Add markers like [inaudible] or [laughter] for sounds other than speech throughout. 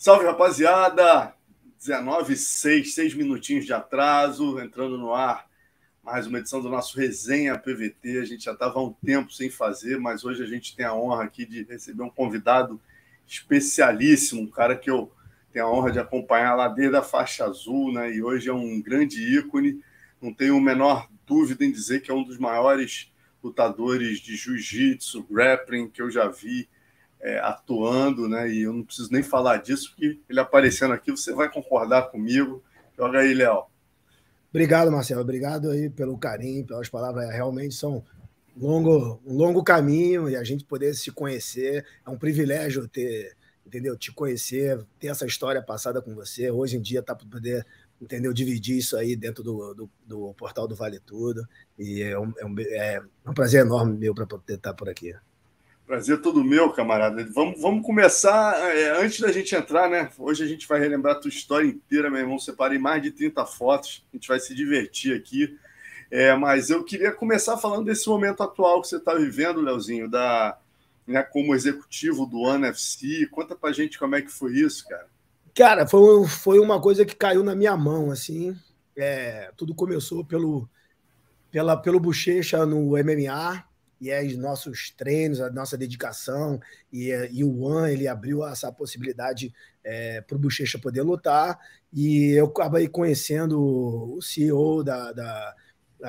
Salve, rapaziada! 19 6, 6 minutinhos de atraso, entrando no ar mais uma edição do nosso Resenha PVT. A gente já estava há um tempo sem fazer, mas hoje a gente tem a honra aqui de receber um convidado especialíssimo, um cara que eu tenho a honra de acompanhar lá desde a faixa azul, né? E hoje é um grande ícone. Não tenho a menor dúvida em dizer que é um dos maiores lutadores de jiu-jitsu, grappling que eu já vi é, atuando, né? E eu não preciso nem falar disso, porque ele aparecendo aqui, você vai concordar comigo. Joga aí, Léo. Obrigado, Marcelo. Obrigado aí pelo carinho, pelas palavras. Realmente são longo, um longo caminho e a gente poder se conhecer. É um privilégio ter, entendeu? Te conhecer, ter essa história passada com você. Hoje em dia tá para poder, entendeu? Dividir isso aí dentro do, do, do portal do Vale Tudo. E é um, é um, é um prazer enorme meu para poder estar por aqui. Prazer todo meu, camarada. Vamos, vamos começar, é, antes da gente entrar, né? Hoje a gente vai relembrar a tua história inteira, meu irmão. Separei mais de 30 fotos, a gente vai se divertir aqui. É, mas eu queria começar falando desse momento atual que você está vivendo, Leozinho, da, né, como executivo do One FC. Conta pra gente como é que foi isso, cara. Cara, foi, foi uma coisa que caiu na minha mão, assim. É, tudo começou pelo, pela, pelo Bochecha no MMA e é os nossos treinos, a nossa dedicação, e, e o One ele abriu essa possibilidade é, para o Bochecha poder lutar, e eu acabei conhecendo o CEO da, da,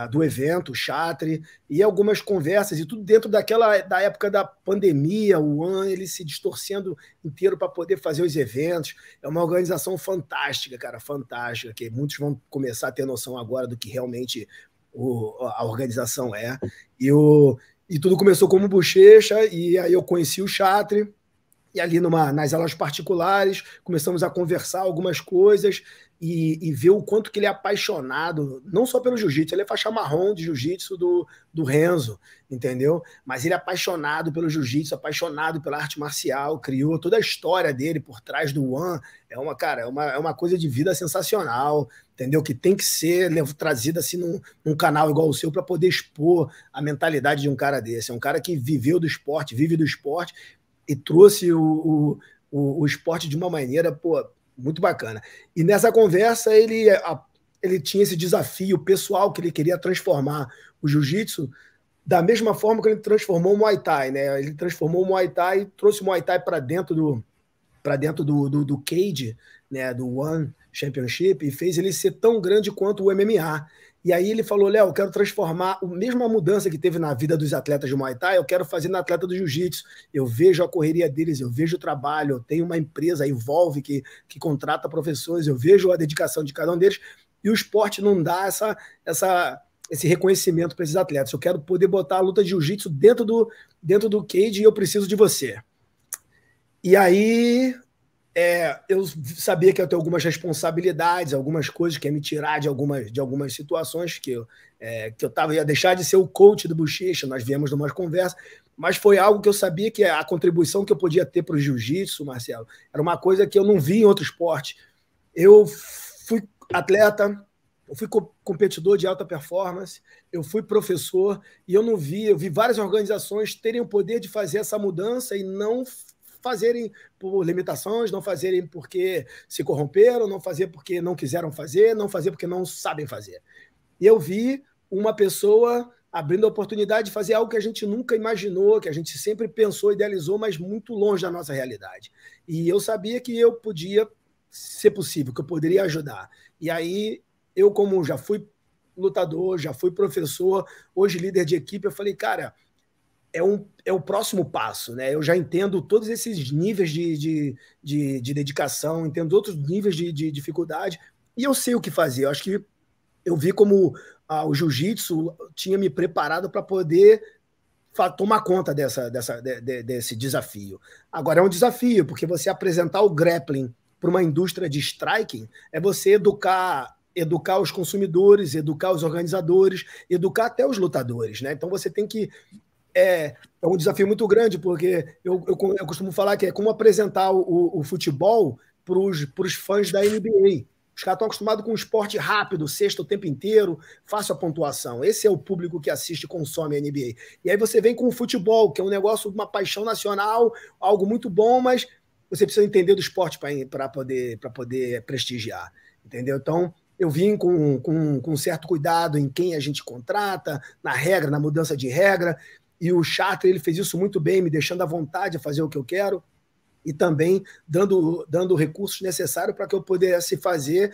do evento, o Chatre, e algumas conversas, e tudo dentro daquela da época da pandemia, o One ele se distorcendo inteiro para poder fazer os eventos, é uma organização fantástica, cara, fantástica, que muitos vão começar a ter noção agora do que realmente o, a organização é. E, o, e tudo começou como bochecha, e aí eu conheci o Chatre, e ali numa, nas aulas particulares começamos a conversar algumas coisas e, e, ver o quanto que ele é apaixonado, não só pelo jiu-jitsu, ele é faixa marrom de jiu-jitsu do, do Renzo, entendeu? Mas ele é apaixonado pelo jiu-jitsu, apaixonado pela arte marcial, criou toda a história dele por trás do One, é uma, cara, é uma, é uma coisa de vida sensacional, entendeu? Que tem que ser trazida assim num, num canal igual o seu para poder expor a mentalidade de um cara desse. É um cara que viveu do esporte, vive do esporte e trouxe o, o, o, esporte de uma maneira, pô, muito bacana. E nessa conversa ele, ele tinha esse desafio pessoal que ele queria transformar o jiu-jitsu da mesma forma que ele transformou o Muay Thai, né? Ele transformou o Muay Thai, trouxe o Muay Thai para dentro do para dentro do, do, do cage, né, do One Championship e fez ele ser tão grande quanto o MMA. E aí ele falou, Léo, eu quero transformar a mesma mudança que teve na vida dos atletas de Muay Thai, eu quero fazer na atleta do Jiu-Jitsu. Eu vejo a correria deles, eu vejo o trabalho, eu tenho uma empresa, a Evolve, que, que contrata professores, eu vejo a dedicação de cada um deles, e o esporte não dá essa, essa, esse reconhecimento para esses atletas. Eu quero poder botar a luta de jiu-jitsu dentro do, dentro do cage e eu preciso de você. E aí é, eu sabia que eu ter algumas responsabilidades, algumas coisas que ia me tirar de algumas, de algumas situações que eu, é, que eu tava, ia deixar de ser o coach do Bochecha, nós viemos numa conversa, mas foi algo que eu sabia que a contribuição que eu podia ter para o jiu-jitsu, Marcelo, era uma coisa que eu não vi em outro esporte. Eu fui atleta, eu fui competidor de alta performance, eu fui professor e eu não vi, eu vi várias organizações terem o poder de fazer essa mudança e não fazerem por limitações, não fazerem porque se corromperam, não fazer porque não quiseram fazer, não fazer porque não sabem fazer. E eu vi uma pessoa abrindo a oportunidade de fazer algo que a gente nunca imaginou, que a gente sempre pensou, idealizou, mas muito longe da nossa realidade. E eu sabia que eu podia ser possível, que eu poderia ajudar. E aí, eu, como já fui lutador, já fui professor, hoje líder de equipe, eu falei, cara, é, um, é o próximo passo, né? Eu já entendo todos esses níveis de, de, de, de dedicação, entendo outros níveis de, de, dificuldade, e eu sei o que fazer. Eu acho que eu vi como ah, o jiu-jitsu tinha me preparado para poder tomar conta dessa, dessa, de, de, desse desafio. Agora é um desafio, porque você apresentar o grappling para uma indústria de striking é você educar educar os consumidores, educar os organizadores, educar até os lutadores, né? Então você tem que é, é um desafio muito grande, porque eu, eu, eu costumo falar que é como apresentar o, o futebol para os fãs da NBA. Os caras estão acostumados com um esporte rápido, sexta o tempo inteiro, fácil a pontuação. Esse é o público que assiste e consome a NBA. E aí você vem com o futebol, que é um negócio, uma paixão nacional, algo muito bom, mas você precisa entender do esporte para poder, poder prestigiar, entendeu? Então, eu vim com, com, com certo cuidado em quem a gente contrata, na regra, na mudança de regra, e o Charter ele fez isso muito bem, me deixando à vontade a fazer o que eu quero e também dando, dando recursos necessários para que eu pudesse fazer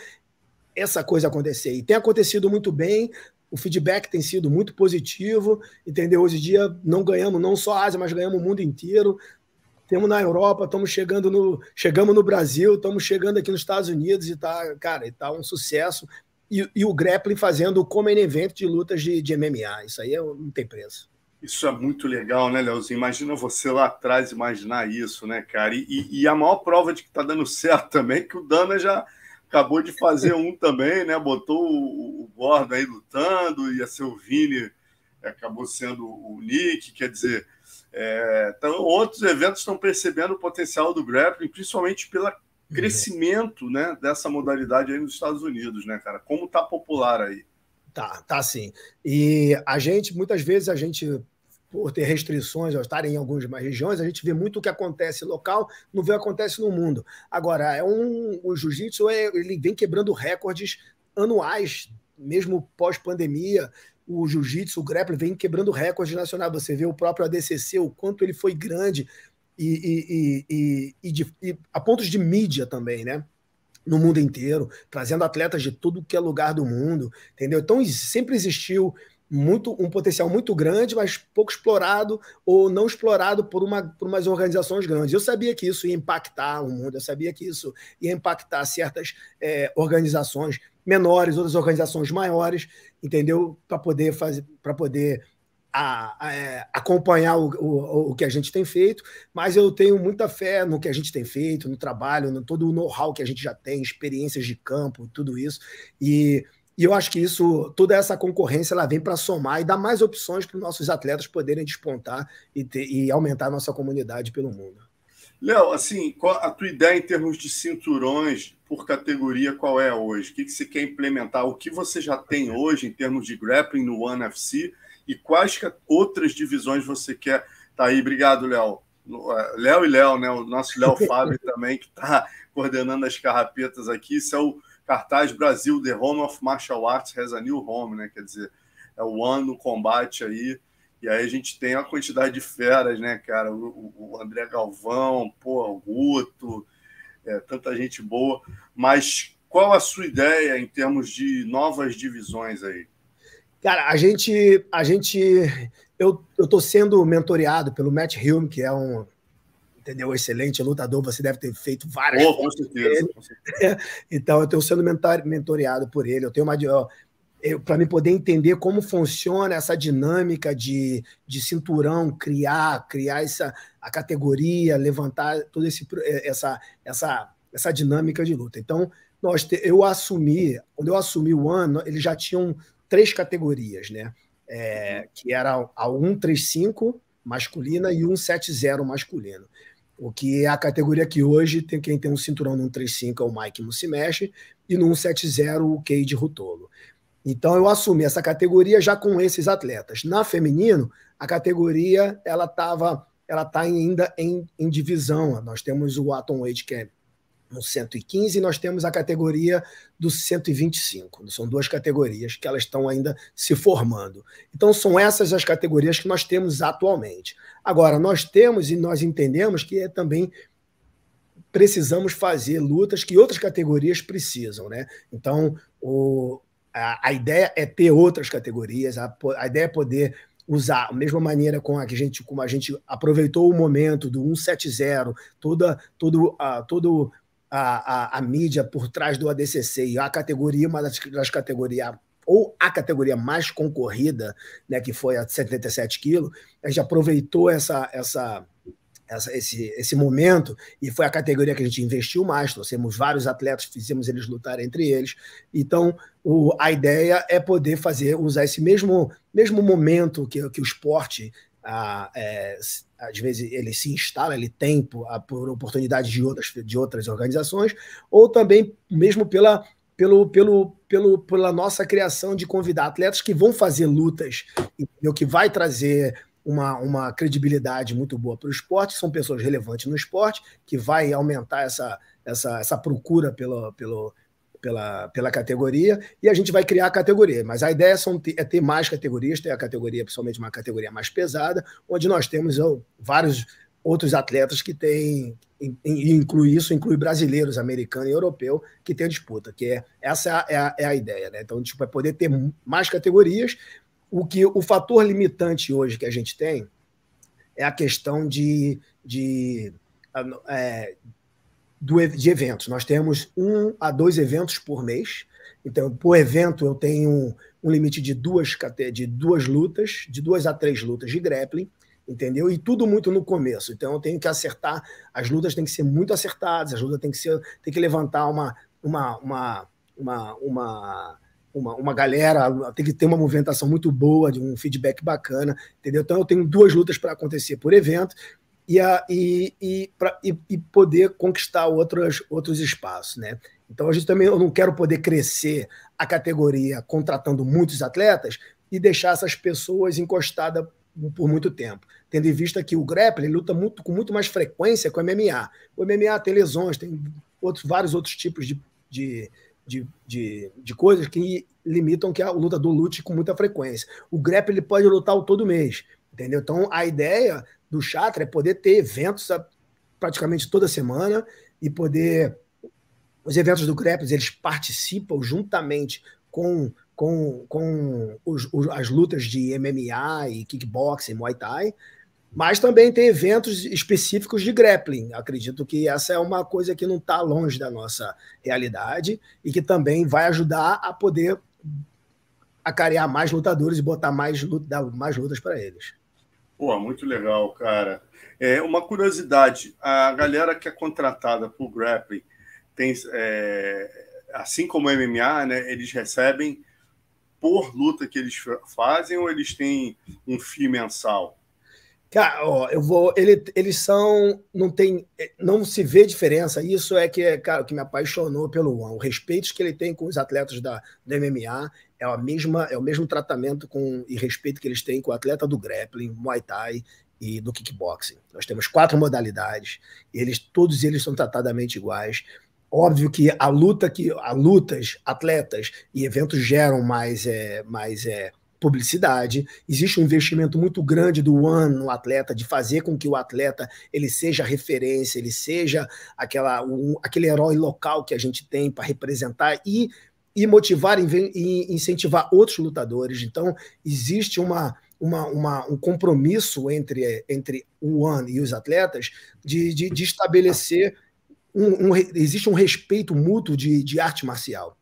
essa coisa acontecer. E tem acontecido muito bem, o feedback tem sido muito positivo, entendeu? Hoje em dia não ganhamos não só a Ásia, mas ganhamos o mundo inteiro. Temos na Europa, estamos chegando no, chegamos no Brasil, estamos chegando aqui nos Estados Unidos e tá, cara, tá um sucesso. E, e o grappling fazendo o common event de lutas de, de MMA. Isso aí é, não tem preço. Isso é muito legal, né, Leozinho? Imagina você lá atrás imaginar isso, né, cara? E, e, e a maior prova de que tá dando [laughs] certo também é que o Dana já acabou de fazer um [laughs] também, né? Botou o, o Gordon aí lutando, ia ser o Vini, acabou sendo o Nick, quer dizer. É, então, outros eventos estão percebendo o potencial do grappling, principalmente pelo crescimento né, dessa modalidade aí nos Estados Unidos, né, cara? Como tá popular aí. Tá, tá sim. E a gente, muitas vezes, a gente, por ter restrições, ao estar em algumas regiões, a gente vê muito o que acontece local, não vê o que acontece no mundo. Agora, é um, o jiu-jitsu é, ele vem quebrando recordes anuais, mesmo pós-pandemia. O jiu-jitsu, o grappling, vem quebrando recordes nacionais. Você vê o próprio ADCC, o quanto ele foi grande e, e, e, de, e a pontos de mídia também, né? no mundo inteiro, trazendo atletas de tudo que é lugar do mundo, entendeu? Então sempre existiu muito um potencial muito grande, mas pouco explorado ou não explorado por, uma, por umas organizações grandes. Eu sabia que isso ia impactar o mundo, eu sabia que isso ia impactar certas é, organizações menores, outras organizações maiores, entendeu? Para poder fazer, para poder a, a, é, acompanhar o, o, o, que a gente tem feito, mas eu tenho muita fé no que a gente tem feito, no trabalho, no todo o know-how que a gente já tem, experiências de campo, tudo isso. E, e eu acho que isso, toda essa concorrência, ela vem para somar e dar mais opções para os nossos atletas poderem despontar e, ter, e aumentar a nossa comunidade pelo mundo. Léo, assim, qual a tua ideia em termos de cinturões por categoria, qual é hoje? O que, que você quer implementar? O que você já tem hoje em termos de grappling no One FC? e quais outras divisões você quer. Tá aí, obrigado, Léo. É, Léo e Léo, né? O nosso Léo [laughs] Fábio também, que está coordenando as carrapetas aqui. Isso é o cartaz Brasil, The Home of Martial Arts has a new home, né? Quer dizer, é o ano no combate aí. E aí a gente tem uma quantidade de feras, né, cara? O, o André Galvão, pô, o Guto, é, tanta gente boa. Mas qual a sua ideia em termos de novas divisões aí? Cara, a gente, a gente, eu, tô sendo mentoreado pelo Matt Hume, que é um, entendeu, excelente lutador. Você deve ter feito várias. Oh, com certeza, com certeza. [laughs] Então, eu estou sendo mentoreado por ele. Eu tenho uma para me poder entender como funciona essa dinâmica de, de cinturão, criar, criar essa a categoria, levantar toda esse, essa, essa, essa dinâmica de luta. Então, nós eu assumi, quando eu assumi o ano, eles já tinham três categorias, né? É, que era a 135 masculina e 170 masculino. O que é a categoria que hoje tem quem tem um cinturão no 135 é o Mike Musimesh e no 170 o Cade Rutolo. Então eu assumi essa categoria já com esses atletas. Na feminino, a categoria ela estava ela está ainda em, em, divisão. Nós temos o Atom Wade, que é no 115 e nós temos a categoria do 125. São duas categorias que elas estão ainda se formando. Então são essas as categorias que nós temos atualmente. Agora nós temos e nós entendemos que é também precisamos fazer lutas que outras categorias precisam, né? Então o, a, a ideia é ter outras categorias, a, a ideia é poder usar a mesma maneira com a que a gente, como a gente aproveitou o momento do 170, toda, todo, uh, todo a, a, a, mídia por trás do ADCC e a categoria, uma das, das categorias, ou a categoria mais concorrida, né, que foi a 77 quilos, a gente aproveitou essa, essa, essa, esse, esse momento e foi a categoria que a gente investiu mais. Trouxemos vários atletas, fizemos eles lutar entre eles. Então, o, a ideia é poder fazer, usar esse mesmo, mesmo momento que, que o esporte a, é, às vezes ele se instala, ele tem por, por oportunidade de outras, de outras organizações, ou também mesmo pela, pelo, pelo, pelo, pela nossa criação de convidar atletas que vão fazer lutas, entendeu? que vai trazer uma, uma credibilidade muito boa para o esporte, são pessoas relevantes no esporte, que vai aumentar essa, essa, essa procura pelo, pelo, pela, pela categoria, e a gente vai criar a categoria. Mas a ideia são é ter mais categorias, ter a categoria, principalmente uma categoria mais pesada, onde nós temos vários outros atletas que têm, e inclui isso, inclui brasileiros, americano e europeu, que tem disputa, que é essa é a, é a ideia. Né? Então, gente vai poder ter mais categorias, o que o fator limitante hoje que a gente tem é a questão de, de, é, do, de eventos. Nós temos um a dois eventos por mês. Então, por evento, eu tenho um limite de duas, de duas lutas, de duas a três lutas de grappling, entendeu? E tudo muito no começo. Então, eu tenho que acertar, as lutas têm que ser muito acertadas, as lutas têm que ser, tem que levantar uma, uma, uma, uma, uma uma, uma galera, tem que ter uma movimentação muito boa, de um feedback bacana, entendeu? Então eu tenho duas lutas para acontecer por evento e, a, e, e, pra, e, e, poder conquistar outros, outros espaços, né? Então a gente também eu não quero poder crescer a categoria contratando muitos atletas e deixar essas pessoas encostadas por muito tempo, tendo em vista que o grappling luta muito, com muito mais frequência com o MMA. O MMA tem lesões, tem outros, vários outros tipos de, de de, de, de coisas que limitam que a lutador lute com muita frequência. O ele pode lutar todo mês, entendeu? Então a ideia do Chakra é poder ter eventos praticamente toda semana e poder os eventos do Grapples eles participam juntamente com com, com os, os, as lutas de MMA e kickboxing, Muay Thai, mas também tem eventos específicos de grappling. Acredito que essa é uma coisa que não está longe da nossa realidade e que também vai ajudar a poder acarear mais lutadores e botar mais, mais lutas para eles. Pô, muito legal, cara. É, uma curiosidade: a galera que é contratada por grappling tem, é, assim como o MMA, né, eles recebem por luta que eles fazem ou eles têm um FII mensal? Cara, ó, eu vou. Ele, eles são. Não tem. Não se vê diferença. Isso é que, é, cara, que me apaixonou pelo. O respeito que ele tem com os atletas da, MMA é, a mesma, é o mesmo tratamento com, e respeito que eles têm com o atleta do grappling, Muay Thai e do kickboxing. Nós temos quatro modalidades, eles, todos eles são tratadamente iguais. Óbvio que a luta que a lutas, atletas e eventos geram mais, é, mais é, publicidade, existe um investimento muito grande do One no atleta, de fazer com que o atleta ele seja referência, ele seja aquela, um, aquele herói local que a gente tem para representar e, e motivar e incentivar outros lutadores. Então, existe uma, uma, uma, um compromisso entre, entre o One e os atletas de, de, de estabelecer um, um, existe um respeito mútuo de, de arte marcial.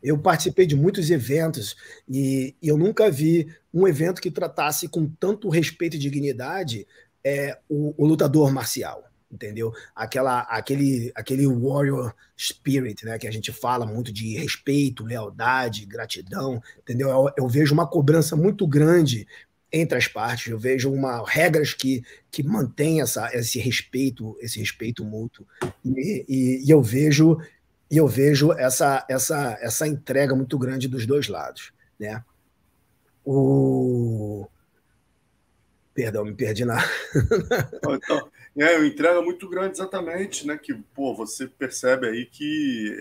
Eu participei de muitos eventos e, e, eu nunca vi um evento que tratasse com tanto respeito e dignidade é, o, o, lutador marcial, entendeu? Aquela, aquele, aquele warrior spirit, né? Que a gente fala muito de respeito, lealdade, gratidão, entendeu? Eu, eu vejo uma cobrança muito grande entre as partes. Eu vejo uma regras que, que mantém essa, esse respeito, esse respeito mútuo. E, e, e eu vejo e eu vejo essa, essa, essa entrega muito grande dos dois lados. Né? O... Perdão, me perdi na. É uma entrega muito grande, exatamente, né? Que pô, você percebe aí que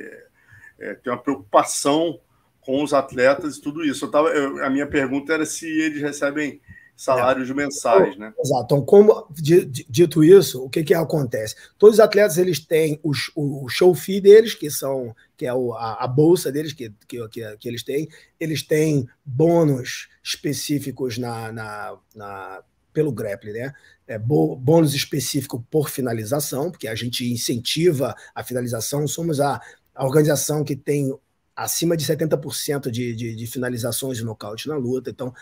é, tem uma preocupação com os atletas e tudo isso. Eu tava, eu, a minha pergunta era se eles recebem salários é. mensais, né? Exato. Então, como dito isso, o que, que acontece? Todos os atletas eles têm o, o show fee deles, que são que é o, a, a, bolsa deles que, que, que, que, eles têm. Eles têm bônus específicos na, na, na pelo grappling, né? É, bônus específico por finalização, porque a gente incentiva a finalização. Somos a, a organização que tem acima de 70% de, de, de finalizações e nocaute na luta. Então,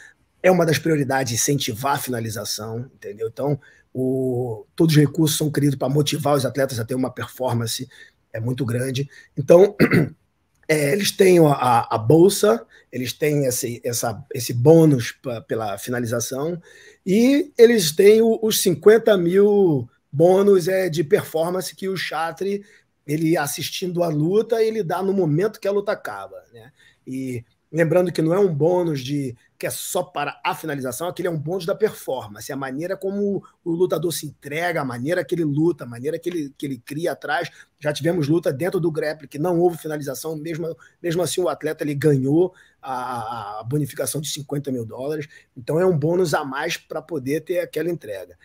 é uma das prioridades incentivar a finalização, entendeu? Então, o, todos os recursos são criados para motivar os atletas a ter uma performance é muito grande. Então, [clears throat] é, eles têm a, a, bolsa, eles têm esse, essa, esse bônus pra, pela finalização, e eles têm o, os 50 mil bônus é, de performance que o Chatri, ele assistindo a luta, ele dá no momento que a luta acaba. Né? E Lembrando que não é um bônus de que é só para a finalização, aquele é um bônus da performance, a maneira como o lutador se entrega, a maneira que ele luta, a maneira que ele, que ele cria atrás. Já tivemos luta dentro do grappling que não houve finalização, mesmo, mesmo assim o atleta ele ganhou a, a bonificação de 50 mil dólares. Então é um bônus a mais para poder ter aquela entrega.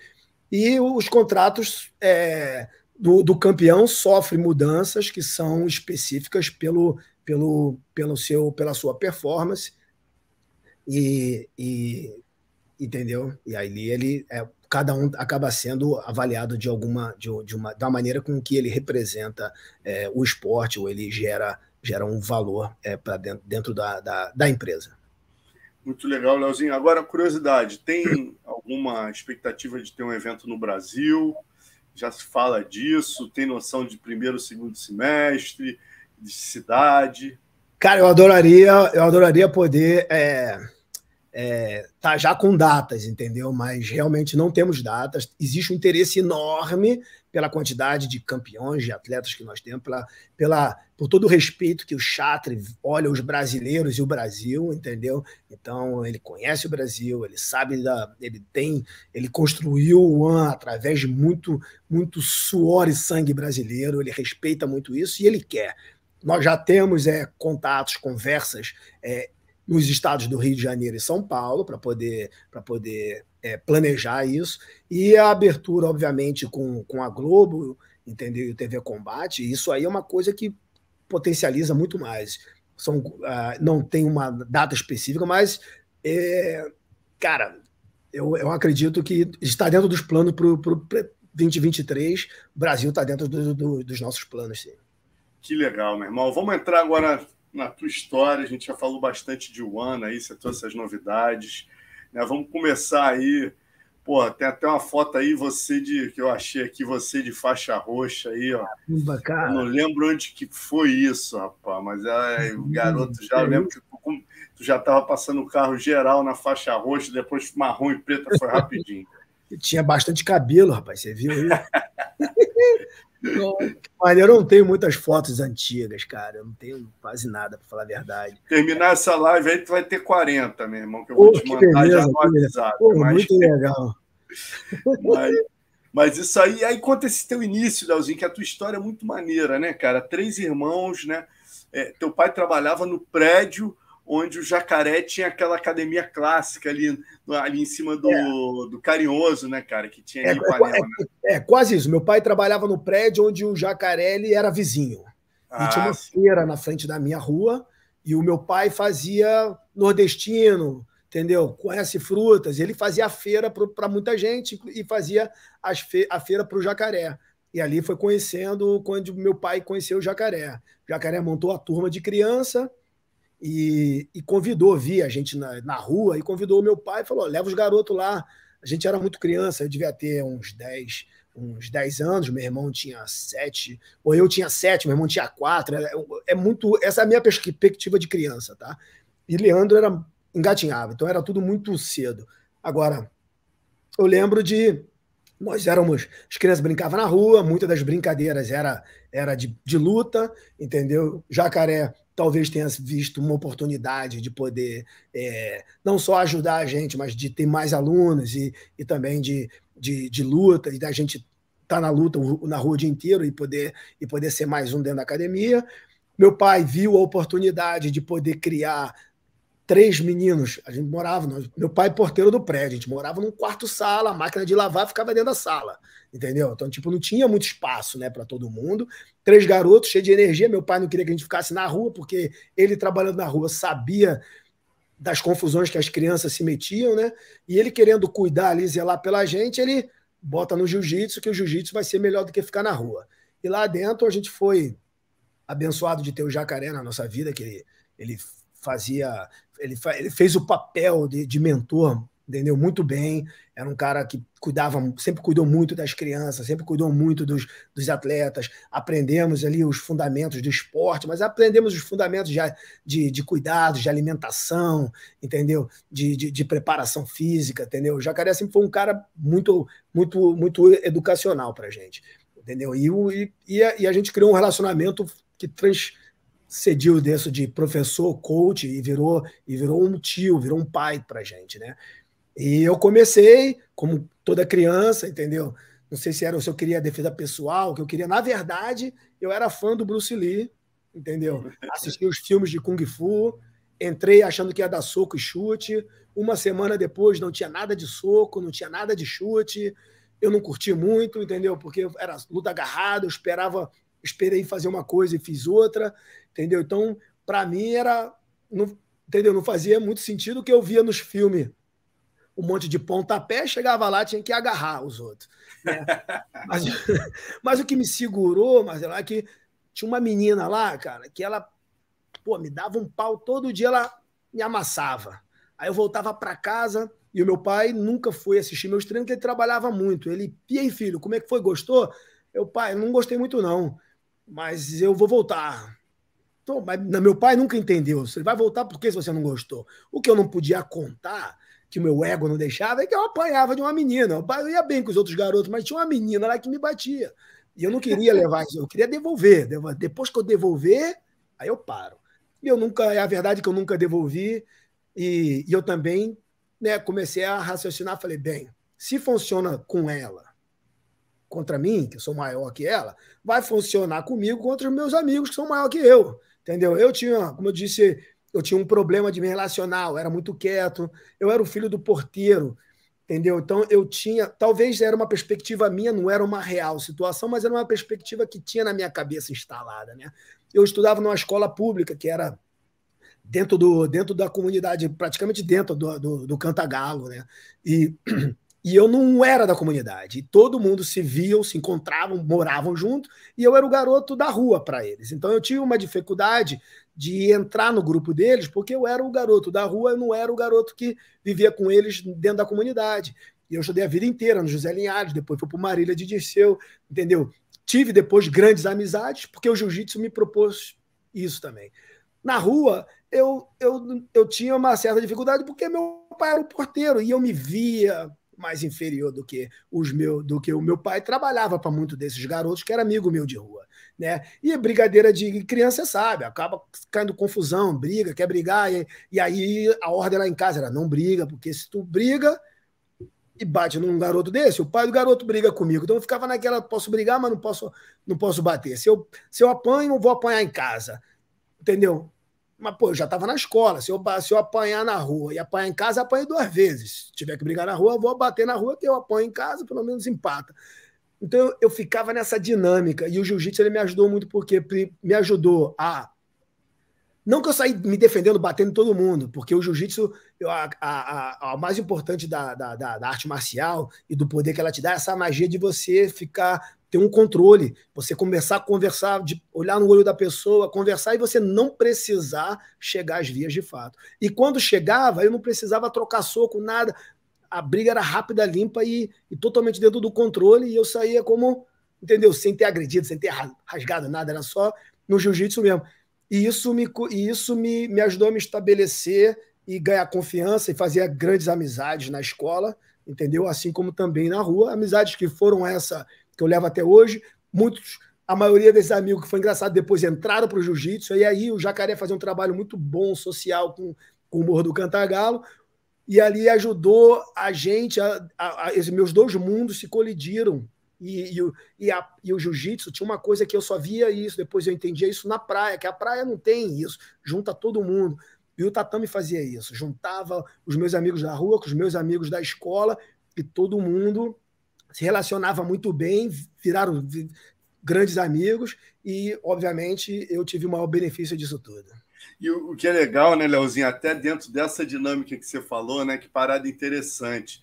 E os contratos é, do, do campeão sofrem mudanças que são específicas pelo, pelo, pelo seu, pela sua performance e, e entendeu? E aí ele é, cada um acaba sendo avaliado de alguma de, de uma da maneira com que ele representa é, o esporte ou ele gera gera um valor é, para dentro, dentro da, da, da, empresa. Muito legal, Leozinho. Agora, curiosidade, tem alguma expectativa de ter um evento no Brasil? Já se fala disso? Tem noção de primeiro, segundo semestre, de cidade? Cara, eu adoraria, eu adoraria poder é é, tá já com datas, entendeu? Mas realmente não temos datas. Existe um interesse enorme pela quantidade de campeões, de atletas que nós temos, pela, pela, por todo o respeito que o Chatre olha os brasileiros e o Brasil, entendeu? Então ele conhece o Brasil, ele sabe da, ele tem, ele construiu o AN através de muito, muito suor e sangue brasileiro. Ele respeita muito isso e ele quer. Nós já temos é, contatos, conversas é, nos estados do Rio de Janeiro e São Paulo para poder, pra poder é, planejar isso. E a abertura, obviamente, com, com a Globo, entendeu? E o TV Combate, isso aí é uma coisa que potencializa muito mais. São, uh, não tem uma data específica, mas, é, cara, eu, eu acredito que está dentro dos planos para o 2023. O Brasil está dentro do, do, dos nossos planos, sim. Que legal, meu irmão. Vamos entrar agora na tua história. A gente já falou bastante de One aí, você trouxe as novidades. Né? Vamos começar aí. Pô, tem até uma foto aí, você de que eu achei aqui, você de faixa roxa aí, ó. Bacana. Eu não lembro onde que foi isso, rapaz, mas é, o garoto já, eu lembro que tu, tu já estava passando o carro geral na faixa roxa, depois marrom e preta foi rapidinho. [laughs] Tinha bastante cabelo, rapaz, você viu isso? [laughs] Mas eu não tenho muitas fotos antigas, cara. Eu não tenho quase nada, para falar a verdade. Terminar essa live aí, tu vai ter 40, meu irmão, que eu vou Pô, te mandar beleza, já no WhatsApp. Pô, mas... Muito [laughs] legal. Mas, mas, isso aí, aí conta esse teu início, Leozinho, que a tua história é muito maneira, né, cara? Três irmãos, né? É, teu pai trabalhava no prédio onde o Jacaré tinha aquela academia clássica ali, ali em cima do, é. do Carinhoso, né, cara? Que tinha é, Ipanema, é, né? é, quase isso. Meu pai trabalhava no prédio onde o Jacaré ele era vizinho. Ah, e tinha uma sim. feira na frente da minha rua, e o meu pai fazia nordestino, entendeu? Conhece frutas. Ele fazia a feira para muita gente e fazia as fe a feira para o jacaré. E ali foi conhecendo quando meu pai conheceu o jacaré. O jacaré montou a turma de criança e, e convidou, via a gente na, na rua, e convidou o meu pai e falou: leva os garotos lá. A gente era muito criança, eu devia ter uns 10, uns 10 anos, meu irmão tinha 7, ou eu tinha 7, meu irmão tinha 4. É, é, muito. Essa é a minha perspectiva de criança, tá? E Leandro era engatinhava, então era tudo muito cedo. Agora, eu lembro de nós éramos, as crianças brincavam na rua, muitas das brincadeiras era, era de, de luta, entendeu? Jacaré talvez tenha visto uma oportunidade de poder é, não só ajudar a gente, mas de ter mais alunos e, e também de, de, de luta, e da gente estar tá na luta na rua o dia inteiro e poder, e poder ser mais um dentro da academia. Meu pai viu a oportunidade de poder criar três meninos. A gente morava, meu pai é porteiro do prédio, a gente morava num quarto sala, a máquina de lavar ficava dentro da sala, entendeu? Então, tipo, não tinha muito espaço, né, para todo mundo. Três garotos cheios de energia. Meu pai não queria que a gente ficasse na rua, porque ele trabalhando na rua sabia das confusões que as crianças se metiam, né? E ele querendo cuidar ali, zelar pela gente, ele bota no jiu-jitsu, que o jiu-jitsu vai ser melhor do que ficar na rua. E lá dentro a gente foi abençoado de ter o jacaré na nossa vida, que ele, ele fazia ele, ele fez o papel de, de mentor, entendeu? Muito bem. Era um cara que cuidava, sempre cuidou muito das crianças, sempre cuidou muito dos, dos atletas. Aprendemos ali os fundamentos do esporte, mas aprendemos os fundamentos de, de, de cuidados, de alimentação, entendeu? De, de, de, preparação física, entendeu? O Jacaré sempre foi um cara muito, muito, muito educacional para gente, entendeu? E, e, e, a, e a gente criou um relacionamento que trans, cediu desse de professor, coach e virou e virou um tio, virou um pai para gente, né? E eu comecei como toda criança, entendeu? Não sei se era se eu queria defesa pessoal, que eu queria. Na verdade, eu era fã do Bruce Lee, entendeu? [laughs] Assisti os filmes de Kung Fu, entrei achando que ia dar soco e chute. Uma semana depois não tinha nada de soco, não tinha nada de chute. Eu não curti muito, entendeu? Porque era luta agarrada, eu esperava, esperei fazer uma coisa e fiz outra, entendeu? Então, para mim era, não, entendeu? Não fazia muito sentido o que eu via nos filmes. Um monte de pontapé, chegava lá, tinha que agarrar os outros. Né? [laughs] mas, mas o que me segurou, Marcelo, é que tinha uma menina lá, cara, que ela pô, me dava um pau todo dia, ela me amassava. Aí eu voltava para casa e o meu pai nunca foi assistir meus treinos, porque ele trabalhava muito. Ele, e aí, filho, como é que foi? Gostou? Eu, pai, não gostei muito, não. Mas eu vou voltar. Então, mas meu pai nunca entendeu. Você vai voltar por que se você não gostou? O que eu não podia contar, que o meu ego não deixava, é que eu apanhava de uma menina. Eu ia bem com os outros garotos, mas tinha uma menina lá que me batia. E eu não queria levar isso, eu queria devolver. Depois que eu devolver, aí eu paro. E eu nunca, é a verdade que eu nunca devolvi. E, e eu também né, comecei a raciocinar, falei, bem, se funciona com ela contra mim, que eu sou maior que ela, vai funcionar comigo contra os meus amigos que são maior que eu. Entendeu? Eu tinha, como eu disse, eu tinha um problema de me relacionar, eu era muito quieto, eu era o filho do porteiro, entendeu? Então eu tinha, talvez era uma perspectiva minha, não era uma real situação, mas era uma perspectiva que tinha na minha cabeça instalada, né? Eu estudava numa escola pública que era dentro, do, dentro da comunidade, praticamente dentro do, do, do Cantagalo, né? E, [clears throat] e eu não era da comunidade. E todo mundo se viam, se encontravam, moravam junto, e eu era o garoto da rua para eles. Então eu tinha uma dificuldade de entrar no grupo deles, porque eu era o garoto da rua, eu não era o garoto que vivia com eles dentro da comunidade. E eu estudei a vida inteira no José Linhares, depois fui para Marília de Dirceu, entendeu? Tive depois grandes amizades, porque o jiu-jitsu me propôs isso também. Na rua, eu, eu, eu tinha uma certa dificuldade, porque meu pai era o porteiro e eu me via mais inferior do que os meu, do que o meu pai trabalhava para muito desses garotos que era amigo meu de rua, né? E brigadeira de criança sabe, acaba caindo confusão, briga, quer brigar e, e aí a ordem lá em casa era não briga, porque se tu briga, e bate num garoto desse, o pai do garoto briga comigo. Então eu ficava naquela, posso brigar, mas não posso, não posso bater. Se eu, se eu apanho, vou apanhar em casa. Entendeu? Mas, pô, eu já estava na escola. Se eu, se eu apanhar na rua e apanhar em casa, apanho duas vezes. Se tiver que brigar na rua, eu vou bater na rua, que eu apanho em casa, pelo menos empata. Então eu, ficava nessa dinâmica. E o jiu-jitsu ele me ajudou muito, porque me ajudou a não que eu saí me defendendo, batendo todo mundo, porque o jiu-jitsu, a, a, a, mais importante da, da, da, arte marcial e do poder que ela te dá é essa magia de você ficar, ter um controle, você começar a conversar, de olhar no olho da pessoa, conversar e você não precisar chegar às vias de fato. E quando chegava, eu não precisava trocar soco, nada. A briga era rápida, limpa e, e totalmente dentro do controle, e eu saía como, entendeu? Sem ter agredido, sem ter rasgado nada, era só no jiu-jitsu mesmo. E isso me, e isso me, me ajudou a me estabelecer e ganhar confiança e fazer grandes amizades na escola, entendeu? Assim como também na rua, amizades que foram essa que eu levo até hoje. Muitos, a maioria desses amigos que foi engraçado depois entraram para o jiu-jitsu e aí o Jacaré fazia um trabalho muito bom social com, com o Morro do Cantagalo e ali ajudou a gente, a, a, a, meus dois mundos se colidiram e, e, e, a, e o jiu-jitsu tinha uma coisa que eu só via isso, depois eu entendia isso na praia, que a praia não tem isso, junta todo mundo. E o tatame fazia isso, juntava os meus amigos da rua com os meus amigos da escola, e todo mundo se relacionava muito bem, viraram grandes amigos, e, obviamente, eu tive o maior benefício disso tudo. E o, o que é legal, né, Leozinho, até dentro dessa dinâmica que você falou, né, que parada interessante,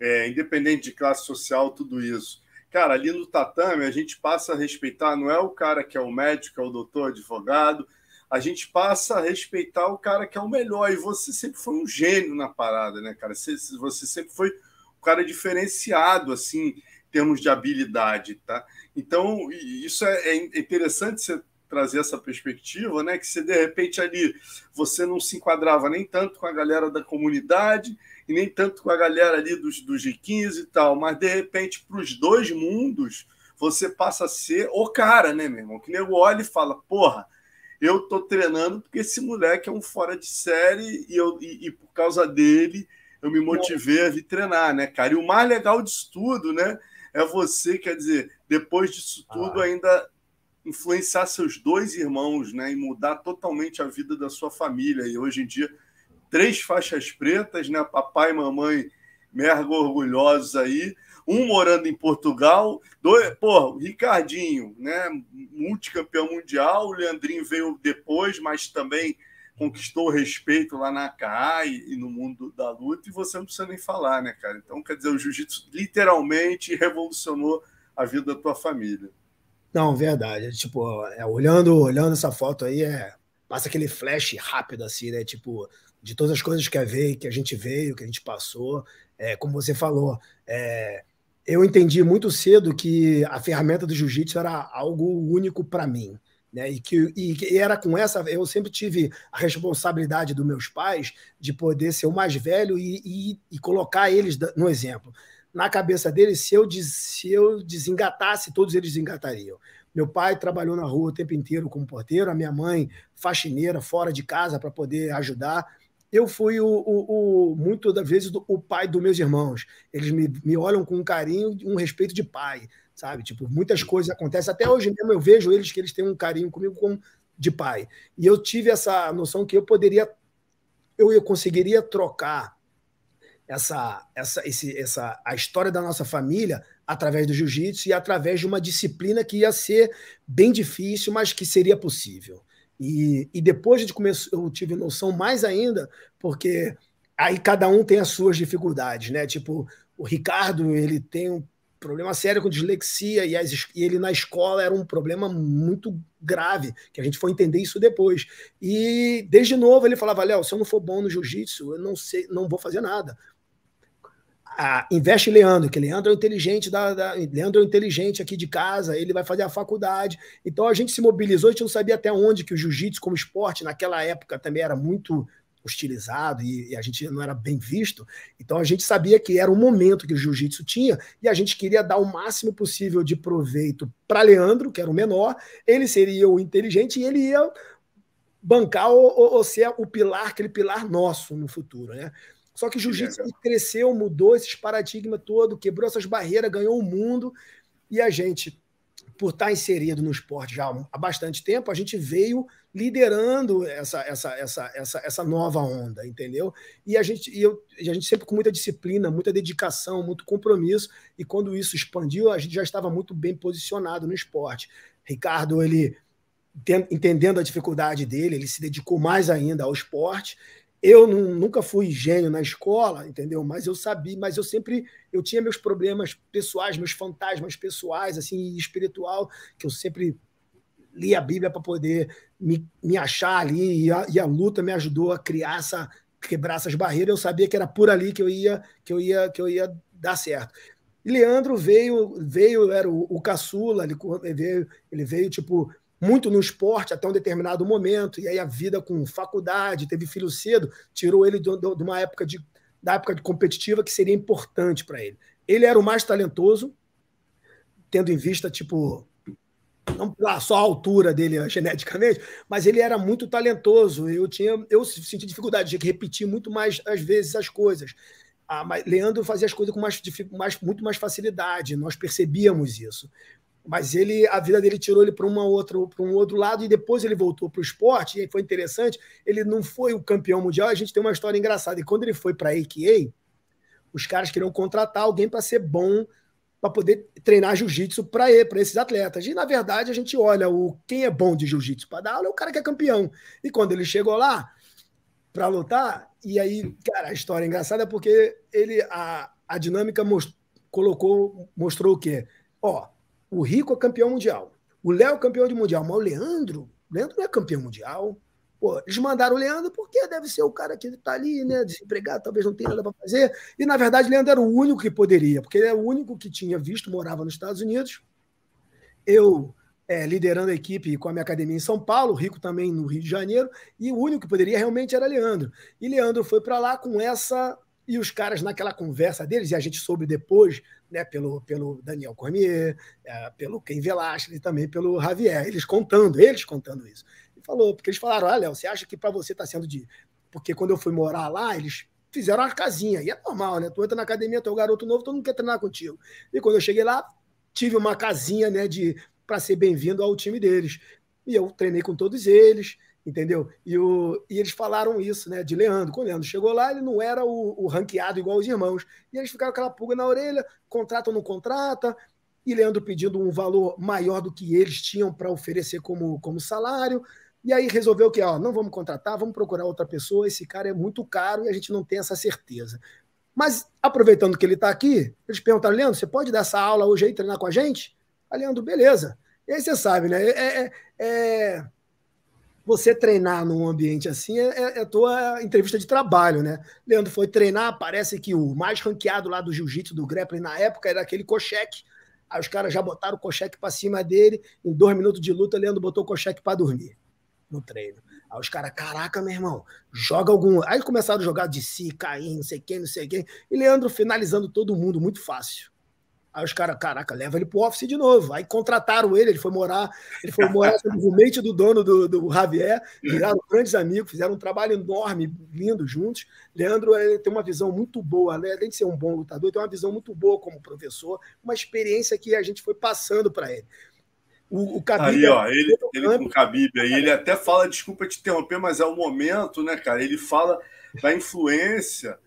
é, independente de classe social, tudo isso Cara, ali no tatame a gente passa a respeitar, não é o cara que é o médico, é o doutor, advogado, a gente passa a respeitar o cara que é o melhor. E você sempre foi um gênio na parada, né, cara? Você, você sempre foi um cara diferenciado, assim, em termos de habilidade, tá? Então, isso é, é interessante você trazer essa perspectiva, né? Que você, de repente, ali, você não se enquadrava nem tanto com a galera da comunidade, e nem tanto com a galera ali dos, dos G15 e tal, mas de repente, para os dois mundos, você passa a ser o cara, né, meu irmão? Que nego olha e fala, porra, eu tô treinando porque esse moleque é um fora de série e, eu, e, e por causa dele eu me motivei a vir treinar, né, cara? E o mais legal disso tudo, né, é você, quer dizer, depois disso tudo, ah. ainda influenciar seus dois irmãos, né, e mudar totalmente a vida da sua família. E hoje em dia, três faixas pretas, né, papai mamãe mega orgulhosos aí, um morando em Portugal, dois, pô, Ricardinho, né, multicampeão mundial, o Leandrinho veio depois, mas também conquistou respeito lá na CAI e no mundo da luta, e você não precisa nem falar, né, cara? Então, quer dizer, o jiu-jitsu literalmente revolucionou a vida da tua família. Não, verdade. Tipo, é, olhando, olhando essa foto aí, é, passa aquele flash rápido, assim, né? Tipo, de todas as coisas que, é, que a gente veio, que a gente passou. É, como você falou, é, eu entendi muito cedo que a ferramenta do jiu-jitsu era algo único para mim. Né? E, que, e era com essa. Eu sempre tive a responsabilidade dos meus pais de poder ser o mais velho e, e, e colocar eles no exemplo. Na cabeça deles, se eu, se eu desengatasse, todos eles desengatariam. Meu pai trabalhou na rua o tempo inteiro como porteiro, a minha mãe faxineira, fora de casa para poder ajudar. Eu fui o, o, o muito das vezes o pai dos meus irmãos. Eles me, me olham com um carinho, um respeito de pai sabe? Tipo, muitas coisas acontecem. Até hoje mesmo eu vejo eles que eles têm um carinho comigo como de pai. E eu tive essa noção que eu poderia, eu, eu conseguiria trocar essa, essa, esse, essa, a história da nossa família através do jiu-jitsu e através de uma disciplina que ia ser bem difícil, mas que seria possível. E, e depois de começar, eu tive noção mais ainda, porque aí cada um tem as suas dificuldades, né? Tipo, o Ricardo, ele tem um problema sério com dislexia, e, as, e, ele na escola era um problema muito grave, que a gente foi entender isso depois. E desde novo ele falava: Léo, se eu não for bom no jiu-jitsu, eu não sei, não vou fazer nada. Ah, investe Leandro, que Leandro é inteligente da, da, Leandro é inteligente aqui de casa, ele vai fazer a faculdade. Então a gente se mobilizou, a gente não sabia até onde que o jiu-jitsu como esporte naquela época também era muito hostilizado e, e, a gente não era bem visto. Então a gente sabia que era o momento que o jiu-jitsu tinha e a gente queria dar o máximo possível de proveito para Leandro, que era o menor, ele seria o inteligente e ele ia bancar ou, ou, ou ser o pilar, aquele pilar nosso no futuro, né? Só que jiu-jitsu cresceu, mudou esses paradigmas todo, quebrou essas barreiras, ganhou o mundo e a gente por estar inserido no esporte já há bastante tempo, a gente veio liderando essa, essa, essa, essa, essa nova onda, entendeu? E a gente, e eu, a gente sempre com muita disciplina, muita dedicação, muito compromisso, e quando isso expandiu, a gente já estava muito bem posicionado no esporte. Ricardo, ele entendendo a dificuldade dele, ele se dedicou mais ainda ao esporte, eu não, nunca fui gênio na escola, entendeu? Mas eu sabia, mas eu sempre eu tinha meus problemas pessoais, meus fantasmas pessoais, assim, espiritual, que eu sempre li a Bíblia para poder me, me achar ali e a, e a, luta me ajudou a criar essa quebrar essas barreiras. Eu sabia que era por ali que eu ia que eu ia que eu ia dar certo. E Leandro veio veio era o, o caçula, ele veio ele veio tipo muito no esporte até um determinado momento, e aí a vida com faculdade, teve filho cedo, tirou ele de, uma época de, da época de competitiva que seria importante para ele. Ele era o mais talentoso, tendo em vista, tipo, não só a altura dele [laughs] geneticamente, mas ele era muito talentoso. Eu tinha, eu senti dificuldade de repetir muito mais às vezes as coisas. Ah, Leandro fazia as coisas com mais, mais, muito mais facilidade, nós percebíamos isso mas ele a vida dele tirou ele para uma outra para um outro lado e depois ele voltou para o esporte e foi interessante. Ele não foi o campeão mundial a gente tem uma história engraçada. E quando ele foi para a AKA os caras queriam contratar alguém para ser bom para poder treinar jiu-jitsu para esses atletas. E na verdade a gente olha o quem é bom de jiu-jitsu para dar aula é o cara que é campeão. E quando ele chegou lá para lutar e aí cara a história é engraçada porque ele a, a dinâmica most, colocou mostrou o quê? Ó o Rico é campeão mundial. O Léo é campeão de mundial. Mas o Leandro, o Leandro não é campeão mundial. Pô, eles mandaram o Leandro porque deve ser o cara que está ali, né? Desempregado, talvez não tenha nada para fazer. E, na verdade, o Leandro era o único que poderia, porque ele é o único que tinha visto, morava nos Estados Unidos. Eu é, liderando a equipe com a minha academia em São Paulo, Rico também no Rio de Janeiro, e o único que poderia realmente era Leandro. E Leandro foi para lá com essa. E os caras, naquela conversa deles, e a gente soube depois né, pelo, pelo Daniel Cormier, é, pelo Ken Velasquez e também pelo Javier, eles contando, eles contando isso. falou, porque eles falaram: ah, Léo, você acha que para você está sendo de. Porque quando eu fui morar lá, eles fizeram uma casinha. E é normal, né? Tu entra na academia, tu é um garoto novo, todo mundo quer treinar contigo. E quando eu cheguei lá, tive uma casinha, né, de para ser bem-vindo ao time deles. E eu treinei com todos eles, entendeu? E, o, e eles falaram isso, né, de Leandro. Quando o Leandro chegou lá, ele não era o, o ranqueado igual os irmãos. E eles ficaram com aquela pulga na orelha, contrata ou não contrata, e Leandro pedindo um valor maior do que eles tinham para oferecer como, como salário. E aí resolveu que, ó, não vamos contratar, vamos procurar outra pessoa, esse cara é muito caro e a gente não tem essa certeza. Mas, aproveitando que ele está aqui, eles perguntaram, Leandro, você pode dar essa aula hoje aí, treinar com a gente? Aí, Leandro, beleza. E aí você sabe, né? É, é, é... Você treinar num ambiente assim é, é, é tua entrevista de trabalho, né? Leandro foi treinar, parece que o mais ranqueado lá do jiu-jitsu, do grappling na época, era aquele Kochek. Aí os caras já botaram o Kochek para cima dele. Em dois minutos de luta, Leandro botou o Kochek para dormir no treino. Aí os caras, caraca, meu irmão, joga algum. Aí começaram a jogar de si, cair, não sei quem, não sei quem. E Leandro finalizando todo mundo muito fácil. Aí os caras, caraca, leva ele pro office de novo. Aí contrataram ele, ele foi morar, ele foi morar no roommate do dono do, do Javier, viraram grandes amigos, fizeram um trabalho enorme, lindo juntos. Leandro tem uma visão muito boa, né? além de ser um bom lutador, tem uma visão muito boa como professor, uma experiência que a gente foi passando para ele. O, o Khabib aí, ó, ele, ele com o Khabib aí, ele até fala, desculpa te interromper, mas é o momento, né, cara? Ele fala da influência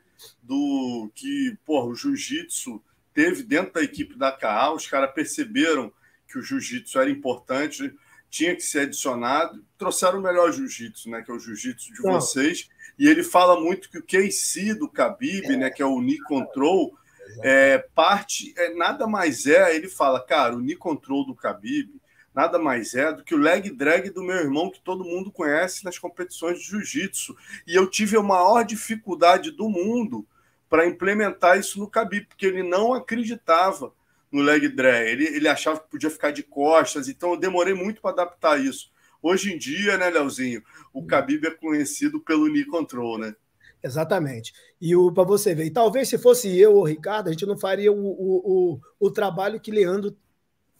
do que, porra, o jiu-jitsu teve dentro da equipe da KA, os caras perceberam que o jiu-jitsu era importante, tinha que ser adicionado, trouxeram o melhor jiu-jitsu, né, que é o jiu-jitsu de Não. vocês, e ele fala muito que o KC do Khabib, é. né, que é o knee control, é, parte, é, nada mais é, ele fala, cara, o knee control do Khabib nada mais é do que o leg drag do meu irmão, que todo mundo conhece nas competições de jiu-jitsu. E eu tive a maior dificuldade do mundo para implementar isso no Khabib, porque ele não acreditava no leg drag. Ele, ele achava que podia ficar de costas, então eu demorei muito para adaptar isso. Hoje em dia, né, Leozinho, o. Khabib é conhecido pelo knee control, né? Exatamente. E para você ver, e talvez se fosse eu ou Ricardo, a gente não faria o, o, o, o trabalho que Leandro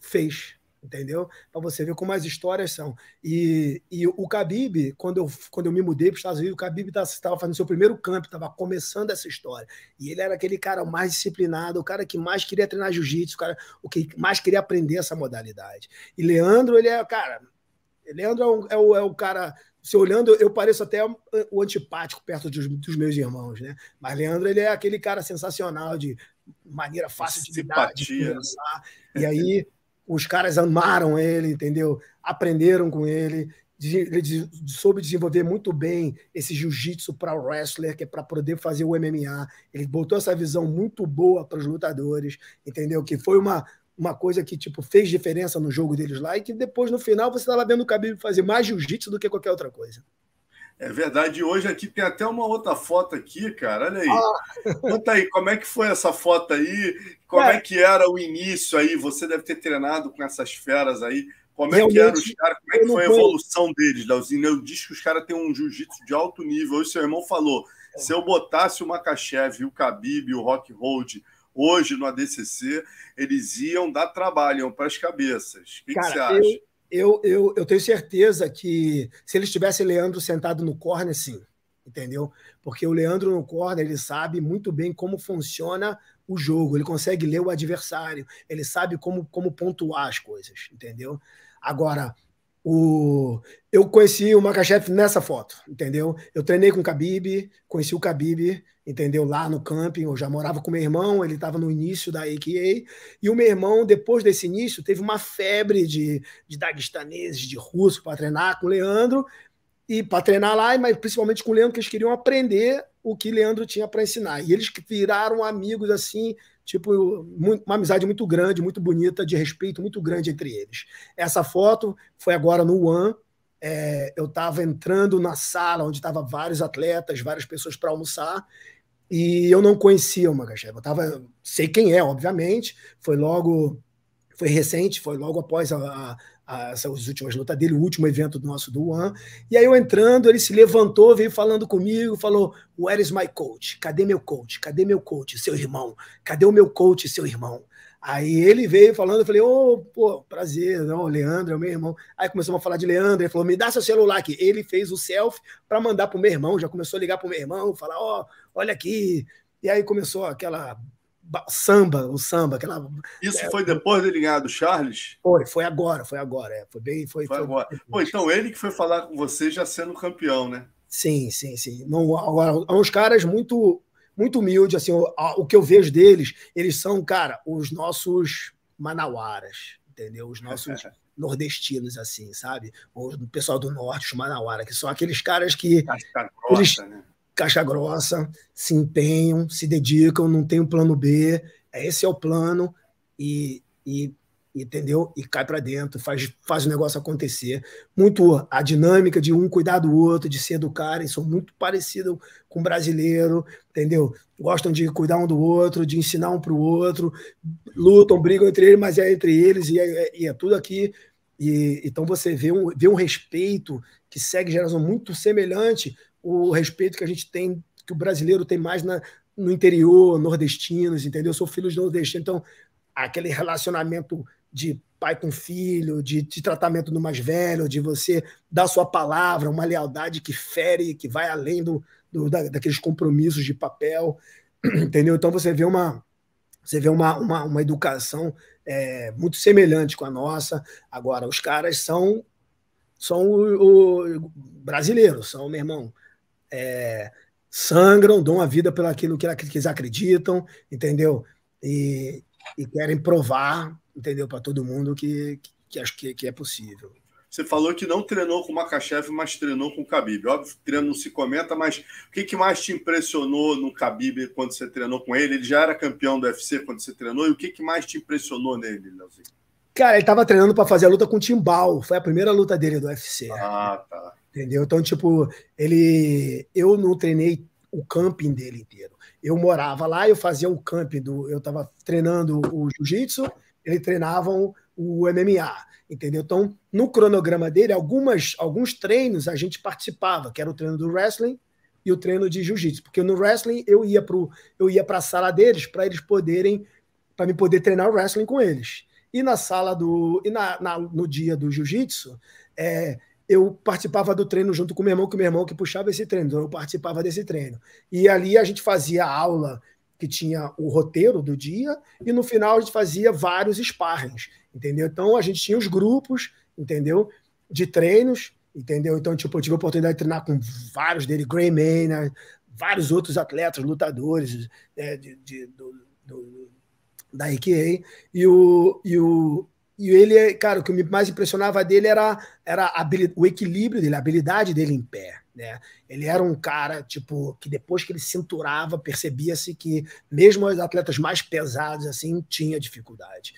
fez entendeu? Para você ver como as histórias são. E, e o Khabib, quando eu, quando eu me mudei para os Estados Unidos, o Khabib estava fazendo seu primeiro camp, estava começando essa história. E ele era aquele cara mais disciplinado, o cara que mais queria treinar jiu-jitsu, o cara o que mais queria aprender essa modalidade. E Leandro, ele é, cara, Leandro é, um, é, o, é o cara se olhando, eu pareço até o antipático perto dos, dos, meus irmãos, né? Mas Leandro, ele é aquele cara sensacional de maneira fácil de lidar, de. E aí os caras amaram ele, entendeu? Aprenderam com ele. Ele soube desenvolver muito bem esse jiu-jitsu para o wrestler, que é para poder fazer o MMA. Ele botou essa visão muito boa para os lutadores, entendeu? Que foi uma, uma coisa que tipo fez diferença no jogo deles lá e que depois no final você estava vendo o Khabib fazer mais jiu-jitsu do que qualquer outra coisa. É verdade. Hoje aqui tem até uma outra foto aqui, cara. Olha aí. Ah. Conta aí, como é que foi essa foto aí? Como é. é. que era o início aí? Você deve ter treinado com essas feras aí. Como é Realmente, que eram os caras? Como é que foi a evolução deles, Leozinho? Eu disse que os caras têm um jiu-jitsu de alto nível. Hoje seu irmão falou: é. se eu botasse o Makachev, o Khabib, o Rock Hold hoje no ADCC, eles iam dar trabalho para as cabeças. O que, cara, que você acha? Eu eu, eu, eu tenho certeza que se eles tivessem Leandro sentado no corner, sim, entendeu? Porque o Leandro no corner, ele sabe muito bem como funciona o jogo, ele consegue ler o adversário, ele sabe como, como pontuar as coisas, entendeu? Agora, o... Eu conheci o Makachev nessa foto, entendeu? Eu treinei com o Khabib, conheci o Khabib, entendeu? Lá no camping, eu já morava com meu irmão, ele estava no início da AKA, e o meu irmão, depois desse início, teve uma febre de, de daguestaneses, de russo para treinar com o Leandro, e para treinar lá, mas principalmente com o Leandro, que eles queriam aprender o que Leandro tinha para ensinar. E eles viraram amigos assim, tipo, uma amizade muito grande, muito bonita, de respeito muito grande entre eles. Essa foto foi agora no One. É, eu estava entrando na sala onde estavam vários atletas, várias pessoas para almoçar, e eu não conhecia o Magachev. Eu tava, sei quem é, obviamente. Foi logo, foi recente, foi logo após a, a, as últimas lutas dele, o último evento do nosso do One. E aí eu entrando, ele se levantou, veio falando comigo, falou: Where is my coach? Cadê meu coach? Cadê meu coach, seu irmão? Cadê o meu coach, seu irmão? Aí ele veio falando, eu falei, ô, oh, pô, prazer, não, Leandro é o meu irmão. Aí começamos a falar de Leandro, ele falou, me dá seu celular aqui. Ele fez o selfie para mandar pro meu irmão, já começou a ligar pro meu irmão, falar, ó, oh, olha aqui. E aí começou aquela samba, o samba, aquela. Isso é, foi depois dele ganhar do Charles? Foi, foi agora, foi agora. É, foi bem. Foi, foi, foi agora. Pô, então ele que foi falar com você já sendo campeão, né? Sim, sim, sim. Não, agora, uns caras muito, muito humildes, assim, o, o que eu vejo deles, eles são, cara, os nossos manauaras, entendeu? Os nossos [laughs] nordestinos, assim, sabe? O pessoal do norte, os manauara, que são aqueles caras que. Casca grossa, eles, né? Caixa grossa, se empenham, se dedicam, não tem um plano B, esse é o plano, e, e entendeu? E cai para dentro, faz, faz o negócio acontecer. Muito a dinâmica de um cuidar do outro, de se educarem, são muito parecidos com o brasileiro, entendeu? Gostam de cuidar um do outro, de ensinar um para o outro, lutam, brigam entre eles, mas é entre eles e é, e é tudo aqui. E, então você vê um, vê um respeito que segue geração muito semelhante o respeito que a gente tem, que o brasileiro tem mais na, no interior, nordestinos, entendeu? Eu sou filho de nordestino, então aquele relacionamento de pai com filho, de, de, tratamento do mais velho, de você dar sua palavra, uma lealdade que fere, que vai além do, do da, daqueles compromissos de papel, [clears throat] entendeu? Então você vê uma você vê uma, uma, uma educação é, muito semelhante com a nossa. Agora, os caras são são o, o brasileiros, são, meu irmão, é, sangram, dão a vida pelo aquilo que eles acreditam, entendeu? E, e querem provar entendeu? Para todo mundo que, que acho que, que é possível. Você falou que não treinou com o Makachev, mas treinou com o Khabib. Óbvio que treino não se comenta, mas o que, que mais te impressionou no Khabib quando você treinou com ele? Ele já era campeão do UFC quando você treinou, e o que, que mais te impressionou nele, Leozinho? Cara, ele estava treinando para fazer a luta com o Timbal. Foi a primeira luta dele do UFC. Ah, tá. Entendeu? Então, tipo, ele. Eu não treinei o camping dele inteiro. Eu morava lá, eu fazia o camping do. Eu estava treinando o jiu-jitsu eles treinavam o MMA, entendeu? Então, no cronograma dele, algumas, alguns treinos a gente participava, que era o treino do wrestling e o treino de jiu-jitsu, porque no wrestling eu ia pro eu ia para a sala deles para eles poderem para me poder treinar o wrestling com eles. E na sala do e na, na no dia do jiu-jitsu, é, eu participava do treino junto com meu irmão, que meu irmão que puxava esse treino, então eu participava desse treino. E ali a gente fazia aula que tinha o roteiro do dia, e no final a gente fazia vários sparrings, entendeu? Então a gente tinha os grupos, entendeu? De treinos, entendeu? Então, tipo, eu tive a oportunidade de treinar com vários dele, Gray Maynard, vários outros atletas, lutadores é, de, de, do, do, da AKA, e o, e o, e ele, cara, o que me mais impressionava dele era, era o equilíbrio dele, a habilidade dele em pé. Né? Ele era um cara, tipo, que depois que ele cinturava, percebia-se que mesmo os atletas mais pesados, assim, tinha dificuldade.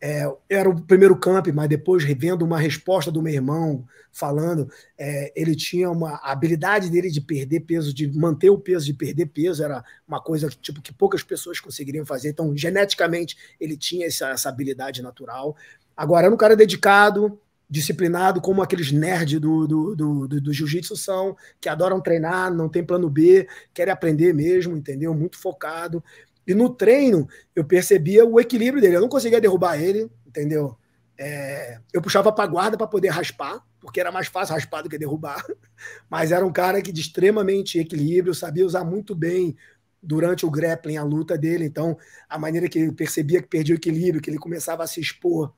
É, era o primeiro camp, mas depois, revendo uma resposta do meu irmão falando, é, ele tinha uma habilidade dele de perder peso, de manter o peso, de perder peso, era uma coisa tipo, que poucas pessoas conseguiriam fazer. Então, geneticamente, ele tinha essa, essa habilidade natural. Agora, era um cara dedicado, disciplinado como aqueles nerds do, do, do, do, do jiu-jitsu são, que adoram treinar, não tem plano B, querem aprender mesmo, entendeu? Muito focado. E no treino, eu percebia o equilíbrio dele. Eu não conseguia derrubar ele, entendeu? É, eu puxava para guarda para poder raspar, porque era mais fácil raspar do que derrubar. [laughs] Mas era um cara que de extremamente equilíbrio, sabia usar muito bem durante o grappling a luta dele. Então, a maneira que ele percebia que perdia o equilíbrio, que ele começava a se expor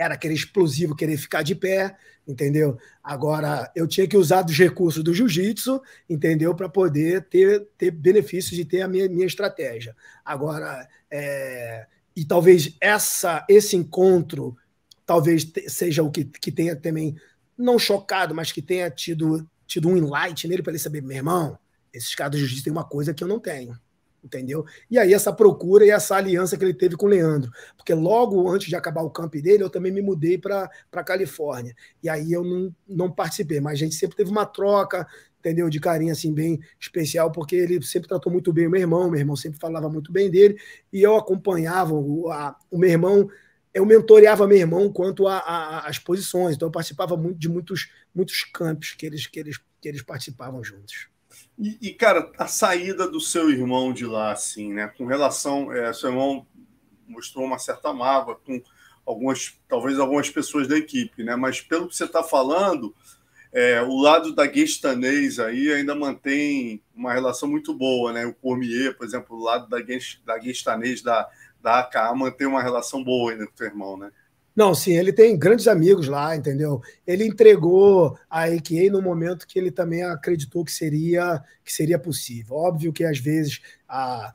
era aquele explosivo querer ficar de pé, entendeu? Agora, eu tinha que usar dos recursos do jiu-jitsu, entendeu? Para poder ter, ter benefícios e ter a minha, minha estratégia. Agora, é, e talvez essa, esse encontro talvez seja o que, que tenha também, não chocado, mas que tenha tido, tido um inlight nele para ele saber, meu irmão, esses caras do jiu-jitsu têm uma coisa que eu não tenho entendeu? E aí essa procura e essa aliança que ele teve com o Leandro, porque logo antes de acabar o camp dele, eu também me mudei para Califórnia, e aí eu não, não participei, mas a gente sempre teve uma troca, entendeu, de carinho assim bem especial, porque ele sempre tratou muito bem o meu irmão, meu irmão sempre falava muito bem dele, e eu acompanhava o, a, o meu irmão, eu mentoreava meu irmão quanto às posições, então eu participava muito de muitos, muitos campos que eles, que, eles, que eles participavam juntos. E, e, cara, a saída do seu irmão de lá, assim, né? Com relação. É, seu irmão mostrou uma certa mágoa com algumas, talvez algumas pessoas da equipe, né? Mas pelo que você está falando, é, o lado da Guestanês aí ainda mantém uma relação muito boa, né? O Cormier, por exemplo, o lado da, da Guestanês da, da AKA mantém uma relação boa ainda com o teu irmão, né? Não, sim, ele tem grandes amigos lá, entendeu? Ele entregou a AKA no momento que ele também acreditou que seria que seria possível. Óbvio que às vezes a,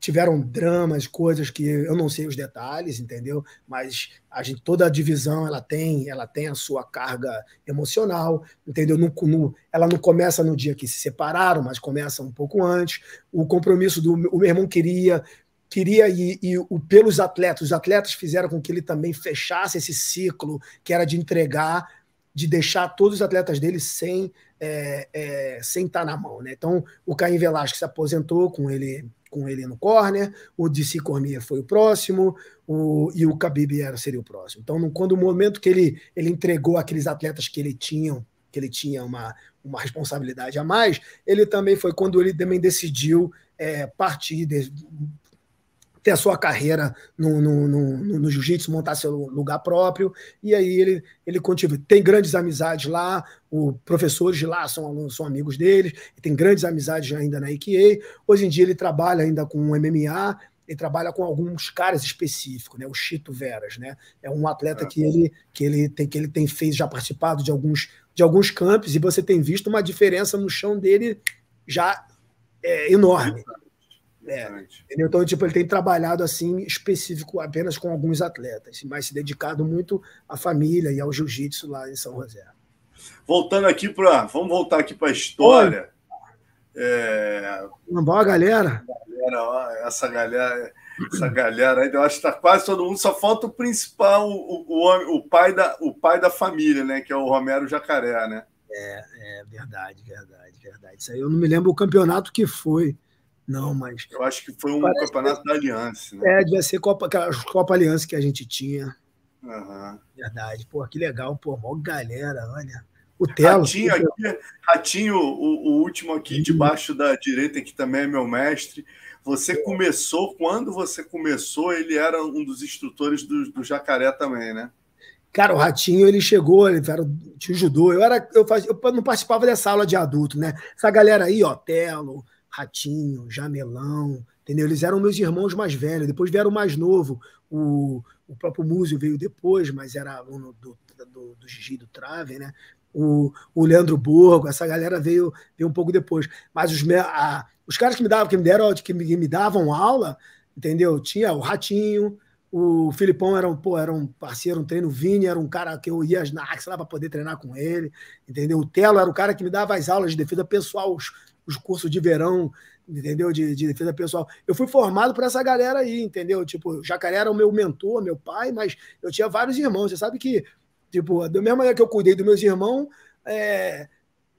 tiveram dramas, coisas que eu não sei os detalhes, entendeu? Mas a gente, toda a divisão ela tem, ela tem a sua carga emocional, entendeu? No, no, ela não começa no dia que se separaram, mas começa um pouco antes. O compromisso do o meu irmão queria queria e, e o, pelos atletas, os atletas fizeram com que ele também fechasse esse ciclo que era de entregar, de deixar todos os atletas dele sem é, é, sem estar na mão, né? Então o Caim Velasquez se aposentou com ele com ele no corner, o DC Cormier foi o próximo, o, e o Khabib era, seria o próximo. Então, quando o momento que ele, ele entregou aqueles atletas que ele tinha, que ele tinha uma, uma responsabilidade a mais, ele também foi quando ele também decidiu é, partir, de, ter a sua carreira no, no, no, no jiu-jitsu, montar seu lugar próprio, e aí ele, ele continua. Tem grandes amizades lá, os professores de lá são são amigos dele, tem grandes amizades ainda na IKEA. Hoje em dia ele trabalha ainda com o MMA, ele trabalha com alguns caras específicos, né? O Chito Veras, né? É um atleta que ele que ele tem que ele tem fez já participado de alguns de alguns campos e você tem visto uma diferença no chão dele já é, enorme. É, então, tipo, ele tem trabalhado assim específico apenas com alguns atletas, mas se dedicado muito à família e ao jiu-jitsu lá em São José. Voltando aqui para. Vamos voltar aqui para a história. É... Uma boa galera. galera essa galera. Essa galera aí, eu acho que está quase todo mundo, só falta o principal, o, o, o, pai da, o pai da família, né? Que é o Romero Jacaré, né? É, é verdade, verdade, verdade. Isso aí eu não me lembro o campeonato que foi. Não, mas. Eu acho que foi um campeonato que... da Aliança. Né? É, devia ser Copa, aquela Copa Aliança que a gente tinha. Uhum. Verdade. Pô, que legal. Pô, mó galera, olha. O Telo. Ratinho, aqui, Ratinho o, o último aqui debaixo da direita, que também é meu mestre. Você é. começou, quando você começou, ele era um dos instrutores do, do Jacaré também, né? Cara, o Ratinho, ele chegou, ele era, tinha judô. Eu, era, eu, fazia, eu não participava dessa aula de adulto, né? Essa galera aí, ó, Telo, Ratinho, Jamelão, entendeu? Eles eram meus irmãos mais velhos. Depois vieram o mais novo. O, o próprio Múzio veio depois, mas era aluno do, do, do Gigi do Trave, né? O, o Leandro Borgo, essa galera veio, veio um pouco depois. Mas os, a, os caras que me davam, que me deram, que me, que me davam aula, entendeu? Tinha o Ratinho, o Filipão era um, pô, era um parceiro, um treino. O Vini era um cara que eu ia na Axel lá para poder treinar com ele, entendeu? O Telo era o cara que me dava as aulas de defesa pessoal, os, os cursos de verão, entendeu? De, de, defesa pessoal. Eu fui formado por essa galera aí, entendeu? Tipo, o Jacaré era o meu mentor, meu pai, mas eu tinha vários irmãos. Você sabe que, tipo, da mesma maneira que eu cuidei dos meus irmãos, é,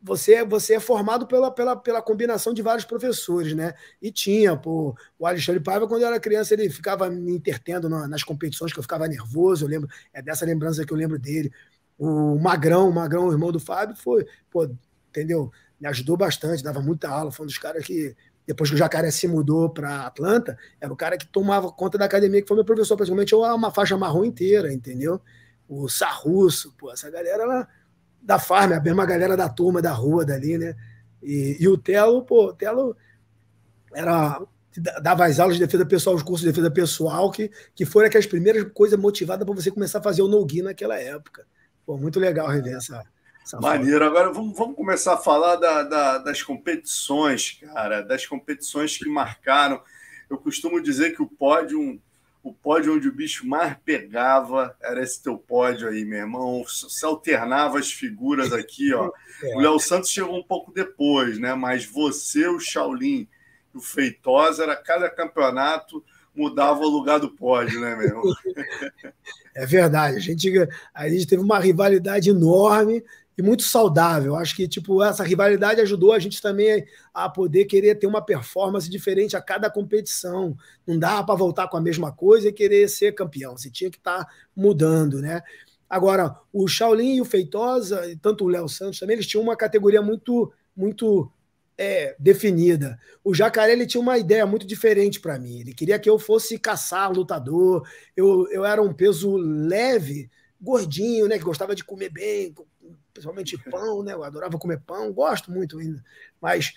você, você é formado pela, pela, pela combinação de vários professores, né? E tinha, pô, o Alexandre Paiva, quando eu era criança, ele ficava me intertendo nas competições, que eu ficava nervoso, eu lembro, é dessa lembrança que eu lembro dele. O Magrão, o Magrão, o irmão do Fábio, foi, pô, entendeu? Me ajudou bastante, dava muita aula, foi um dos caras que, depois que o Jacaré se mudou para Atlanta, era o cara que tomava conta da academia, que foi meu professor, praticamente eu uma faixa marrom inteira, entendeu? O Sarrusso, pô, essa galera lá da farm, a mesma galera da turma, da rua dali, né? E, e o Telo, pô, o Telo era dava as aulas de defesa pessoal, os cursos de defesa pessoal, que, que foram aquelas primeiras coisas motivadas para você começar a fazer o no-gi naquela época. Pô, muito legal rever essa, Maneiro. Agora vamos, vamos começar a falar da, da, das competições, cara, das competições que marcaram. Eu costumo dizer que o pódio, o pódio onde o bicho mais pegava era esse teu pódio aí, meu irmão. Se alternava as figuras aqui, ó. [laughs] É. O Léo Santos chegou um pouco depois, né? Mas você, o Shaolin e o Feitosa, era cada campeonato mudava o lugar do pódio, né, meu irmão? [laughs] É verdade. A gente, a gente teve uma rivalidade enorme e muito saudável. Acho que tipo essa rivalidade ajudou a gente também a poder querer ter uma performance diferente a cada competição. Não dá para voltar com a mesma coisa e querer ser campeão. Você tinha que estar tá mudando, né? Agora, o Shaolin e o Feitosa, e tanto o Léo Santos também, eles tinham uma categoria muito muito é, definida. O Jacaré ele tinha uma ideia muito diferente para mim. Ele queria que eu fosse caçar lutador. Eu, eu era um peso leve, gordinho, né? Que gostava de comer bem, principalmente pão, né? Eu adorava comer pão, gosto muito ainda. Mas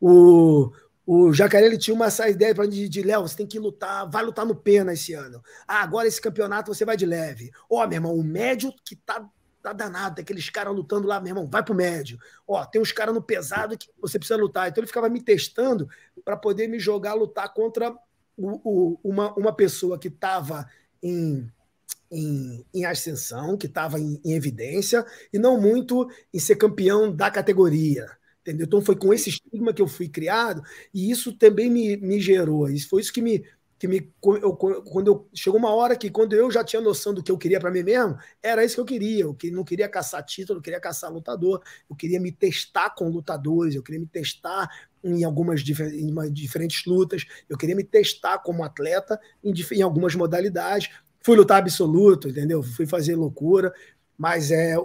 o, o Jacaré ele tinha uma essa ideia para de, de Léo, você tem que lutar, vai lutar no pena esse ano. Ah, agora esse campeonato você vai de leve. Ó, oh, meu irmão, o médio que tá tá danado, aqueles caras lutando lá, meu irmão, vai pro médio. Ó, tem uns caras no pesado que você precisa lutar. Então ele ficava me testando para poder me jogar lutar contra o, o, uma, uma pessoa que estava em, em, em, ascensão, que estava em, em, evidência, e não muito em ser campeão da categoria. Entendeu? Então foi com esse estigma que eu fui criado, e isso também me, me gerou. Isso foi isso que me, que me eu, quando eu chegou uma hora que quando eu já tinha noção do que eu queria para mim mesmo, era isso que eu queria. Eu não queria caçar título, eu queria caçar lutador. Eu queria me testar com lutadores, eu queria me testar em algumas em diferentes lutas, eu queria me testar como atleta em, em algumas modalidades. Fui lutar absoluto, entendeu? Fui fazer loucura, mas é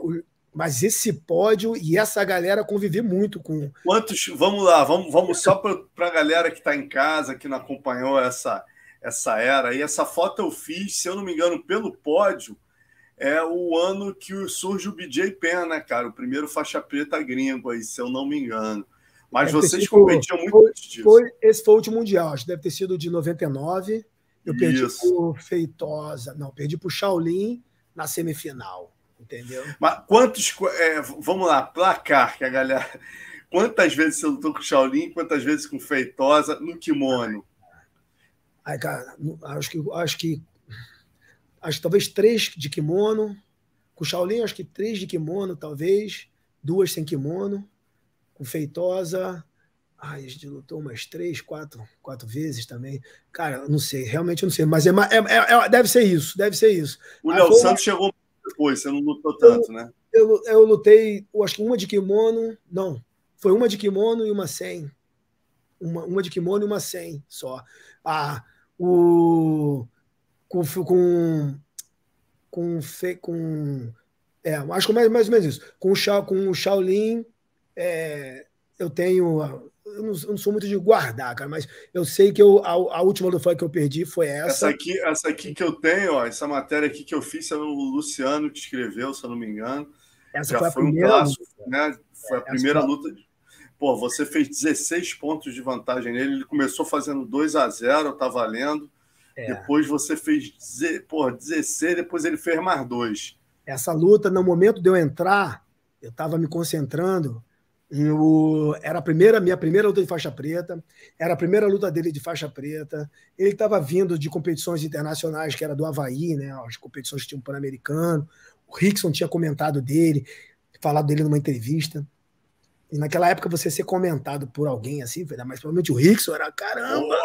mas esse pódio e essa galera conviver muito com. Quantos? Vamos lá, vamos, vamos só para a galera que está em casa, que não acompanhou essa essa era. E essa foto eu fiz, se eu não me engano, pelo pódio, é o ano que surge o BJ Penn, né, cara? O primeiro faixa preta gringo aí, se eu não me engano. Mas deve vocês sido, competiam muito foi, disso. Foi, esse foi o último Mundial, acho que deve ter sido de 99. Eu perdi por Feitosa. Não, perdi por Shaolin na semifinal. Entendeu? Mas quantos. É, vamos lá, placar, que a galera. Quantas vezes você lutou com Shaolin, quantas vezes com Feitosa no kimono? Aí, cara, acho que, acho que, acho que talvez três de kimono. Com o Shaolin, acho que três de kimono, talvez. Duas sem kimono. Com Feitosa. Ai, a gente lutou umas três, quatro, quatro vezes também. Cara, não sei, realmente não sei. Mas é, é, é, é deve ser isso, deve ser isso. O Léo Santos chegou depois, você não lutou tanto, eu, né? Eu, eu lutei, eu acho que uma de kimono. Não, foi uma de kimono e uma sem. Uma, uma de kimono e uma sem só. Ah, o, com, com, com, com é, acho que mais, mais ou menos isso. Com o, Shao, com o Shaolin, é, eu tenho. Eu não, eu não, sou muito de guardar, cara, mas eu sei que eu, a, a última luta que eu perdi foi essa. Essa aqui, essa aqui que eu tenho, ó, essa matéria aqui que eu fiz, é o Luciano que escreveu, se eu não me engano. Essa Já foi, foi um clássico, né? Foi a primeira foi... luta. Pô, você fez 16 pontos de vantagem nele. Ele começou fazendo 2 a 0 tá valendo. É. Depois você fez pô, 16, depois ele fez mais dois. Essa luta, no momento de eu entrar, eu estava me concentrando. Eu, era a primeira, minha primeira luta de faixa preta, era a primeira luta dele de faixa preta. Ele estava vindo de competições internacionais, que era do Havaí, né? As competições que tinham um Pan-Americano. O Rickson tinha comentado dele, falado dele numa entrevista. E naquela época você ser comentado por alguém assim, mas provavelmente o Rickson era caramba.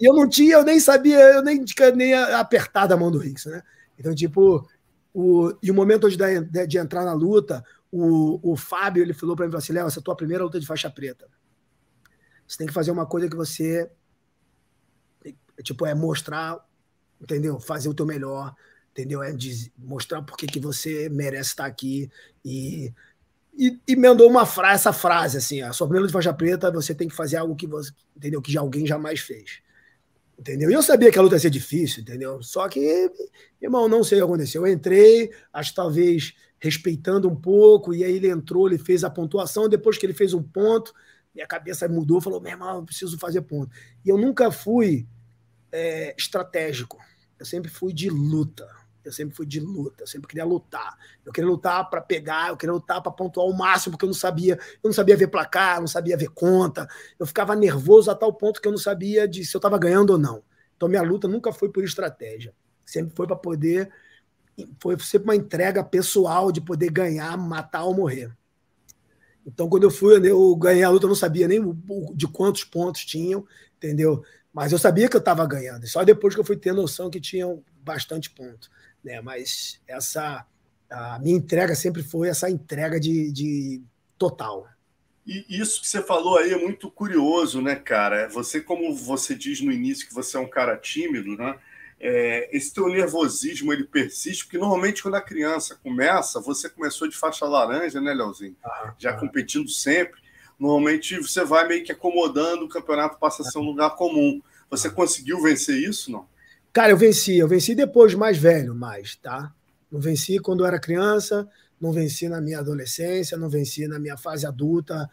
E eu não tinha, eu nem sabia, eu nem, nem apertar a mão do Rickson, né? Então, tipo, o, e o momento de, de, de entrar na luta, o, o Fábio ele falou para mim assim: Léo, essa é a tua primeira luta de faixa preta. Você tem que fazer uma coisa que você tipo, é mostrar, entendeu? Fazer o teu melhor, entendeu? É mostrar por que, você merece estar aqui e e, e mandou uma frase, essa frase assim, a sua primeira de faixa preta, você tem que fazer algo que você, entendeu, que já alguém jamais fez. Entendeu? E eu sabia que a luta ia ser difícil, entendeu? Só que, irmão, não sei o que aconteceu. Eu entrei, acho que talvez respeitando um pouco, e aí ele entrou, ele fez a pontuação, depois que ele fez um ponto, minha cabeça mudou, falou, meu irmão, eu preciso fazer ponto. E eu nunca fui é, estratégico, eu sempre fui de luta. Eu sempre fui de luta, eu sempre queria lutar. Eu queria lutar para pegar, eu queria lutar para pontuar o máximo, porque eu não sabia, eu não sabia ver placar, não sabia ver conta. Eu ficava nervoso a tal ponto que eu não sabia de se eu estava ganhando ou não. Então minha luta nunca foi por estratégia, sempre foi para poder foi sempre uma entrega pessoal de poder ganhar, matar ou morrer. Então, quando eu fui, eu ganhei a luta, eu não sabia nem de quantos pontos tinham, entendeu? Mas eu sabia que eu estava ganhando. Só depois que eu fui ter noção que tinham bastante ponto né? Mas essa a minha entrega sempre foi essa entrega de, de total. E isso que você falou aí é muito curioso, né, cara? Você, como você diz no início que você é um cara tímido, né? É, esse teu nervosismo ele persiste, porque normalmente quando a criança começa, você começou de faixa laranja, né, Leozinho? Ah, Já ah. competindo sempre. Normalmente você vai meio que acomodando, o campeonato passa a ser um lugar comum. Você conseguiu vencer isso, não? Cara, eu venci. Eu venci depois mais velho, mais, tá? Não venci quando eu era criança, não venci na minha adolescência, não venci na minha fase adulta,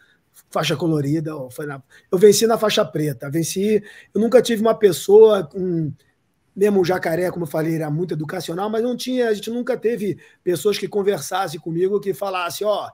faixa colorida. Eu venci na faixa preta. Venci. Eu nunca tive uma pessoa com mesmo o jacaré, como eu falei, era muito educacional, mas não tinha, a gente nunca teve pessoas que conversassem comigo que falassem, ó, oh,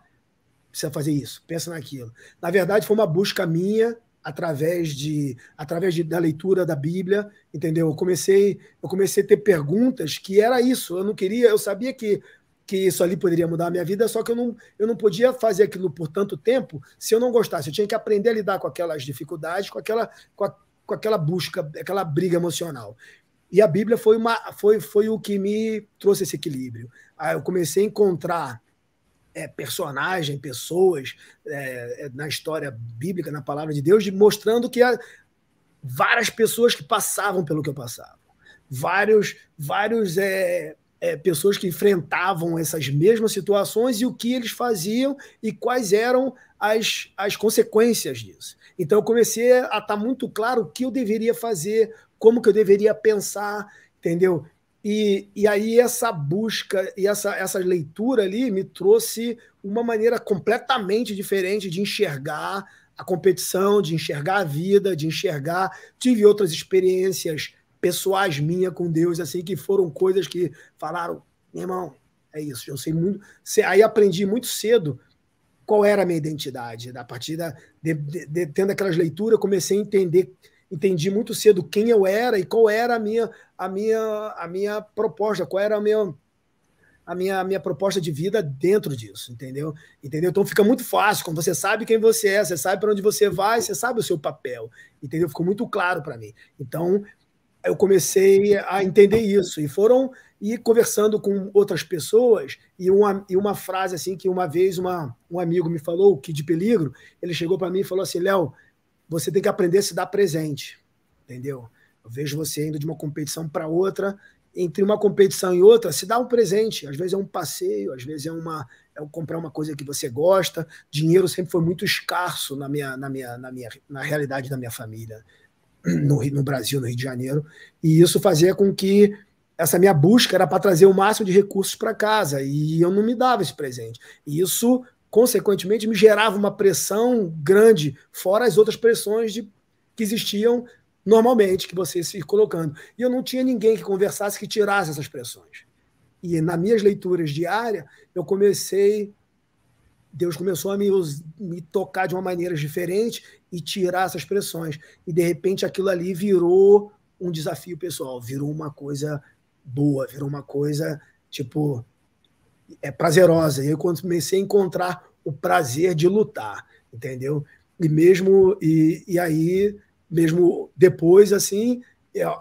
precisa fazer isso, pensa naquilo. Na verdade, foi uma busca minha através de através de, da leitura da Bíblia, entendeu? Eu comecei eu comecei a ter perguntas que era isso. Eu não queria, eu sabia que que isso ali poderia mudar a minha vida, só que eu não, eu não podia fazer aquilo por tanto tempo se eu não gostasse. Eu tinha que aprender a lidar com aquelas dificuldades, com aquela, com, a, com aquela busca, aquela briga emocional. E a Bíblia foi, uma, foi, foi o que me trouxe esse equilíbrio. Aí eu comecei a encontrar é, personagem, pessoas é, é, na história bíblica, na palavra de Deus, de, mostrando que há várias pessoas que passavam pelo que eu passava. Vários, vários é, é, pessoas que enfrentavam essas mesmas situações e o que eles faziam e quais eram as, as consequências disso. Então eu comecei a estar tá muito claro o que eu deveria fazer, como que eu deveria pensar, entendeu? E, e aí essa busca e essa, essa leitura ali me trouxe uma maneira completamente diferente de enxergar a competição, de enxergar a vida, de enxergar. Tive outras experiências pessoais minhas com Deus, assim, que foram coisas que falaram, meu irmão, é isso, eu sei muito. Aí aprendi muito cedo qual era a minha identidade. A partir da, de, de, de, tendo aquelas leituras, comecei a entender entendi muito cedo quem eu era e qual era a minha a minha a minha proposta, qual era a minha a minha, a minha proposta de vida dentro disso, entendeu? Entendeu? Então fica muito fácil, quando você sabe quem você é, você sabe para onde você vai, você sabe o seu papel, entendeu? Ficou muito claro para mim. Então eu comecei a entender isso e foram e conversando com outras pessoas e uma, e uma frase assim que uma vez uma, um amigo me falou, que de peligro, ele chegou para mim e falou assim, Léo, você tem que aprender a se dar presente, entendeu? Eu vejo você indo de uma competição para outra, entre uma competição e outra, se dá um presente. Às vezes é um passeio, às vezes é uma é comprar uma coisa que você gosta. Dinheiro sempre foi muito escasso na minha, na minha, na minha na realidade da minha família no, no Brasil, no Rio de Janeiro, e isso fazia com que essa minha busca era para trazer o máximo de recursos para casa e eu não me dava esse presente. E isso consequentemente, me gerava uma pressão grande, fora as outras pressões de, que existiam normalmente, que você se colocando. E eu não tinha ninguém que conversasse que tirasse essas pressões. E nas minhas leituras diárias, eu comecei. Deus começou a me, me tocar de uma maneira diferente e tirar essas pressões. E de repente aquilo ali virou um desafio pessoal, virou uma coisa boa, virou uma coisa tipo é prazerosa. E eu comecei a encontrar o prazer de lutar, entendeu? E mesmo e, e aí mesmo depois assim,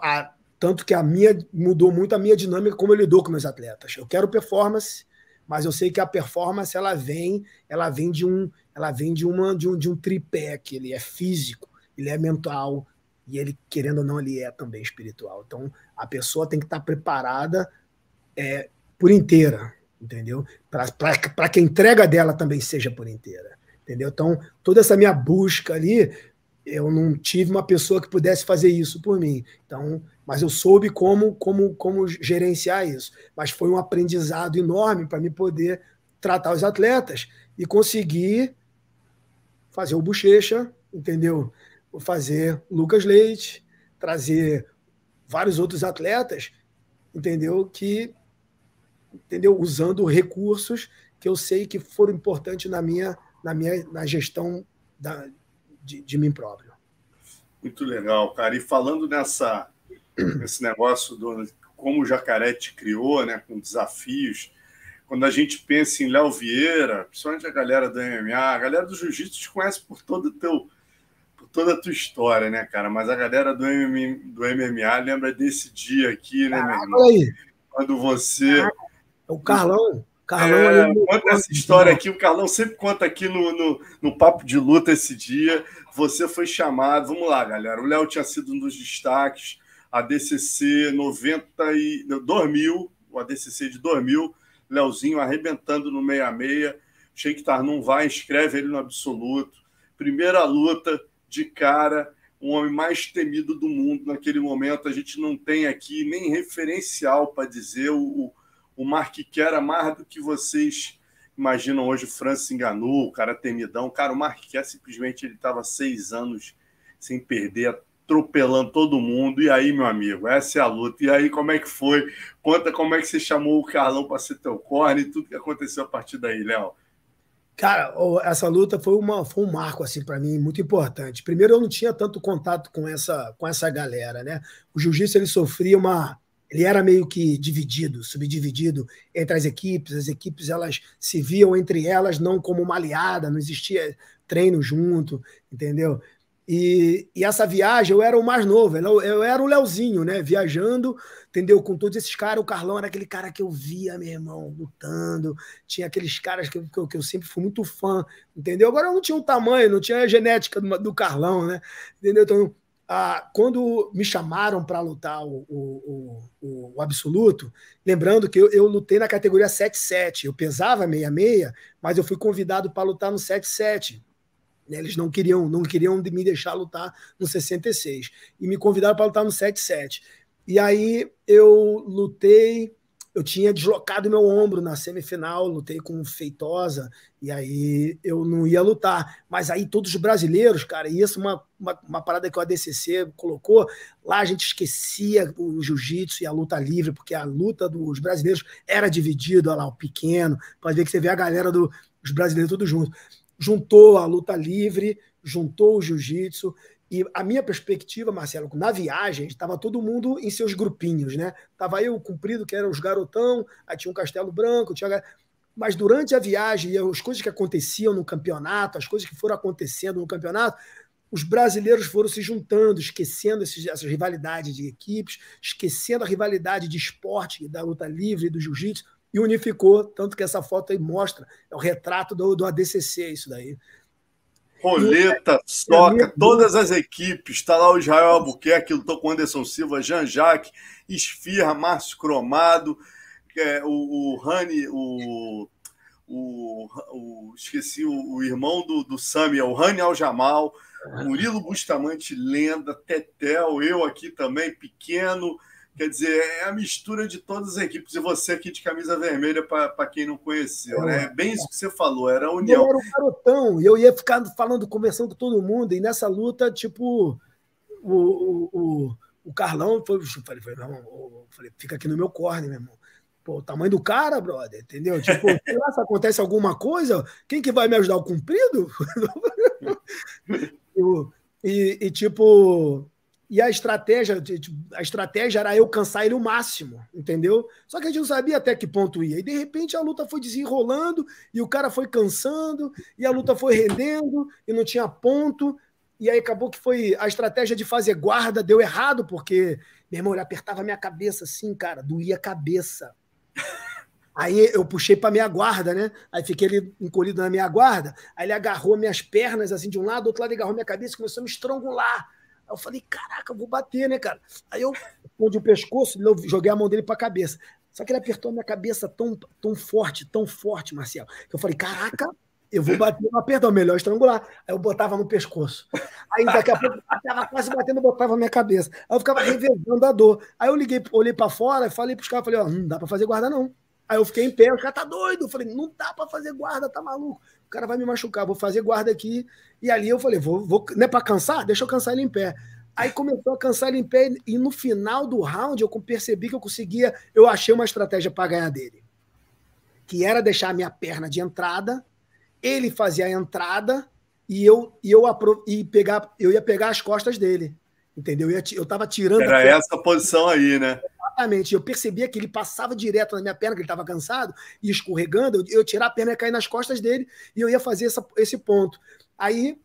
a, tanto que a minha mudou muito a minha dinâmica como eu lido com meus atletas. Eu quero performance, mas eu sei que a performance ela vem, ela vem de um, ela vem de uma de um, de um tripé que ele é físico, ele é mental e ele querendo ou não ele é também espiritual. Então a pessoa tem que estar preparada é, por inteira, entendeu? Para que a entrega dela também seja por inteira, entendeu? Então, toda essa minha busca ali, eu não tive uma pessoa que pudesse fazer isso por mim. Então, mas eu soube como como como gerenciar isso. Mas foi um aprendizado enorme para me poder tratar os atletas e conseguir fazer o Bochecha, entendeu? Fazer Lucas Leite, trazer vários outros atletas, entendeu? Que entendeu? Usando recursos que eu sei que foram importantes na minha, na minha na gestão da, de, de mim próprio. Muito legal, cara. E falando nessa nesse negócio do como o Jacaré te criou, né, com desafios, quando a gente pensa em Léo Vieira, principalmente a galera do MMA, a galera do Jiu-Jitsu te conhece por todo teu por toda a tua história, né, cara? Mas a galera do, MMA, do MMA lembra desse dia aqui, né, ah, meu irmão? Aí. Quando você ah, o Carlão. Carlão é, conta essa história aqui. O Carlão sempre conta aqui no, no, no, Papo de Luta esse dia. Você foi chamado. Vamos lá, galera. O Léo tinha sido um dos destaques. A DCC 90 e 2000, o ADCC de 2000. Léozinho arrebentando no 66. Sheik Tarnum vai, inscreve ele no absoluto. primeira luta de cara, um homem mais temido do mundo naquele momento. A gente não tem aqui nem referencial para dizer o, o Mark era mais do que vocês imaginam hoje. O Francis enganou, o cara temidão. Cara, o Mark simplesmente ele estava seis anos sem perder, atropelando todo mundo. E aí, meu amigo, essa é a luta. E aí, como é que foi? Conta como é que você chamou o Carlão para ser teu corne e tudo que aconteceu a partir daí, Léo. Cara, essa luta foi, uma, foi um marco assim para mim muito importante. Primeiro, eu não tinha tanto contato com essa com essa galera, né? O jiu-jitsu ele sofria uma ele era meio que dividido, subdividido entre as equipes. As equipes elas se viam entre elas não como uma aliada, não existia treino junto, entendeu? E, e, essa viagem eu era o mais novo, eu era o Leozinho, né? Viajando, entendeu? Com todos esses caras. O Carlão era aquele cara que eu via, meu irmão, lutando. Tinha aqueles caras que, que, eu, que eu sempre fui muito fã, entendeu? Agora eu não tinha o tamanho, não tinha a genética do, do Carlão, né? Entendeu? Então, ah, quando me chamaram para lutar o, o, o, o, absoluto, lembrando que eu, eu lutei na categoria 7-7, eu pesava 66, mas eu fui convidado para lutar no 7-7. Né? Eles não queriam, não queriam me deixar lutar no 66. E me convidaram para lutar no 77. E aí eu lutei, eu tinha deslocado meu ombro na semifinal, lutei com Feitosa, e aí eu não ia lutar. Mas aí todos os brasileiros, cara, e isso é uma, uma, uma parada que o ADCC colocou, lá a gente esquecia o jiu-jitsu e a luta livre, porque a luta dos brasileiros era dividida, olha lá, o pequeno, pode ver que você vê a galera dos do, brasileiros tudo junto juntou a luta livre, juntou o jiu-jitsu. E a minha perspectiva, Marcelo, na viagem, estava todo mundo em seus grupinhos, né? Tava eu, cumprido, que eram os garotão, aí tinha um Castelo Branco, tinha. Mas durante a viagem, as coisas que aconteciam no campeonato, as coisas que foram acontecendo no campeonato, os brasileiros foram se juntando, esquecendo esses, essas rivalidades de equipes, esquecendo a rivalidade de esporte, da luta livre, do jiu-jitsu, e unificou, tanto que essa foto aí mostra, é o retrato do, do ADCC, isso daí. Roleta, Soca, todas as equipes, está lá o Israel Albuquerque, lutou com o Anderson Silva, Jean-Jacques, Esfirra, Márcio Cromado, é, o, o Rani, o, o, o, esqueci o, o irmão do, do Sami, o Rani Aljamal, Murilo Bustamante, lenda, Tetel, eu aqui também, pequeno, Quer dizer, é a mistura de todas as equipes. E você aqui de camisa vermelha, para quem não conheceu, né? É bem isso que você falou, era a união. Eu era um garotão, e eu ia ficar falando, conversando com todo mundo, e nessa luta, tipo, o, o, o, o Carlão foi. Falei, falei, não, falei, fica aqui no meu corne, meu irmão. Pô, o tamanho do cara, brother, entendeu? Tipo, [laughs] se acontece alguma coisa, quem que vai me ajudar? O cumprido? [laughs] e, e, tipo, e a estratégia, a estratégia era eu cansar ele o máximo, entendeu? Só que a gente não sabia até que ponto ia. E de repente a luta foi desenrolando, e o cara foi cansando, e a luta foi rendendo, e não tinha ponto. E aí acabou que foi a estratégia de fazer guarda, deu errado, porque, meu irmão, ele apertava a minha cabeça assim, cara, doía a cabeça. Aí eu puxei para minha guarda, né? Aí fiquei ali encolhido na minha guarda. Aí ele agarrou minhas pernas assim de um lado, do outro lado ele agarrou minha cabeça e começou a me estrangular. Eu falei, caraca, eu vou bater, né, cara? Aí eu onde o pescoço, eu joguei a mão dele para a cabeça. Só que ele apertou a minha cabeça tão, tão forte, tão forte, Marcelo, que eu falei, caraca, eu vou bater, mas perdão, melhor estrangular. Aí eu botava no pescoço. Aí daqui a pouco eu estava quase batendo, botava a minha cabeça. Aí eu ficava revezando a dor. Aí eu liguei, olhei para fora e falei para os caras, falei, ó, não dá para fazer guarda não. Aí eu fiquei em pé, o cara tá doido. Eu falei, não dá para fazer guarda, tá maluco. O cara vai me machucar, vou fazer guarda aqui. E ali eu falei, vou, vou não é para cansar? Deixa eu cansar ele em pé. Aí começou a cansar ele em pé, e no final do round eu percebi que eu conseguia, eu achei uma estratégia para ganhar dele. Que era deixar a minha perna de entrada, ele fazia a entrada e eu, e eu, e pegar, eu ia pegar as costas dele. Entendeu? Eu, ia, eu tava tirando. Era essa posição aí, né? Exatamente. Eu percebia que ele passava direto na minha perna, que ele estava cansado, e escorregando, eu, eu tirar a perna e cair nas costas dele, e eu ia fazer essa, esse ponto. Aí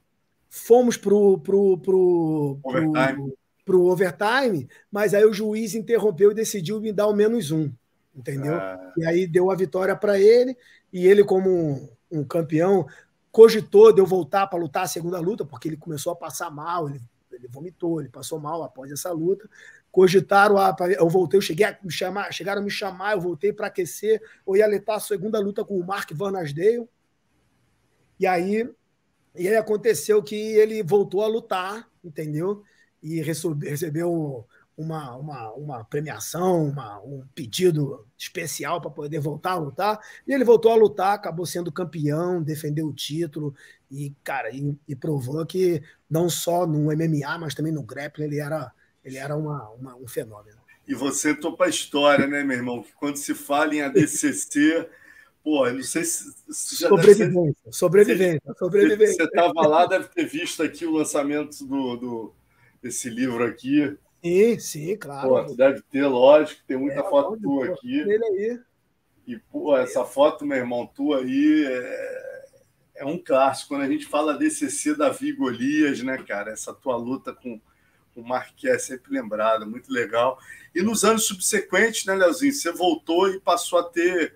fomos pro, pro, pro, overtime. Pro, pro overtime, mas aí o juiz interrompeu e decidiu me dar o menos um, entendeu? Ah. E aí deu a vitória para ele, e ele, como um, um, campeão, cogitou de eu voltar para lutar a segunda luta, porque ele começou a passar mal, ele, ele vomitou, ele passou mal após essa luta. Cogitaram, a, eu voltei, eu cheguei a me chamar, chegaram a me chamar, eu voltei para aquecer, eu ia lutar a segunda luta com o Mark Van Asdale. E aí E aí aconteceu que ele voltou a lutar, entendeu? E recebeu uma, uma, uma premiação, uma, um pedido especial para poder voltar a lutar. E ele voltou a lutar, acabou sendo campeão, defendeu o título e, cara, e, e provou que não só no MMA, mas também no grappling ele era, ele era uma, uma um fenômeno. E você topa a história, né, meu irmão? Que quando se fala em ADCC, pô, eu não sei se. se sobrevivência, ser... sobrevivência, sobrevivência. Você estava lá, deve ter visto aqui o lançamento do, do, desse livro aqui. Sim, sim, claro. Pô, deve ter, lógico, tem muita é, foto tua aqui. Ele aí. E, pô, essa foto, meu irmão, tua aí é, é um clássico. Quando a gente fala DCC Davi Golias, né, cara? Essa tua luta com o Marquês é sempre lembrada, muito legal. E nos anos subsequentes, né, Leozinho, você voltou e passou a ter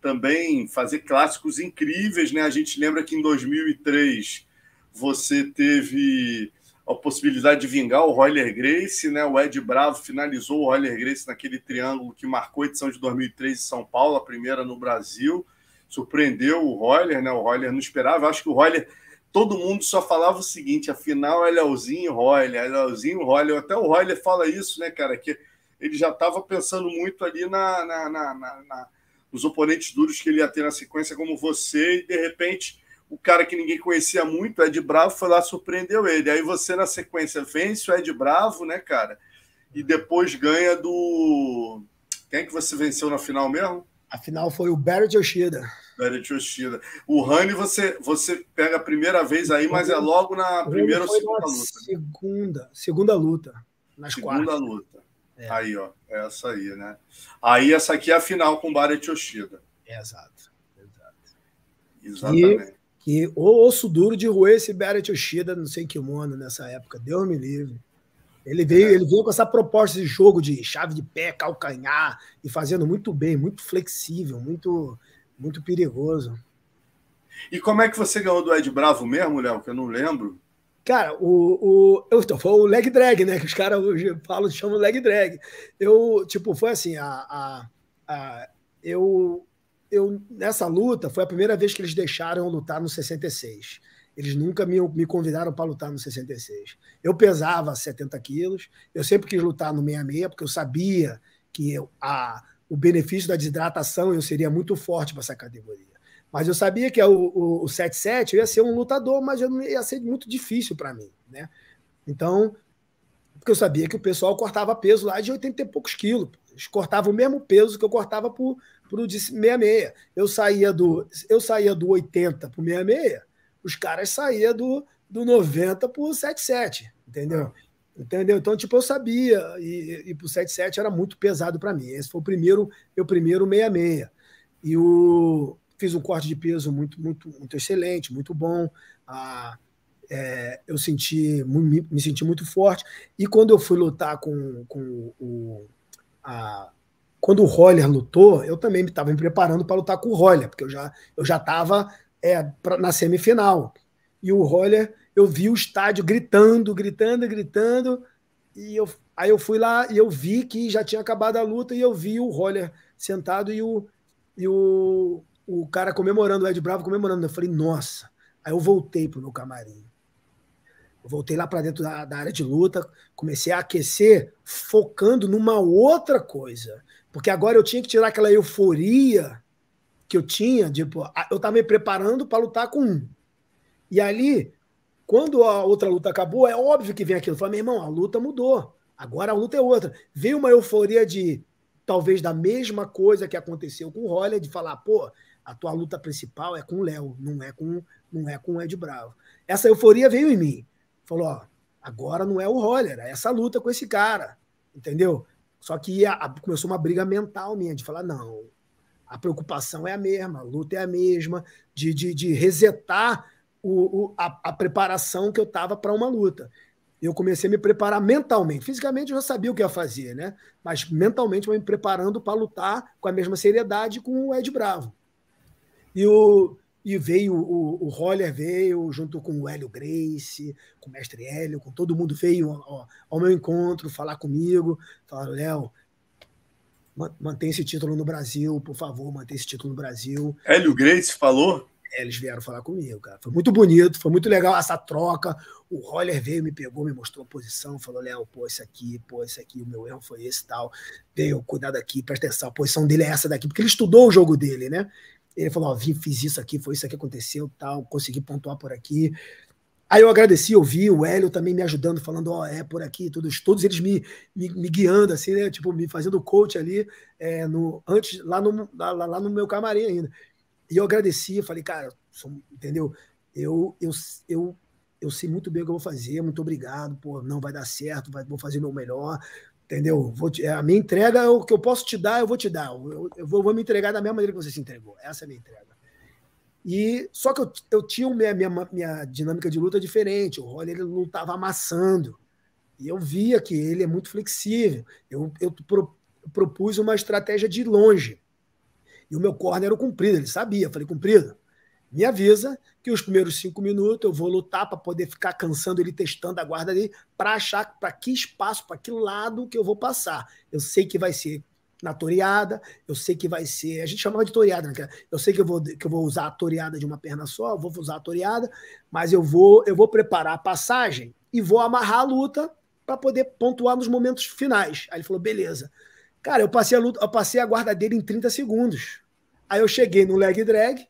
também, fazer clássicos incríveis, né? A gente lembra que em 2003 você teve a possibilidade de vingar o Royler Grace, né? O Ed Bravo finalizou o Royler Grace naquele triângulo que marcou a edição de 2003 em São Paulo, a primeira no Brasil. Surpreendeu o Royler, né? O Royler não esperava. Eu acho que o Royler, todo mundo só falava o seguinte: afinal é Leozinho Royler, é Leozinho Royler. Até o Royler fala isso, né, cara? Que ele já estava pensando muito ali na, na, na, na, nos oponentes duros que ele ia ter na sequência, como você, e de repente o cara que ninguém conhecia muito, Ed Bravo, foi lá surpreendeu ele. Aí você, na sequência, vence o Ed Bravo, né, cara? E depois ganha do. Quem é que você venceu na final mesmo? A final foi o Barrett Yoshida. Yoshida. O Rani você, você pega a primeira vez aí, mas é logo na primeira ou segunda luta. Né? Segunda, segunda luta. Nas segunda quartas. luta. É. Aí, ó. Essa aí, né? Aí essa aqui é a final com o Barrett Yoshida. É, exato. Exato. Exatamente. E que o osso duro de roer esse Barrett Yoshida, não sei que mundo nessa época, Deus me livre. Ele veio, é. ele veio com essa proposta de jogo de chave de pé, calcanhar e fazendo muito bem, muito flexível, muito muito perigoso. E como é que você ganhou do Ed Bravo mesmo, Léo? Que eu não lembro. Cara, o, o, eu, foi o leg drag, né? Que os caras falam, chamam leg drag. Eu, tipo, foi assim, a, a, a eu eu, nessa luta, foi a primeira vez que eles deixaram eu lutar no 66. Eles nunca me, me convidaram para lutar no 66. Eu pesava 70 quilos, eu sempre quis lutar no 66, porque eu sabia que eu, a, o benefício da desidratação eu seria muito forte para essa categoria. Mas eu sabia que o, o, o 77 eu ia ser um lutador, mas eu, ia ser muito difícil para mim. Né? Então, porque eu sabia que o pessoal cortava peso lá de 80 e poucos quilos. Eles cortavam o mesmo peso que eu cortava para o 66. Eu saía do, eu saía do 80 para o 66, os caras saíam do, do 90 para o 77, entendeu? Entendeu? Então, tipo, eu sabia, e, e pro 77 era muito pesado para mim. Esse foi o primeiro, meu primeiro 66. E o, fiz um corte de peso muito, muito, muito excelente, muito bom. Ah, é, eu senti, me, me, senti muito forte. E quando eu fui lutar com, com o, a, quando o Roller lutou, eu também estava me preparando para lutar com o Roller, porque eu já eu já estava é, na semifinal. E o Roller, eu vi o estádio gritando, gritando, gritando, e eu, aí eu fui lá e eu vi que já tinha acabado a luta e eu vi o Roller sentado e o, e o, o cara comemorando, o Ed Bravo comemorando. Eu falei, nossa. Aí eu voltei pro meu camarim. Eu voltei lá para dentro da, da, área de luta, comecei a aquecer, focando numa outra coisa. Porque agora eu tinha que tirar aquela euforia que eu tinha, tipo, eu estava me preparando para lutar com um. E ali, quando a outra luta acabou, é óbvio que vem aquilo. Falei, meu irmão, a luta mudou. Agora a luta é outra. Veio uma euforia de talvez da mesma coisa que aconteceu com o Roller, de falar, pô, a tua luta principal é com o Léo, não é com não é com o Ed Bravo. Essa euforia veio em mim. Falou, ó, agora não é o Roller, é essa luta com esse cara. Entendeu? Só que a, a, começou uma briga mental minha, de falar, não, a preocupação é a mesma, a luta é a mesma, de, de, de resetar o, o, a, a, preparação que eu estava para uma luta. Eu comecei a me preparar mentalmente. Fisicamente eu já sabia o que ia fazer, né? Mas mentalmente eu me preparando para lutar com a mesma seriedade com o Ed Bravo. E o, e veio o, o Roller veio junto com o Hélio Grace, com o mestre Hélio, com todo mundo veio ao, ao meu encontro falar comigo, falaram, Léo, mantém esse título no Brasil, por favor, mantém esse título no Brasil. Hélio Grace falou? É, eles vieram falar comigo, cara. Foi muito bonito, foi muito legal essa troca. O Roller veio, me pegou, me mostrou a posição, falou: Léo, pô, isso aqui, pô, isso aqui, o meu erro foi esse tal. Veio, cuidado aqui, presta atenção, a posição dele é essa daqui, porque ele estudou o jogo dele, né? Ele falou: Ó, vim, fiz isso aqui, foi isso que aconteceu, tal, consegui pontuar por aqui. Aí eu agradeci, eu vi o Hélio também me ajudando, falando, ó, oh, é por aqui, todos, todos eles me, me, me, guiando, assim, né? Tipo, me fazendo coach ali, é, no, antes, lá no, lá, lá no meu camarim ainda. E eu agradeci, eu falei, cara, entendeu? Eu, eu, eu, eu sei muito bem o que eu vou fazer, muito obrigado, pô, não vai dar certo, vai, vou fazer meu melhor, entendeu? Vou te, a minha entrega, o que eu posso te dar, eu vou te dar. Eu, eu vou, vou me entregar da mesma maneira que você se entregou. Essa é a minha entrega. E só que eu, eu tinha minha, minha, minha dinâmica de luta diferente. O Rolly ele não estava amassando. E eu via que ele é muito flexível. Eu, eu pro, propus uma estratégia de longe. E o meu corner era o comprido, ele sabia. Eu falei, comprido, me avisa que os primeiros cinco minutos eu vou lutar para poder ficar cansando ele, testando a guarda dele, para achar para que espaço, para que lado que eu vou passar. Eu sei que vai ser na toreada, eu sei que vai ser. A gente chamava de toreada, né? Eu sei que eu, vou, que eu vou usar a toreada de uma perna só, vou usar a toreada, mas eu vou, eu vou preparar a passagem e vou amarrar a luta para poder pontuar nos momentos finais. Aí ele falou: beleza. Cara, eu passei a luta, eu passei a guarda dele em 30 segundos. Aí eu cheguei no leg drag,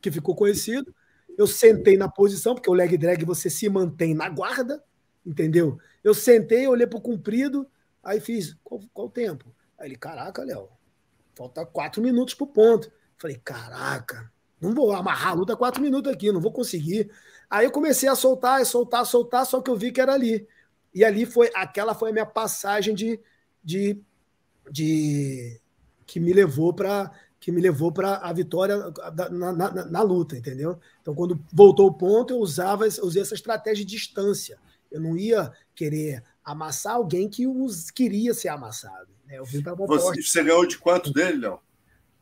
que ficou conhecido. Eu sentei na posição, porque o leg drag você se mantém na guarda, entendeu? Eu sentei, olhei para o comprido, aí fiz qual, qual o tempo? Aí ele, caraca, Léo, falta quatro minutos pro ponto. Falei, caraca, não vou amarrar a luta quatro minutos aqui, não vou conseguir. Aí eu comecei a soltar, soltar, soltar, só que eu vi que era ali. E ali foi, aquela foi a minha passagem de, de, de que me levou para que me levou para a vitória na, na, na, luta, entendeu? Então, quando voltou o ponto, eu usava, usei essa estratégia de distância. Eu não ia querer amassar alguém que os queria ser amassado. É, eu vim para você, você ganhou de quanto dele, Léo?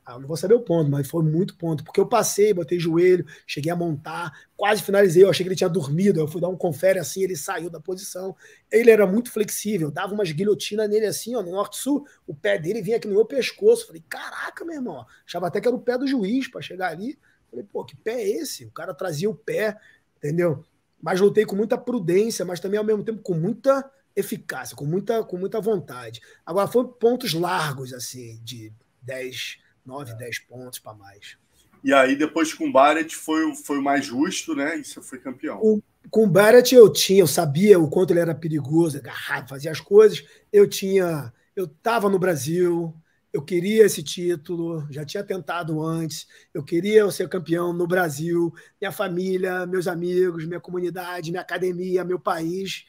Ah, não vou saber o ponto, mas foi muito ponto. Porque eu passei, botei joelho, cheguei a montar, quase finalizei. Eu achei que ele tinha dormido. Eu fui dar um confere assim, ele saiu da posição. Ele era muito flexível, dava umas guilhotinas nele assim, ó, no norte-sul. O pé dele vinha aqui no meu pescoço. Falei, caraca, meu irmão. Achava até que era o pé do juiz para chegar ali. Falei, pô, que pé é esse? O cara trazia o pé, entendeu? Mas lutei com muita prudência, mas também ao mesmo tempo com muita eficácia, com muita, com muita vontade. Agora, foram pontos largos, assim, de 10, 9, é. 10 pontos para mais. E aí, depois com o Barrett, foi, foi mais justo, né? E você foi campeão. O, com o Barrett, eu tinha, eu sabia o quanto ele era perigoso, agarrado, fazia as coisas. Eu tinha, eu estava no Brasil, eu queria esse título, já tinha tentado antes, eu queria ser campeão no Brasil, minha família, meus amigos, minha comunidade, minha academia, meu país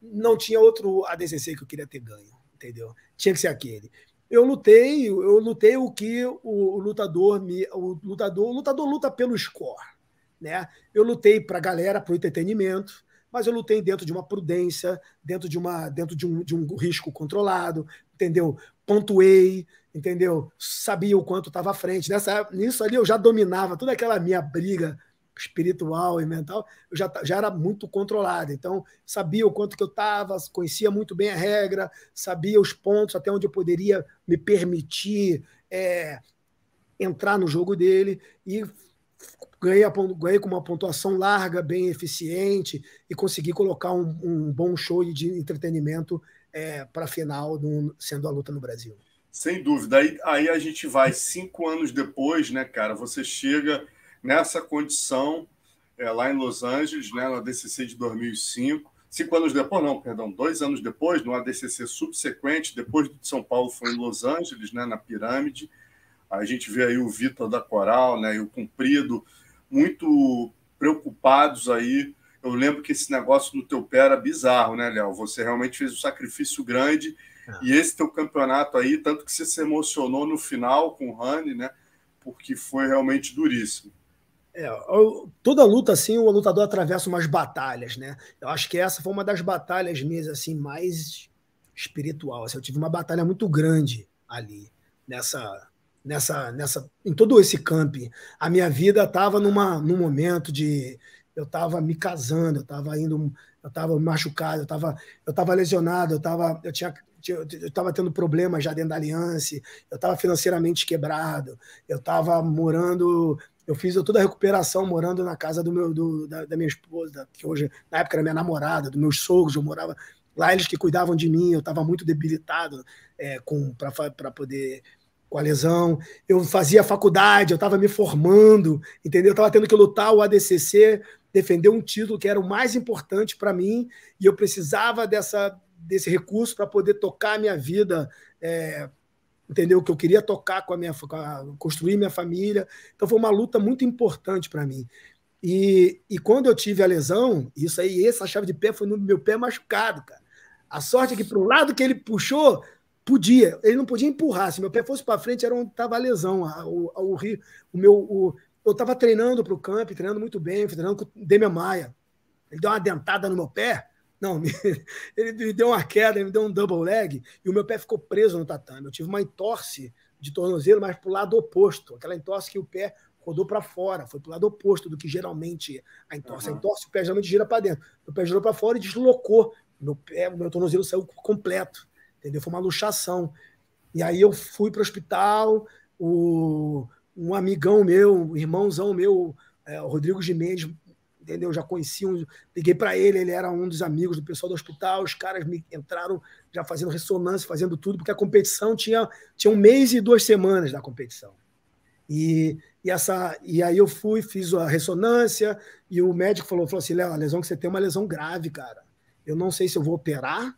não tinha outro ADCC que eu queria ter ganho, entendeu? Tinha que ser aquele. Eu lutei, eu lutei o que o, lutador me, o lutador, o lutador luta pelo score, né? Eu lutei para a galera, para o entretenimento, mas eu lutei dentro de uma prudência, dentro de uma, dentro de um, de um risco controlado, entendeu? Pontuei, entendeu? Sabia o quanto estava à frente. Nessa, nisso ali eu já dominava toda aquela minha briga espiritual e mental, eu já, já era muito controlado. Então, sabia o quanto que eu estava, conhecia muito bem a regra, sabia os pontos até onde eu poderia me permitir é, entrar no jogo dele e ganhei, a, ganhei com uma pontuação larga, bem eficiente e consegui colocar um, um bom show de entretenimento é, para a final, do, sendo a luta no Brasil. Sem dúvida. Aí, aí a gente vai cinco anos depois, né, cara? Você chega nessa condição é, lá em Los Angeles, né, na DCC de 2005. Cinco anos depois, não, perdão, dois anos depois, no ADCC subsequente, depois de São Paulo, foi em Los Angeles, né, na Pirâmide. A gente vê aí o Vitor da Coral, né, e o Cumprido, muito preocupados aí. Eu lembro que esse negócio no teu pé era bizarro, né, Léo? Você realmente fez um sacrifício grande. É. E esse teu campeonato aí, tanto que você se emocionou no final com o Rani, né? Porque foi realmente duríssimo. É, toda luta, assim, o lutador atravessa umas batalhas, né? Eu acho que essa foi uma das batalhas minhas, assim, mais espiritual. Assim, eu tive uma batalha muito grande ali, nessa, nessa, nessa, em todo esse camping. A minha vida estava numa, num momento de, eu estava me casando, eu estava indo, eu estava machucado, eu estava, eu estava lesionado, eu estava, eu tinha eu estava tendo problemas já dentro da aliança, eu estava financeiramente quebrado, eu estava morando eu fiz toda a recuperação morando na casa do meu, do, da, da, minha esposa, que hoje, na época era minha namorada, dos meus sogros, eu morava lá, eles que cuidavam de mim, eu estava muito debilitado é, para poder com a lesão. Eu fazia faculdade, eu estava me formando, entendeu? Eu estava tendo que lutar o ADCC, defender um título que era o mais importante para mim, e eu precisava dessa, desse recurso para poder tocar a minha vida é, entendeu? Que eu queria tocar com a minha, com a, construir minha família. Então foi uma luta muito importante para mim. E, e quando eu tive a lesão, isso aí, essa chave de pé foi no meu pé machucado, cara. A sorte é que para o lado que ele puxou, podia, ele não podia empurrar. Se meu pé fosse para frente, era onde estava a lesão. O, o, o, o meu, o, eu estava treinando para o camp, treinando muito bem, treinando com o Demian Maia. Ele deu uma dentada no meu pé, não, [laughs] ele me deu uma queda, ele me deu um double leg e o meu pé ficou preso no tatame. Eu tive uma entorse de tornozelo, mas para o lado oposto. Aquela entorse que o pé rodou para fora, foi para o lado oposto do que geralmente a entorse. Uhum. A entorse, o pé geralmente gira para dentro. O pé girou para fora e deslocou. Meu pé, o meu tornozelo saiu completo. Entendeu? Foi uma luxação. E aí eu fui para o hospital, um amigão meu, um irmãozão meu, é, o Rodrigo Gimenez, entendeu? Já conhecia, um, liguei para ele, ele era um dos amigos do pessoal do hospital, os caras me entraram já fazendo ressonância, fazendo tudo, porque a competição tinha, tinha um mês e duas semanas da competição. E, e, essa, e aí eu fui, fiz a ressonância, e o médico falou, falou assim, Léo, a lesão que você tem é uma lesão grave, cara. Eu não sei se eu vou operar,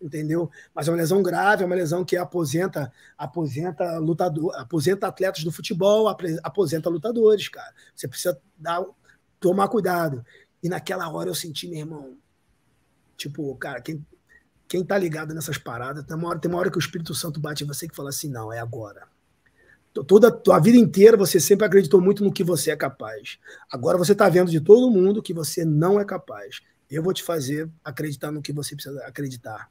entendeu? Mas é uma lesão grave, é uma lesão que aposenta, aposenta lutador, aposenta atletas do futebol, aposenta lutadores, cara. Você precisa dar tomar cuidado. E naquela hora eu senti, meu irmão, tipo, cara, quem, quem tá ligado nessas paradas, tem uma, hora, tem uma hora que o Espírito Santo bate em você que fala assim: não, é agora. Toda a tua vida inteira você sempre acreditou muito no que você é capaz. Agora você está vendo de todo mundo que você não é capaz. Eu vou te fazer acreditar no que você precisa acreditar.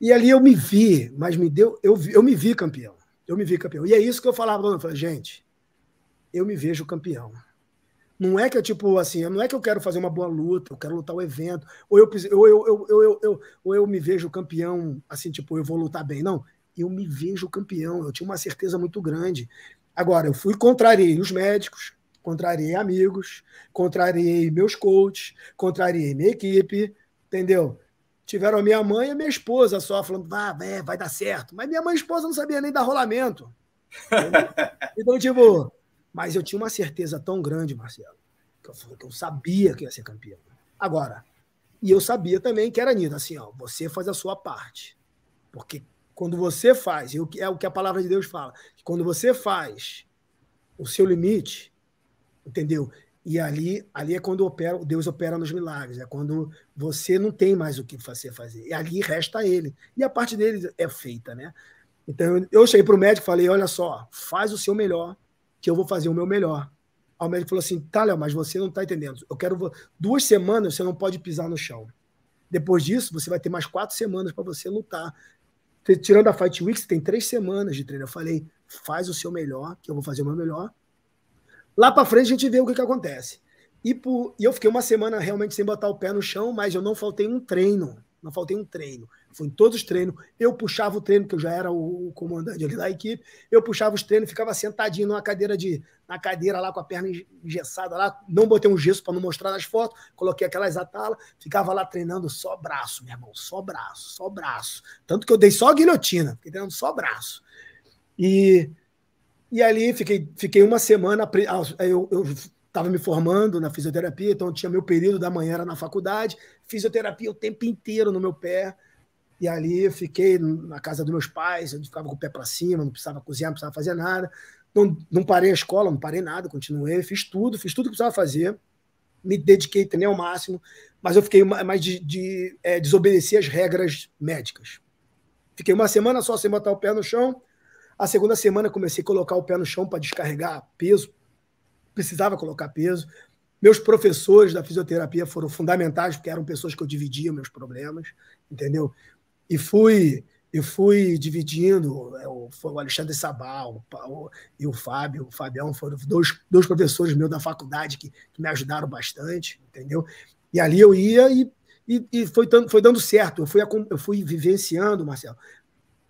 E ali eu me vi, mas me deu, eu, eu me vi campeão. Eu me vi campeão. E é isso que eu falava, eu falei, gente, eu me vejo campeão. Não é que eu, tipo, assim, não é que eu quero fazer uma boa luta, eu quero lutar o evento, ou eu, ou eu, eu, eu, eu, ou eu me vejo campeão, assim, tipo, eu vou lutar bem. Não, eu me vejo campeão, eu tinha uma certeza muito grande. Agora, eu fui, contrariei os médicos, contrariei amigos, contrariei meus coaches, contrariei minha equipe, entendeu? Tiveram a minha mãe e a minha esposa só falando, ah, é, vai dar certo. Mas minha mãe e esposa não sabia nem dar rolamento. [laughs] então, tipo, mas eu tinha uma certeza tão grande, Marcelo, que eu, que eu sabia que ia ser campeão. Agora, e eu sabia também que era nisso, assim, ó, você faz a sua parte. Porque quando você faz, é o que a palavra de Deus fala, quando você faz o seu limite, entendeu? E ali, ali é quando opera, Deus opera nos milagres, é quando você não tem mais o que fazer fazer. E ali resta ele. E a parte dele é feita, né? Então eu cheguei para o médico e falei: olha só, faz o seu melhor, que eu vou fazer o meu melhor. Aí o médico falou assim: tá, Léo, mas você não está entendendo. Eu quero. Duas semanas você não pode pisar no chão. Depois disso, você vai ter mais quatro semanas para você lutar. Tirando a Fight Week, você tem três semanas de treino. Eu falei: faz o seu melhor, que eu vou fazer o meu melhor. Lá para frente a gente vê o que, que acontece. E, por, e eu fiquei uma semana realmente sem botar o pé no chão, mas eu não faltei um treino. Não faltei um treino. Fui em todos os treinos. Eu puxava o treino, que eu já era o comandante ali da equipe. Eu puxava os treinos, ficava sentadinho numa cadeira de, na cadeira lá com a perna engessada lá. Não botei um gesso para não mostrar nas fotos. Coloquei aquelas atalas, ficava lá treinando só braço, meu irmão, só braço, só braço. Tanto que eu dei só guilhotina, fiquei treinando só braço. E, e ali fiquei, fiquei uma semana. Ah, eu, eu estava me formando na fisioterapia, então tinha meu período da manhã era na faculdade, fisioterapia o tempo inteiro no meu pé. E ali eu fiquei na casa dos meus pais, eu ficava com o pé para cima, não precisava cozinhar, não precisava fazer nada. Não, não parei a escola, não parei nada, continuei, fiz tudo, fiz tudo que precisava fazer. Me dediquei também ao máximo, mas eu fiquei mais de, de é, desobedecer as regras médicas. Fiquei uma semana só sem botar o pé no chão. A segunda semana comecei a colocar o pé no chão para descarregar peso. Precisava colocar peso. Meus professores da fisioterapia foram fundamentais, porque eram pessoas que eu dividia meus problemas, entendeu? e fui e fui dividindo, é, foi o Alexandre Sabal e o Fábio, o Fabião, foram dois, dois professores meus da faculdade que, que me ajudaram bastante, entendeu? E ali eu ia e, e, e foi, dando, foi dando certo, eu fui, eu fui vivenciando, Marcelo,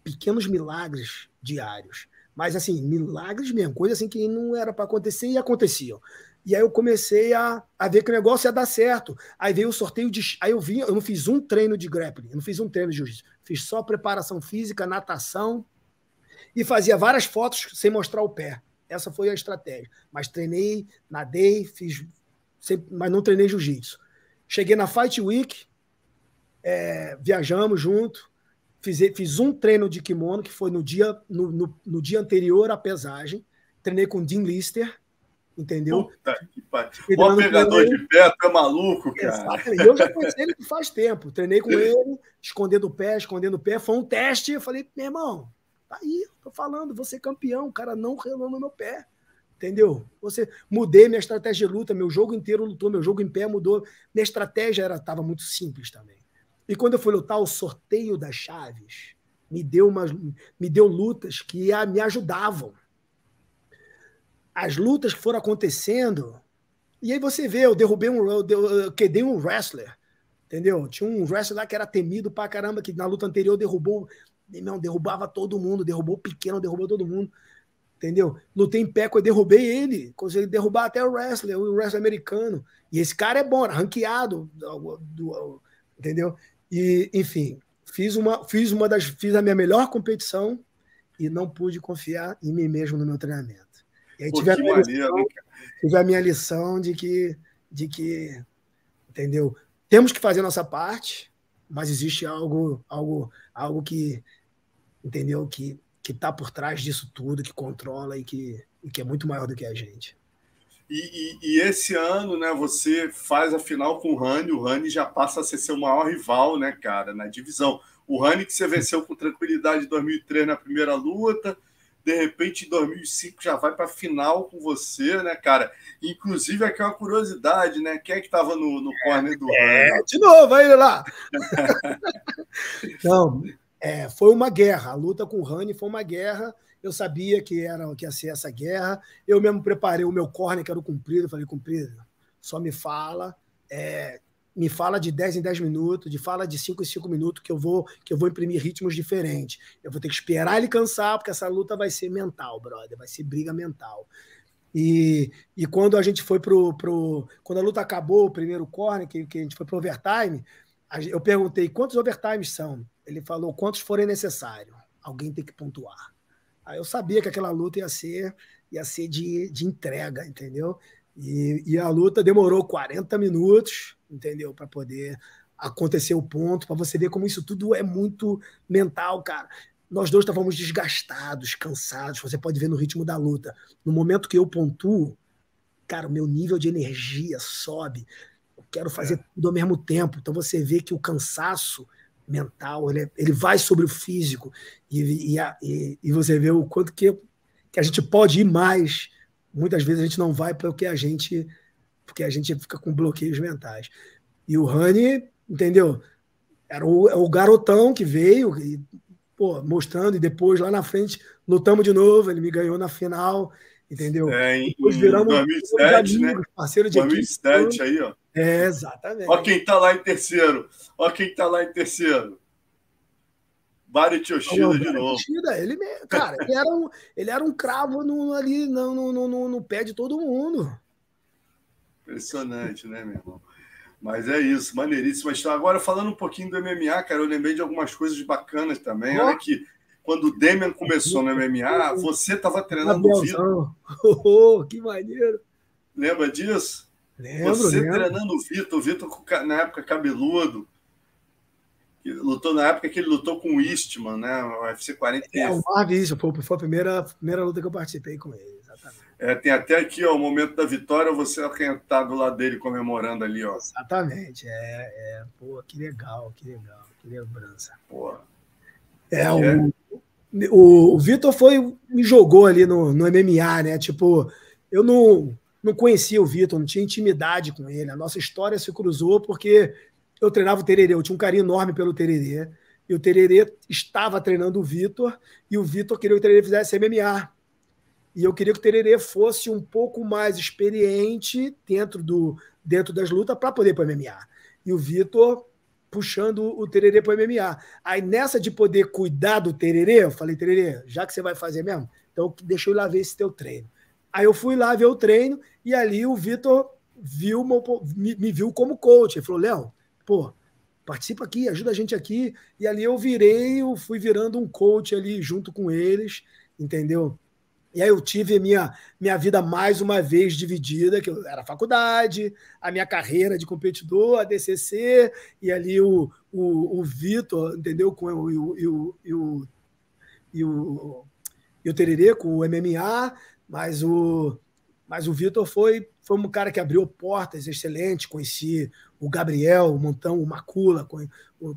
pequenos milagres diários, Mas assim, milagres mesmo, coisa assim que não era para acontecer e aconteciam. E aí eu comecei a, a ver que o negócio ia dar certo. Aí veio o sorteio de. Aí eu vi, eu não fiz um treino de grappling, eu não fiz um treino de jiu-jitsu. Fiz só preparação física, natação e fazia várias fotos sem mostrar o pé. Essa foi a estratégia. Mas treinei, nadei, fiz. Mas não treinei jiu-jitsu. Cheguei na Fight Week, é, viajamos junto, fiz, fiz um treino de kimono, que foi no dia, no, no, no dia anterior à pesagem. Treinei com o Dean Lister, entendeu? Puta que pariu. O pegador de pé, tu é maluco, cara. Eu já conheci ele faz tempo. Treinei com ele, escondendo o pé, escondendo o pé. Foi um teste. Eu falei, meu irmão, tá aí, tô falando, vou ser campeão. O cara não relou no meu pé. Entendeu? Você mudei minha estratégia de luta, meu jogo inteiro lutou, meu jogo em pé mudou. Minha estratégia era tava muito simples também. E quando eu fui lutar o sorteio das chaves, me deu umas, me deu lutas que me ajudavam as lutas que foram acontecendo. E aí você vê, eu derrubei um. Eu quedei um wrestler. Entendeu? Tinha um wrestler lá que era temido pra caramba, que na luta anterior derrubou. Não, derrubava todo mundo, derrubou pequeno, derrubou todo mundo. Entendeu? Lutei em pé, eu derrubei ele. Consegui derrubar até o wrestler, o wrestler americano. E esse cara é bom, ranqueado. Do, do, entendeu? E, enfim, fiz uma, fiz uma das. Fiz a minha melhor competição e não pude confiar em mim mesmo no meu treinamento. E aí tive, a minha lição, tive a minha lição de que, de que, entendeu? Temos que fazer a nossa parte, mas existe algo, algo, algo que, entendeu? Que que está por trás disso tudo, que controla e que, e que é muito maior do que a gente. E, e, e, esse ano, né, você faz a final com o Rani, o Rani já passa a ser seu maior rival, né, cara, na divisão. O Rani que você venceu com tranquilidade em 2003 na primeira luta, de repente em 2005 já vai para a final com você, né, cara? Inclusive, aqui é uma curiosidade, né? Quem é que estava no, no corner do é, De novo, aí lá. [laughs] Não, é, foi uma guerra. A luta com o Rani foi uma guerra. Eu sabia que, era, que ia ser essa guerra. Eu mesmo preparei o meu corner, que era o comprido. falei, comprido, só me fala. É, me fala de 10 em 10 minutos, de fala de 5 em 5 minutos, que eu vou que eu vou imprimir ritmos diferentes. Eu vou ter que esperar ele cansar, porque essa luta vai ser mental, brother, vai ser briga mental. E, e quando a gente foi pro, pro. Quando a luta acabou, o primeiro corner, que, que a gente foi pro overtime, eu perguntei quantos overtimes são. Ele falou quantos forem necessários. Alguém tem que pontuar. Aí eu sabia que aquela luta ia ser, ia ser de, de entrega, entendeu? E, e a luta demorou 40 minutos, entendeu? Para poder acontecer o ponto, para você ver como isso tudo é muito mental, cara. Nós dois estávamos desgastados, cansados, você pode ver no ritmo da luta. No momento que eu pontuo, cara, o meu nível de energia sobe. Eu quero fazer é. tudo ao mesmo tempo. Então você vê que o cansaço mental, ele, é, ele vai sobre o físico e, e, e, e você vê o quanto que, que a gente pode ir mais muitas vezes a gente não vai porque a gente porque a gente fica com bloqueios mentais. E o Rani, entendeu? Era o, é o garotão que veio e, pô, mostrando, e depois lá na frente lutamos de novo, ele me ganhou na final, entendeu? É, em, depois viramos 2007, amigos, né? Parceiro de 2007 equipe, aí, ó. É, exatamente. Ó quem tá lá em terceiro. Ó quem tá lá em terceiro. Bari Yoshida de novo. Yoshida, ele, cara, ele era um, ele era um cravo no, ali no, no, no, no pé de todo mundo. Impressionante, né, meu irmão? Mas é isso, maneiríssima história. Agora, falando um pouquinho do MMA, cara, eu lembrei de algumas coisas bacanas também. Olha que quando o Demian começou no MMA, você estava treinando o Vitor. [laughs] Oh, que maneiro! Lembra disso? Lembro, você lembro. treinando o Vitor, o Vitor na época cabeludo, lutou na época que ele lutou com o Eastman, né? O UFC 40. É, o Marv Eastman, foi, foi a primeira, primeira luta que eu participei com ele, exatamente. É, tem até aqui, ó, o momento da vitória, você quem tá do lado dele comemorando ali, ó. Exatamente, é, é pô, que legal, que legal, que lembrança. Pô. É, é. o, o, o Vitor foi, me jogou ali no, no MMA, né? Tipo, eu não, não conhecia o Vitor, não tinha intimidade com ele. A nossa história se cruzou porque eu treinava o Tererê, eu tinha um carinho enorme pelo Tererê. E o Tererê estava treinando o Vitor, e o Vitor queria que o Tererê fizesse MMA. E eu queria que o Tererê fosse um pouco mais experiente dentro, do, dentro das lutas para poder ir para MMA. E o Vitor puxando o Tererê para MMA. Aí nessa de poder cuidar do Tererê, eu falei, Tererê, já que você vai fazer mesmo, Então, deixa eu ir lá ver esse teu treino. Aí eu fui lá ver o treino e ali o Vitor viu, me, me viu como coach. Ele falou, Léo, pô, participa aqui, ajuda a gente aqui. E ali eu virei, eu fui virando um coach ali junto com eles, entendeu? E aí eu tive minha, minha vida mais uma vez dividida, que era a faculdade, a minha carreira de competidor, a DCC, e ali o, o, o Vitor, entendeu? Com o, e, o, o, e, o, e o Tererê com o MMA, mas o, mas o Vitor foi, foi um cara que abriu portas excelente. Conheci o Gabriel, montamos o Macula,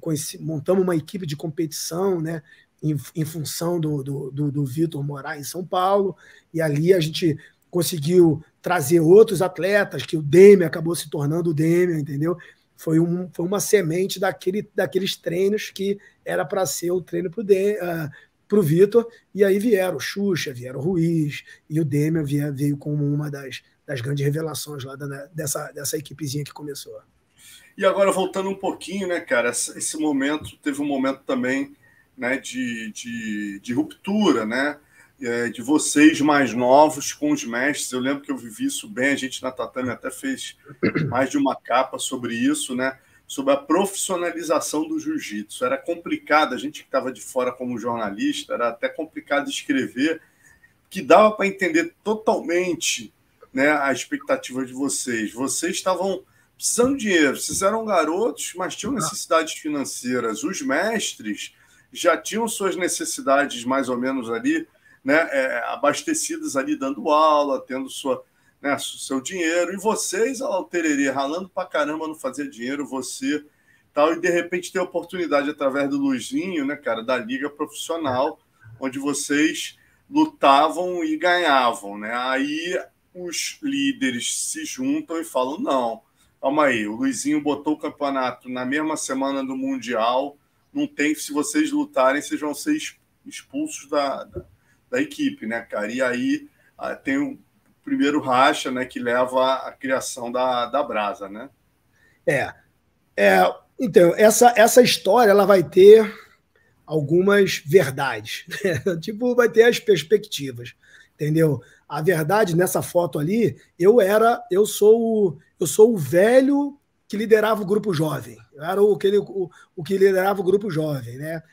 conheci, montamos uma equipe de competição, né? Em, em função do, do, do, do Vitor morar em São Paulo. E ali a gente conseguiu trazer outros atletas, que o Demi acabou se tornando o Demi, entendeu? Foi, um, foi uma semente daquele, daqueles treinos que era para ser o treino para o uh, para o Vitor, e aí vieram o Xuxa, vieram o Ruiz, e o Demian veio, veio como uma das, das grandes revelações lá da, dessa, dessa equipezinha que começou. E agora, voltando um pouquinho, né, cara, esse momento, teve um momento também né, de, de, de ruptura, né, é, de vocês mais novos com os mestres. Eu lembro que eu vivi isso bem, a gente na Tatame até fez mais de uma capa sobre isso, né? sobre a profissionalização do jiu-jitsu. Era complicado, a gente que estava de fora como jornalista, era até complicado escrever, que dava para entender totalmente né, a expectativa de vocês. Vocês estavam precisando de dinheiro, vocês eram garotos, mas tinham necessidades financeiras. Os mestres já tinham suas necessidades mais ou menos ali, né, é, abastecidas ali, dando aula, tendo sua né, seu dinheiro, e vocês, o tererê, ralando pra caramba não fazer dinheiro, você tal, e de repente ter a oportunidade através do Luizinho, né, cara, da liga profissional, onde vocês lutavam e ganhavam, né? Aí os líderes se juntam e falam: não, calma aí, o Luizinho botou o campeonato na mesma semana do Mundial, não tem, se vocês lutarem, vocês vão ser expulsos da, da, da equipe, né, cara? E aí ah, tem primeiro racha, né, que leva à criação da, da brasa, né? É. é então, essa, essa história ela vai ter algumas verdades. [laughs] tipo, vai ter as perspectivas, entendeu? A verdade nessa foto ali, eu era, eu sou o, eu sou o velho que liderava o grupo jovem. Era o, aquele, o, o que liderava o grupo jovem, né?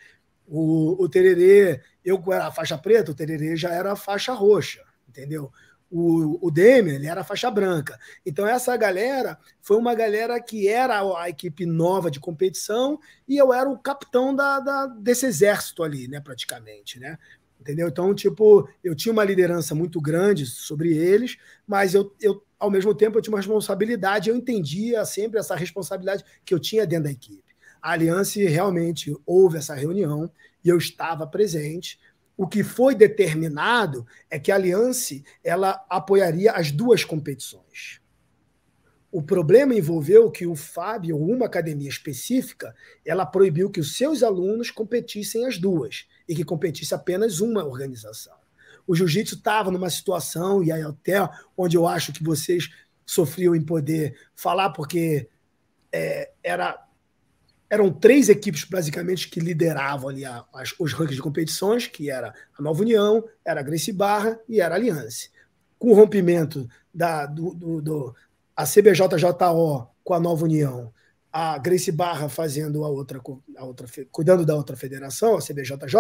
O, o Tererê, eu era a faixa preta, o Tererê já era a faixa roxa, entendeu? o, o Demian, ele era faixa branca. Então, essa galera foi uma galera que era a equipe nova de competição e eu era o capitão da, da, desse exército ali, né, praticamente, né? Entendeu? Então, tipo, eu tinha uma liderança muito grande sobre eles, mas eu, eu ao mesmo tempo, eu tinha uma responsabilidade, eu entendia sempre essa responsabilidade que eu tinha dentro da equipe. A Aliança realmente houve essa reunião e eu estava presente o que foi determinado é que a Aliança ela apoiaria as duas competições. O problema envolveu que o Fábio, uma academia específica, ela proibiu que os seus alunos competissem as duas e que competisse apenas uma organização. O jiu-jitsu estava numa situação, e aí até onde eu acho que vocês sofriam em poder falar, porque é, era eram três equipes basicamente que lideravam ali a, as, os rankings de competições, que era a Nova União, era a Gracie Barra e era a Aliança. Com o rompimento da do, do, do, a CBJJO com a Nova União, a Gracie Barra fazendo a outra, a outra cuidando da outra federação, a CBJJ,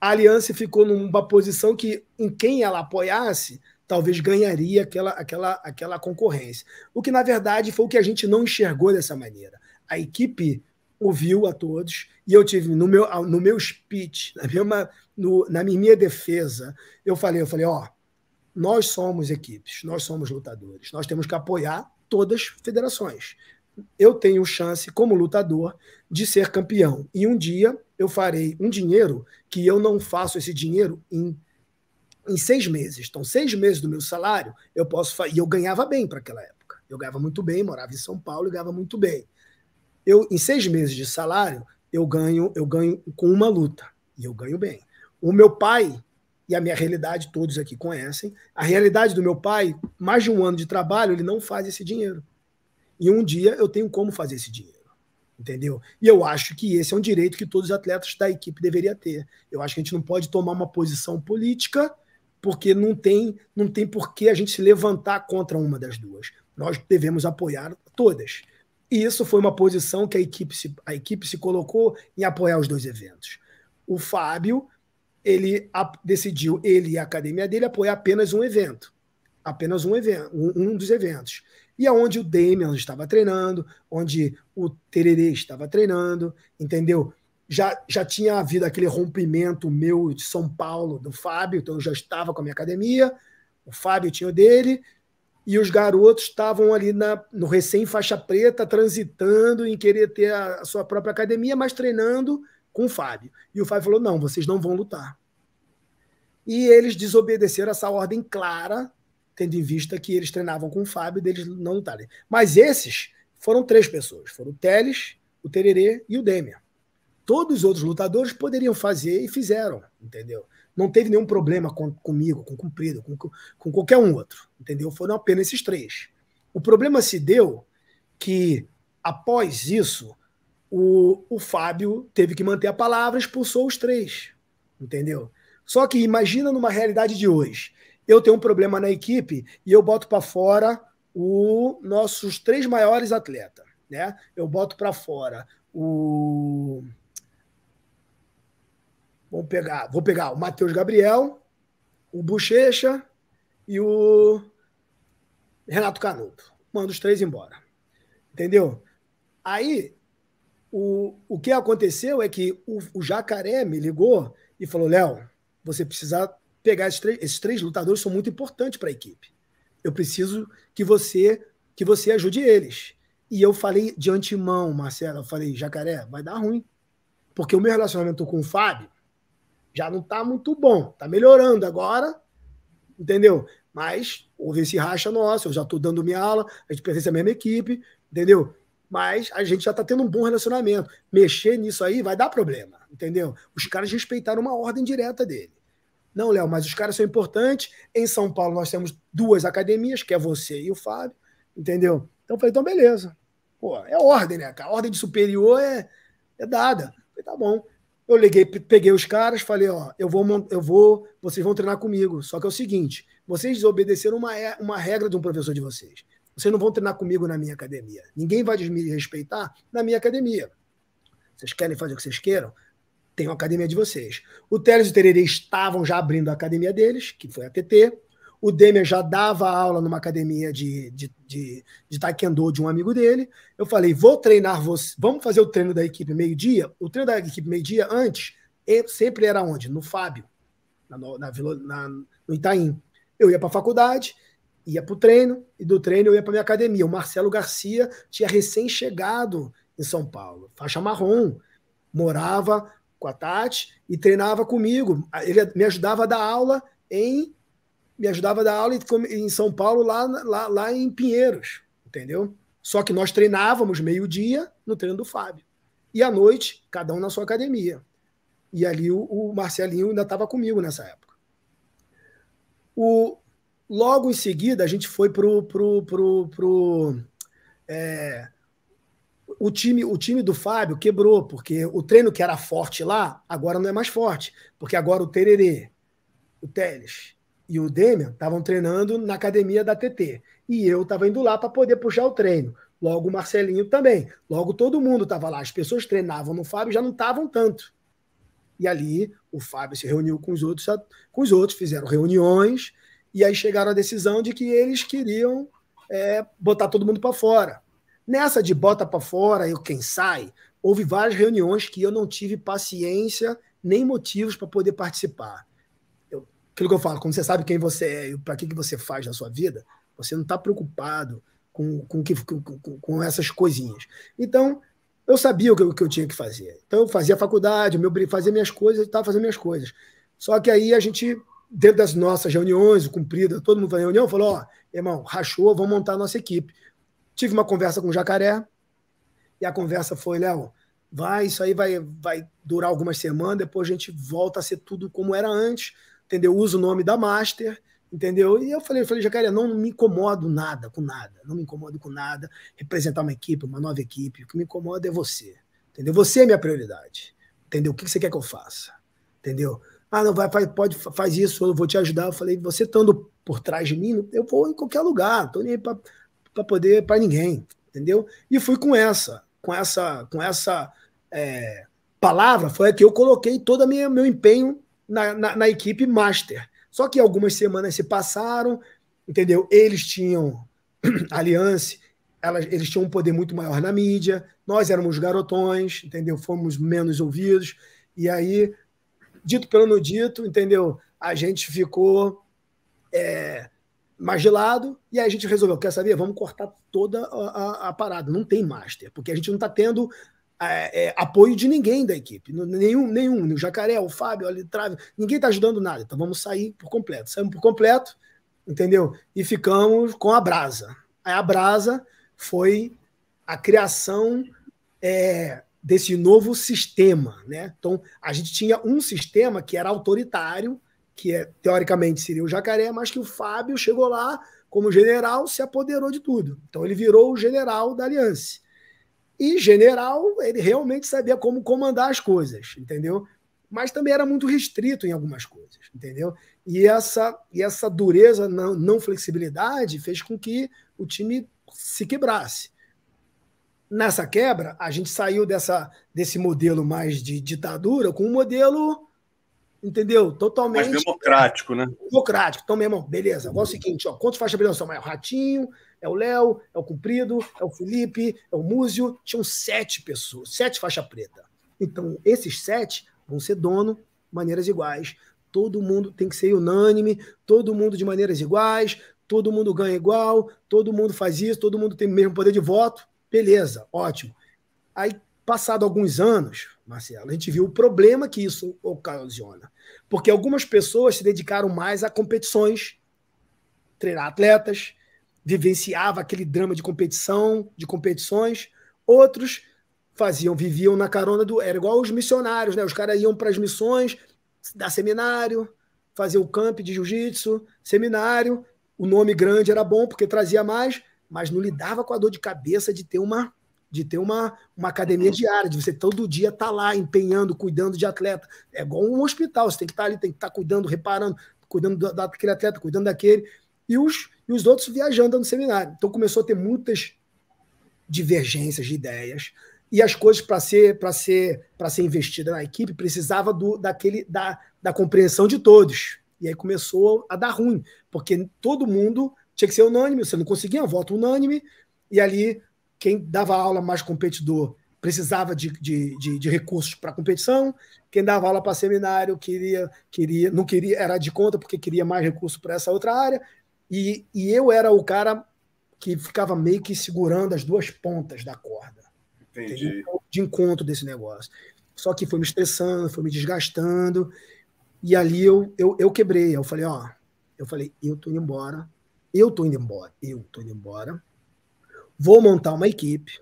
a Aliança ficou numa posição que em quem ela apoiasse talvez ganharia aquela, aquela, aquela concorrência. O que, na verdade, foi o que a gente não enxergou dessa maneira. A equipe ouviu a todos e eu tive no meu, no meu speech, [laughs] na minha, no, na minha defesa, eu falei, eu falei, ó, nós somos equipes, nós somos lutadores, nós temos que apoiar todas as federações. Eu tenho chance, como lutador, de ser campeão. E um dia eu farei um dinheiro que eu não faço esse dinheiro em, em seis meses. Então, seis meses do meu salário, eu posso E eu ganhava bem para aquela época. Eu ganhava muito bem, morava em São Paulo e ganhava muito bem eu em seis meses de salário eu ganho eu ganho com uma luta e eu ganho bem. O meu pai e a minha realidade todos aqui conhecem. A realidade do meu pai, mais de um ano de trabalho, ele não faz esse dinheiro. E um dia eu tenho como fazer esse dinheiro. Entendeu? E eu acho que esse é um direito que todos os atletas da equipe deveriam ter. Eu acho que a gente não pode tomar uma posição política porque não tem, não tem por que a gente se levantar contra uma das duas. Nós devemos apoiar todas. E isso foi uma posição que a equipe se, a equipe se colocou em apoiar os dois eventos. O Fábio, ele decidiu, ele e a academia dele, apoiar apenas um evento. Apenas um evento, um, um dos eventos. E aonde o Damian estava treinando, onde o Tererê estava treinando, entendeu? Já, já tinha havido aquele rompimento meu de São Paulo, do Fábio, então eu já estava com a minha academia, o Fábio tinha o dele, e os garotos estavam ali na, no recém-faixa preta, transitando em querer ter a, a, sua própria academia, mas treinando com o Fábio. E o Fábio falou: não, vocês não vão lutar. E eles desobedeceram essa ordem clara, tendo em vista que eles treinavam com o Fábio deles não lutarem. Mas esses foram três pessoas: foram o Teles, o Tererê e o Demian. Todos os outros lutadores poderiam fazer e fizeram, entendeu? não teve nenhum problema com, comigo, com Cumprido, com, com qualquer um outro, entendeu? Foram apenas esses três. O problema se deu que, após isso, o, o Fábio teve que manter a palavra e expulsou os três, entendeu? Só que imagina numa realidade de hoje, eu tenho um problema na equipe e eu boto para fora os nossos três maiores atletas, né? Eu boto para fora o Vamos pegar, vou pegar o Matheus Gabriel, o Bochecha e o Renato Canuto. Manda os três embora. Entendeu? Aí, o, o que aconteceu é que o, o Jacaré me ligou e falou: Léo, você precisa pegar esses três, esses três lutadores, são muito importantes para a equipe. Eu preciso que você que você ajude eles. E eu falei de antemão, Marcelo, eu falei, Jacaré, vai dar ruim. Porque o meu relacionamento com o Fábio já não está muito bom. Está melhorando agora, entendeu? Mas houve esse racha nosso, eu já estou dando minha aula, a gente pertence à mesma equipe, entendeu? Mas a gente já está tendo um bom relacionamento. Mexer nisso aí vai dar problema, entendeu? Os caras respeitaram uma ordem direta dele. Não, Léo, mas os caras são importantes. Em São Paulo nós temos duas academias, que é você e o Fábio, entendeu? Então eu falei, então beleza. Pô, é ordem, né, A ordem de superior é, é dada. Eu falei, tá bom. Eu liguei, peguei os caras, falei, ó, eu vou, eu vou, vocês vão treinar comigo. Só que é o seguinte, vocês desobedeceram uma, uma regra de um professor de vocês. Vocês não vão treinar comigo na minha academia. Ninguém vai me respeitar na minha academia. Vocês querem fazer o que vocês queiram? Tem uma academia de vocês. O Teles e o Tererê estavam já abrindo a academia deles, que foi a TT. O Demer já dava aula numa academia de, de, de, de taekwondo de um amigo dele. Eu falei, vou treinar você. Vamos fazer o treino da equipe meio-dia? O treino da equipe meio-dia antes sempre era onde? No Fábio, na, na, na no Itaim. Eu ia para a faculdade, ia para o treino, e do treino eu ia para minha academia. O Marcelo Garcia tinha recém-chegado em São Paulo, faixa marrom, morava com a Tati e treinava comigo. Ele me ajudava a dar aula em me ajudava a dar aula em São Paulo, lá, lá, lá em Pinheiros, entendeu? Só que nós treinávamos meio-dia no treino do Fábio. E à noite, cada um na sua academia. E ali o, o Marcelinho ainda estava comigo nessa época. O, logo em seguida, a gente foi pro. pro, pro, pro é, o, time, o time do Fábio quebrou, porque o treino que era forte lá, agora não é mais forte. Porque agora o Tererê, o Teles e o Demian estavam treinando na academia da TT. E eu estava indo lá para poder puxar o treino. Logo o Marcelinho também. Logo todo mundo estava lá. As pessoas treinavam no Fábio já não estavam tanto. E ali o Fábio se reuniu com os outros, com os outros fizeram reuniões e aí chegaram à decisão de que eles queriam é, botar todo mundo para fora. Nessa de bota para fora, eu quem sai, houve várias reuniões que eu não tive paciência nem motivos para poder participar aquilo que eu falo, quando você sabe quem você é e para que, que você faz na sua vida, você não está preocupado com, com, que, com, com, essas coisinhas. Então, eu sabia o que, o que eu tinha que fazer. Então, eu fazia faculdade, meu, fazia minhas coisas, estava fazendo minhas coisas. Só que aí a gente, dentro das nossas reuniões, cumprida, todo mundo fazia reunião, falou: ó, irmão, rachou, vamos montar a nossa equipe. Tive uma conversa com o Jacaré, e a conversa foi: Léo, vai, isso aí vai, vai durar algumas semanas, depois a gente volta a ser tudo como era antes entendeu? Uso o nome da Master, entendeu? E eu falei, eu falei, Jacaré, não me incomodo nada com nada, não me incomodo com nada representar uma equipe, uma nova equipe. O que me incomoda é você, entendeu? Você é minha prioridade, entendeu? O que você quer que eu faça, entendeu? Ah, não vai, pode, faz isso, eu vou te ajudar. Eu falei, você estando por trás de mim, eu vou em qualquer lugar, tô nem para poder para ninguém, entendeu? E fui com essa, com essa, com essa é, palavra, foi a que eu coloquei todo o meu empenho na, na, na equipe master. Só que algumas semanas se passaram, entendeu? Eles tinham [clears throat] aliança, elas, eles tinham um poder muito maior na mídia, nós éramos garotões, entendeu? Fomos menos ouvidos, e aí, dito pelo no dito, entendeu? A gente ficou é, mais gelado, e aí a gente resolveu, quer saber? Vamos cortar toda a, a, a parada, não tem master, porque a gente não está tendo é, é, apoio de ninguém da equipe. Nenhum, nenhum. O Jacaré, o Fábio, ali Trave, ninguém está ajudando nada. Então vamos sair por completo. Saímos por completo, entendeu? E ficamos com a Brasa. Aí a Brasa foi a criação é, desse novo sistema. Né? Então, a gente tinha um sistema que era autoritário, que é, teoricamente seria o jacaré, mas que o Fábio chegou lá como general, se apoderou de tudo. Então, ele virou o general da Aliança. E general, ele realmente sabia como comandar as coisas, entendeu? Mas também era muito restrito em algumas coisas, entendeu? E essa, e essa dureza, não, não flexibilidade, fez com que o time se quebrasse. Nessa quebra, a gente saiu dessa, desse modelo mais de ditadura com um modelo, entendeu? Totalmente. Mais democrático, né? Democrático. Então, meu irmão, beleza. Agora é o seguinte: ó, quantos faixas pretas são? É o Ratinho, é o Léo, é o Cumprido, é o Felipe, é o Múzio. Tinham sete pessoas, sete faixas preta. Então, esses sete vão ser dono maneiras iguais. Todo mundo tem que ser unânime, todo mundo de maneiras iguais, todo mundo ganha igual, todo mundo faz isso, todo mundo tem o mesmo poder de voto. Beleza, ótimo. Aí, passado alguns anos, Marcelo, a gente viu o problema que isso ocasiona. Porque algumas pessoas se dedicaram mais a competições, treinar atletas, vivenciava aquele drama de competição, de competições. Outros faziam, viviam na carona do. Era igual os missionários, né? Os caras iam para as missões, dar seminário, fazer o camp de jiu-jitsu, seminário, o nome grande era bom porque trazia mais, mas não lidava com a dor de cabeça de ter uma de ter uma, uma academia diária, de você todo dia estar tá lá empenhando, cuidando de atleta. É igual um hospital, você tem que estar tá ali, tem que estar tá cuidando, reparando, cuidando daquele atleta, cuidando daquele. E os, e os outros viajando no seminário. Então começou a ter muitas divergências de ideias e as coisas para ser para ser para ser investida na equipe precisava do daquele da, da compreensão de todos e aí começou a dar ruim, porque todo mundo tinha que ser unânime, você não conseguia um voto unânime, e ali quem dava aula mais competidor precisava de, de, de, de recursos para competição, quem dava aula para seminário queria, queria, não queria, era de conta porque queria mais recursos para essa outra área, e, e eu era o cara que ficava meio que segurando as duas pontas da corda. Entendi. De encontro desse negócio. Só que foi me estressando, foi me desgastando, e ali eu, eu, eu quebrei. Eu falei, ó, eu falei, eu tô indo embora, eu tô indo embora, eu tô indo embora, vou montar uma equipe.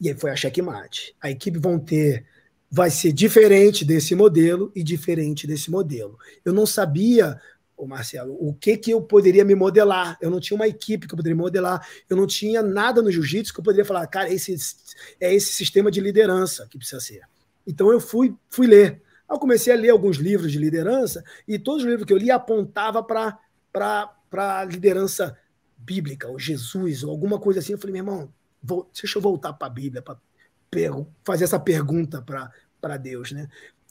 E aí foi a checkmate. A equipe vão ter, vai ser diferente desse modelo e diferente desse modelo. Eu não sabia, o Marcelo, o que que eu poderia me modelar. Eu não tinha uma equipe que eu poderia modelar. Eu não tinha nada no jiu-jitsu que eu poderia falar, cara, esse é esse sistema de liderança que precisa ser. Então eu fui, fui ler. Eu comecei a ler alguns livros de liderança e todos os livros que eu li apontava para a liderança bíblica, ou Jesus, ou alguma coisa assim. Eu falei, meu irmão, vou, deixa eu voltar para a Bíblia, para fazer essa pergunta para Deus. Né?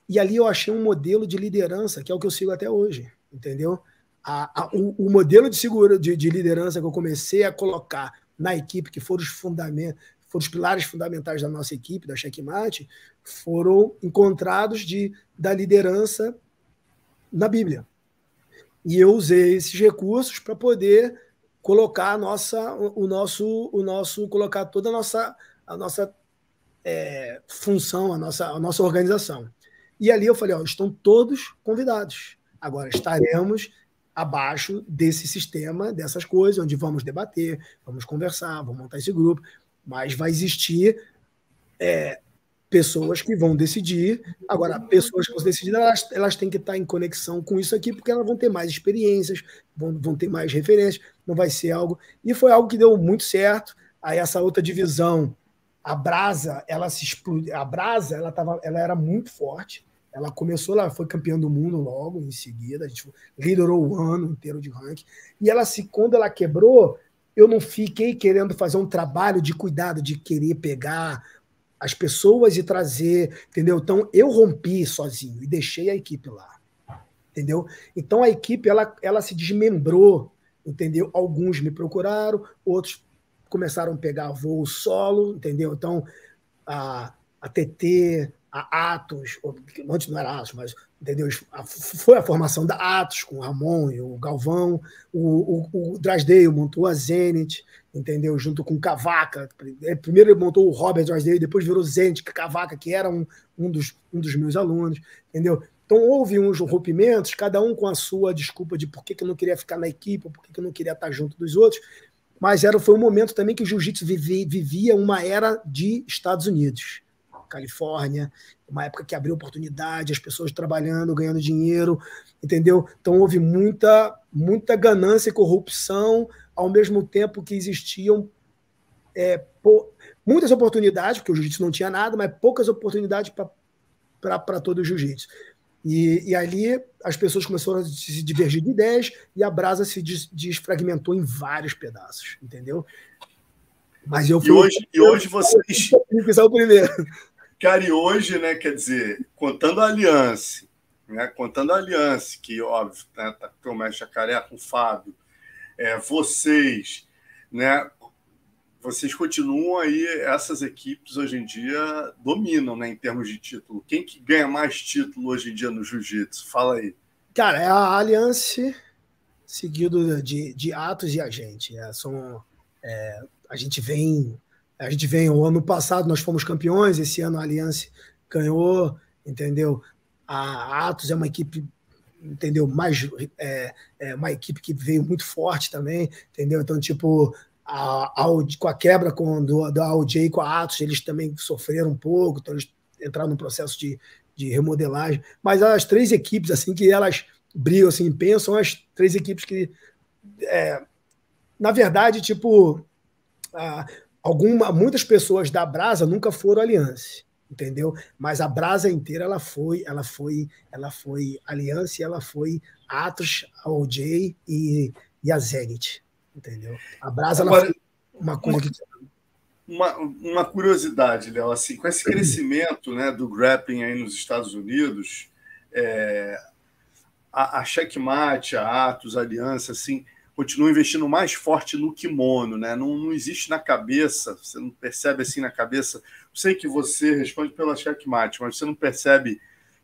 E ali eu achei um modelo de liderança que é o que eu sigo até hoje, entendeu? A, a, o, o, modelo de, segura, de, de liderança que eu comecei a colocar na equipe, que foram os fundamentos, foram os pilares fundamentais da nossa equipe, da Checkmate, foram encontrados de, da liderança na Bíblia. E eu usei esses recursos para poder colocar a nossa, o nosso, o nosso, colocar toda a nossa, a nossa é, função, a nossa, a nossa organização. E ali eu falei, ó, estão todos convidados. Agora estaremos abaixo desse sistema, dessas coisas, onde vamos debater, vamos conversar, vamos montar esse grupo, mas vai existir é, pessoas que vão decidir. Agora, pessoas que vão decidir, elas, elas têm que estar em conexão com isso aqui, porque elas vão ter mais experiências, vão, vão ter mais referências, não vai ser algo. E foi algo que deu muito certo. Aí essa outra divisão, a brasa, ela se explodiu. A brasa, ela, tava, ela era muito forte. Ela começou, ela foi campeã do mundo logo em seguida, a gente liderou o ano inteiro de ranking. E ela se, quando ela quebrou, eu não fiquei querendo fazer um trabalho de cuidado, de querer pegar as pessoas e trazer, entendeu? Então eu rompi sozinho e deixei a equipe lá, entendeu? Então a equipe ela, ela se desmembrou, entendeu? Alguns me procuraram, outros começaram a pegar voo solo, entendeu? Então a, a TT, a Atos, antes não era Atos, mas entendeu? foi a formação da Atos com o Ramon e o Galvão, o, o, o Drasdale montou a Zenit, entendeu? Junto com Cavaca. Primeiro ele montou o Robert Drasdale, depois virou Zenit, Cavaca, que era um, um, dos, um dos meus alunos, entendeu? Então houve uns rompimentos, cada um com a sua desculpa de por que, que eu não queria ficar na equipe, por que, que eu não queria estar junto dos outros, mas era, foi um momento também que o jiu-jitsu vivia, vivia uma era de Estados Unidos Califórnia, uma época que abriu oportunidade, as pessoas trabalhando, ganhando dinheiro, entendeu? Então houve muita, muita ganância e corrupção, ao mesmo tempo que existiam é, muitas oportunidades, porque o jiu-jitsu não tinha nada, mas poucas oportunidades para todo o jiu-jitsu. E, e, ali as pessoas começaram a se divergir de ideias e a brasa se des, desfragmentou em vários pedaços, entendeu? Mas eu fui, e hoje, e hoje vocês. [laughs] Eu o primeiro. Cara, e hoje, né, quer dizer, contando a aliança, né, contando a aliança, que óbvio, né, tá com o mestre Jacaré, com o Fábio, é, vocês, né, vocês continuam aí, essas equipes hoje em dia dominam, né, em termos de título. Quem que ganha mais título hoje em dia no jiu-jitsu? Fala aí. Cara, é a Aliança seguido de, de Atos e a gente. É, são, é, a gente vem a gente vem, o ano passado nós fomos campeões, esse ano a Aliança ganhou, entendeu? A Atos é uma equipe, entendeu? Mais é, é uma equipe que veio muito forte também, entendeu? Então, tipo, a, a, com a quebra com, do, da AUJ com a Atos, eles também sofreram um pouco, então eles entraram num processo de, de remodelagem. Mas as três equipes, assim, que elas brigam, assim, pensam, as três equipes que, é, na verdade, tipo, a, alguma, muitas pessoas da Brasa nunca foram aliança, entendeu? Mas a Brasa inteira ela foi, ela foi, ela foi aliança, ela foi Atos, OJ e, e a Zenit, entendeu? A Brasa Agora, uma coisa que uma, uma curiosidade, Léo, assim, com esse [clears throat] crescimento né, do grappling aí nos Estados Unidos, é, a, a Checkmate, a Atos, a Aliança, assim, continua investindo mais forte no kimono, né? Não, não existe na cabeça, você não percebe assim na cabeça. sei que você responde pela checkmate, mas você não percebe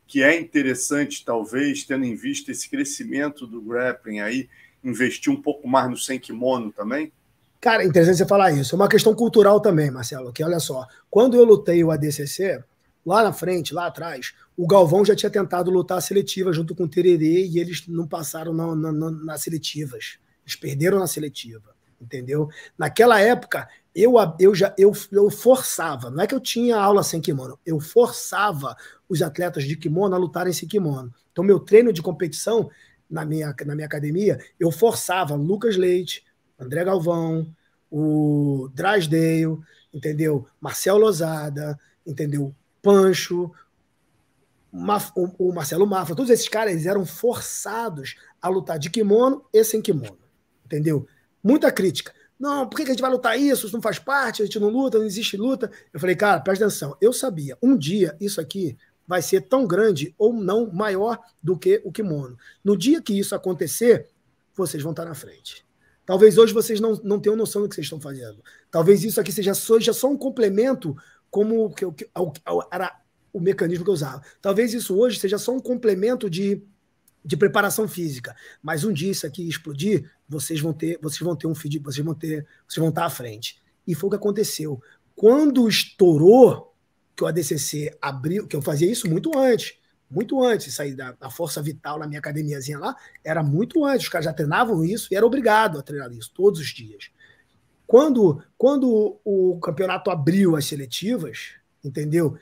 que é interessante, talvez, tendo em vista esse crescimento do grappling aí, investir um pouco mais no sem kimono também? Cara, interessante você falar isso. É uma questão cultural também, Marcelo, que olha só, quando eu lutei o ADCC, lá na frente, lá atrás, o Galvão já tinha tentado lutar a seletiva junto com o Tererê e eles não passaram na, na, nas seletivas. Eles perderam na seletiva, entendeu? Naquela época, eu, eu já eu, eu forçava, não é que eu tinha aula sem kimono, eu forçava os atletas de kimono a lutarem sem kimono. Então, meu treino de competição na minha, na minha academia, eu forçava Lucas Leite, André Galvão, o Drasdale, entendeu? Marcel Lozada, entendeu? Pancho, o, Marcelo Mafra, todos esses caras eram forçados a lutar de kimono e sem kimono entendeu? Muita crítica. Não, por que a gente vai lutar isso? Isso não faz parte, a gente não luta, não existe luta. Eu falei, cara, presta atenção. Eu sabia, um dia isso aqui vai ser tão grande ou não maior do que o kimono. No dia que isso acontecer, vocês vão estar na frente. Talvez hoje vocês não, não tenham noção do que vocês estão fazendo. Talvez isso aqui seja, seja só um complemento, como que, que, era o mecanismo que eu usava. Talvez isso hoje seja só um complemento de de preparação física. Mas um dia isso aqui explodir, vocês vão ter, vocês vão ter um feed, vocês vão ter, vocês vão estar à frente. E foi o que aconteceu. Quando estourou, que o ADCC abriu, que eu fazia isso muito antes, muito antes, sair da, da, força vital na minha academiazinha lá, era muito antes. Os caras já treinavam isso e era obrigado a treinar isso todos os dias. Quando, quando o campeonato abriu as seletivas, entendeu?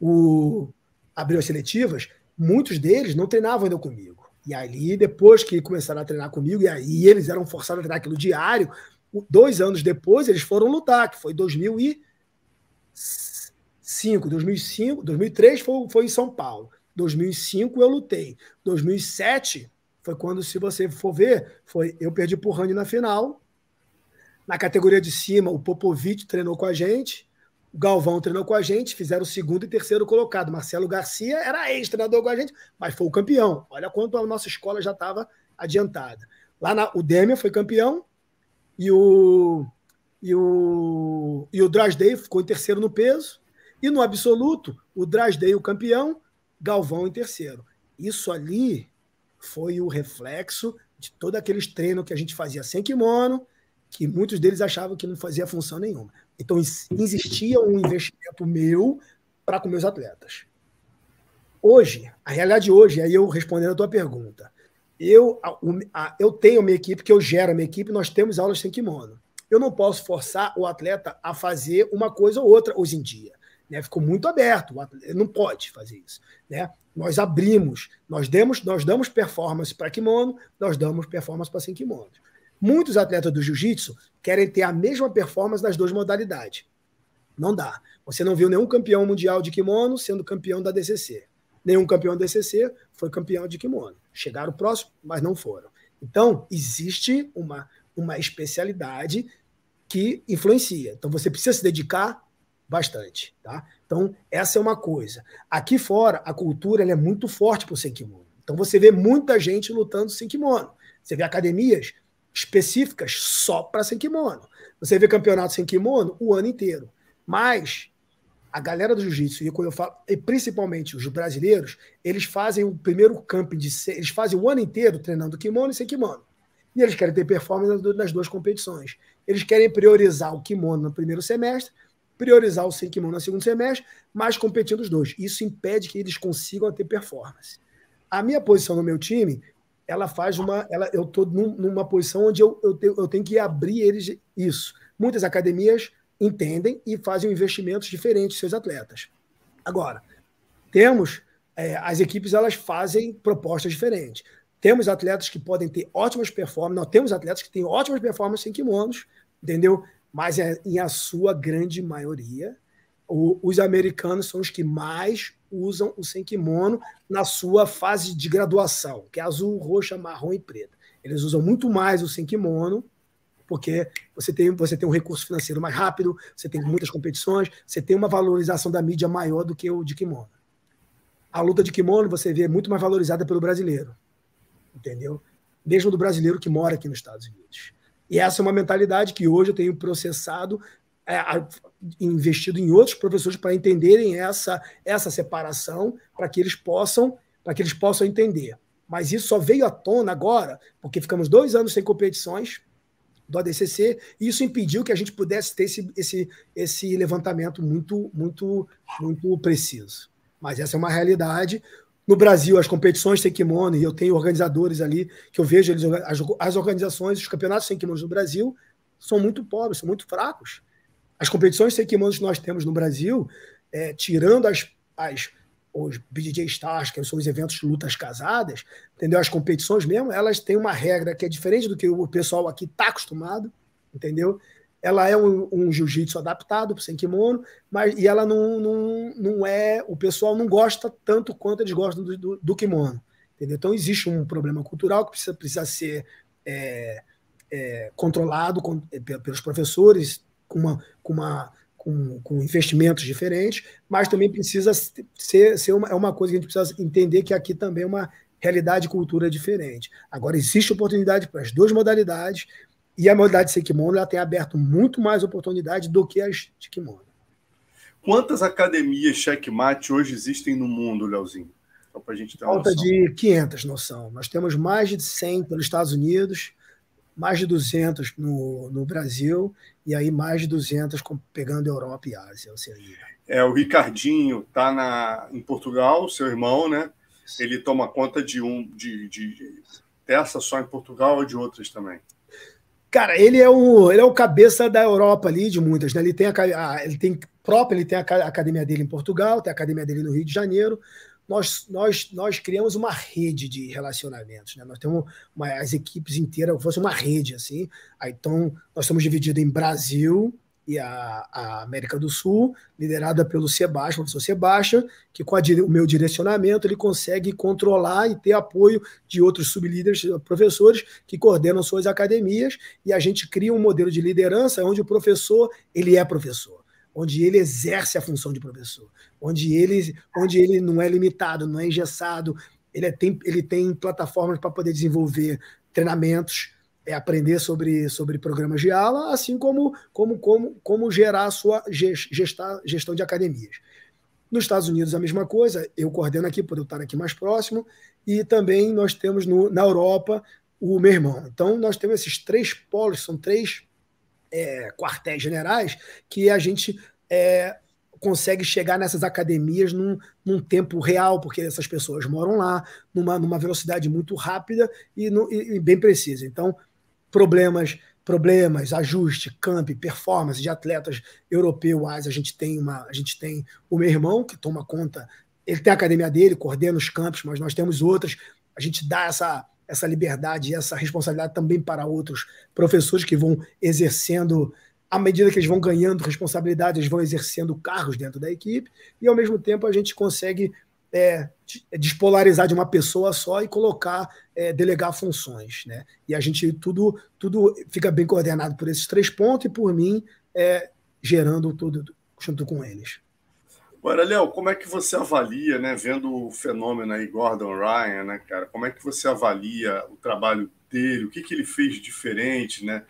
O, abriu as seletivas, muitos deles não treinavam ainda comigo. E ali, depois que começaram a treinar comigo, e aí eles eram forçados a treinar aquilo diário, dois anos depois eles foram lutar, que foi 2005, 2005, 2003 foi, foi em São Paulo. 2005 eu lutei. 2007 foi quando, se você for ver, foi eu perdi por Rani na final. Na categoria de cima, o Popovic treinou com a gente, o Galvão treinou com a gente, fizeram o segundo e terceiro colocado. Marcelo Garcia era ex-treinador com a gente, mas foi o campeão. Olha quanto a nossa escola já estava adiantada. Lá na, o Demian foi campeão e o e o e o Drasdale ficou em terceiro no peso e no absoluto o Drasdale o campeão, Galvão em terceiro. Isso ali foi o reflexo de todos aqueles treinos que a gente fazia sem kimono, que muitos deles achavam que não fazia função nenhuma. Então existia um investimento meu para com meus atletas. Hoje, a realidade de hoje, aí eu respondendo a tua pergunta, eu, a, a, eu tenho minha equipe, que eu gero a minha equipe, nós temos aulas sem kimono. Eu não posso forçar o atleta a fazer uma coisa ou outra hoje em dia. Né? Ficou muito aberto, não pode fazer isso. Né? Nós abrimos, nós demos, nós damos performance para kimono, nós damos performance para sem kimono. Muitos atletas do jiu-jitsu querem ter a mesma performance nas duas modalidades. Não dá. Você não viu nenhum campeão mundial de kimono sendo campeão da DCC. Nenhum campeão da DCC foi campeão de kimono. Chegaram próximo, mas não foram. Então, existe uma, uma especialidade que influencia. Então, você precisa se dedicar bastante. Tá? Então, essa é uma coisa. Aqui fora, a cultura é muito forte para o sem kimono. Então, você vê muita gente lutando sem kimono. Você vê academias específicas só para sem kimono. Você vê campeonato sem kimono o ano inteiro. Mas a galera do jiu-jitsu, e quando eu falo, e principalmente os brasileiros, eles fazem o primeiro camping de eles fazem o ano inteiro treinando kimono e sem kimono. E eles querem ter performance nas duas competições. Eles querem priorizar o kimono no primeiro semestre, priorizar o sem kimono no segundo semestre, mas competindo os dois. Isso impede que eles consigam ter performance. A minha posição no meu time ela faz uma. Ela, eu estou num, numa posição onde eu, eu, tenho, eu tenho que abrir eles isso. Muitas academias entendem e fazem investimentos diferentes seus atletas. Agora, temos. É, as equipes elas fazem propostas diferentes. Temos atletas que podem ter ótimas performances, nós temos atletas que têm ótimas performances em kimonos, entendeu? Mas é, em a sua grande maioria, o, os americanos são os que mais usam o sem kimono na sua fase de graduação, que é azul, roxa, marrom e preta. Eles usam muito mais o sem kimono, porque você tem, você tem um recurso financeiro mais rápido, você tem muitas competições, você tem uma valorização da mídia maior do que o de kimono. A luta de kimono você vê muito mais valorizada pelo brasileiro, entendeu? Mesmo do brasileiro que mora aqui nos Estados Unidos. E essa é uma mentalidade que hoje eu tenho processado é, investido em outros professores para entenderem essa, essa separação, para que eles possam para que eles possam entender. Mas isso só veio à tona agora, porque ficamos dois anos sem competições do ADCC, e isso impediu que a gente pudesse ter esse, esse, esse levantamento muito, muito, muito preciso. Mas essa é uma realidade. No Brasil, as competições sem kimono, e eu tenho organizadores ali que eu vejo eles, as, as organizações, os campeonatos sem kimono no Brasil são muito pobres, são muito fracos. As competições sem kimonos que nós temos no Brasil, é, tirando as, as os BJJ Stars, que são os eventos lutas casadas, entendeu? As competições mesmo, elas têm uma regra que é diferente do que o pessoal aqui está acostumado, entendeu? Ela é um, um jiu-jitsu adaptado para sem kimono, mas e ela não, não, não é. O pessoal não gosta tanto quanto eles gostam do, do, do kimono, entendeu? Então existe um problema cultural que precisa, precisa ser é, é, controlado com, pelos professores, com uma, com uma com, com, investimentos diferentes, mas também precisa ser, ser uma, é uma coisa que a gente precisa entender que aqui também é uma realidade e cultura diferente. Agora, existe oportunidade para as duas modalidades, e a modalidade de kimono ela tem aberto muito mais oportunidade do que as de kimono. Quantas academias checkmate hoje existem no mundo, Leozinho? Só para a gente ter uma Falta noção. de 500 noção. Nós temos mais de 100 pelos Estados Unidos, mais de 200 no, no Brasil e aí mais de 200 pegando Europa e Ásia, Oceania. É, o Ricardinho está na em Portugal, seu irmão, né? Ele toma conta de um de, de dessa só em Portugal ou de outras também? Cara, ele é o ele é o cabeça da Europa ali de muitas, né? Ele tem a, ele tem próprio, ele tem a academia dele em Portugal, tem a academia dele no Rio de Janeiro, nós, nós, nós criamos uma rede de relacionamentos. Né? Nós temos uma, as equipes inteiras, fosse uma rede assim. Aí, então, nós estamos divididos em Brasil e a, a América do Sul, liderada pelo Sebastião, professor Sebastião, que com a, o meu direcionamento ele consegue controlar e ter apoio de outros sublíderes, professores que coordenam suas academias, e a gente cria um modelo de liderança onde o professor ele é professor onde ele exerce a função de professor, onde ele, onde ele não é limitado, não é engessado, ele, é, tem, ele tem plataformas para poder desenvolver treinamentos, é, aprender sobre, sobre programas de aula, assim como, como, como, como gerar a sua gesta, gestão de academias. Nos Estados Unidos, a mesma coisa, eu coordeno aqui, por eu estar aqui mais próximo, e também nós temos no, na Europa o meu irmão. Então, nós temos esses três polos, são três é, quartéis generais que a gente é, consegue chegar nessas academias num, num, tempo real, porque essas pessoas moram lá, numa, numa velocidade muito rápida e, no, e, e bem precisa. Então, problemas, problemas, ajuste, camp, performance de atletas europeus, a gente tem uma, a gente tem o meu irmão que toma conta, ele tem a academia dele, coordena os campos, mas nós temos outras. A gente dá essa essa liberdade e essa responsabilidade também para outros professores que vão exercendo à medida que eles vão ganhando responsabilidade, eles vão exercendo cargos dentro da equipe, e ao mesmo tempo a gente consegue é, despolarizar de uma pessoa só e colocar, é, delegar funções. Né? E a gente tudo, tudo fica bem coordenado por esses três pontos e por mim é, gerando tudo junto com eles. Agora, Léo, como é que você avalia, né, vendo o fenômeno aí, Gordon Ryan, né, cara, como é que você avalia o trabalho dele, o que, que ele fez diferente, né?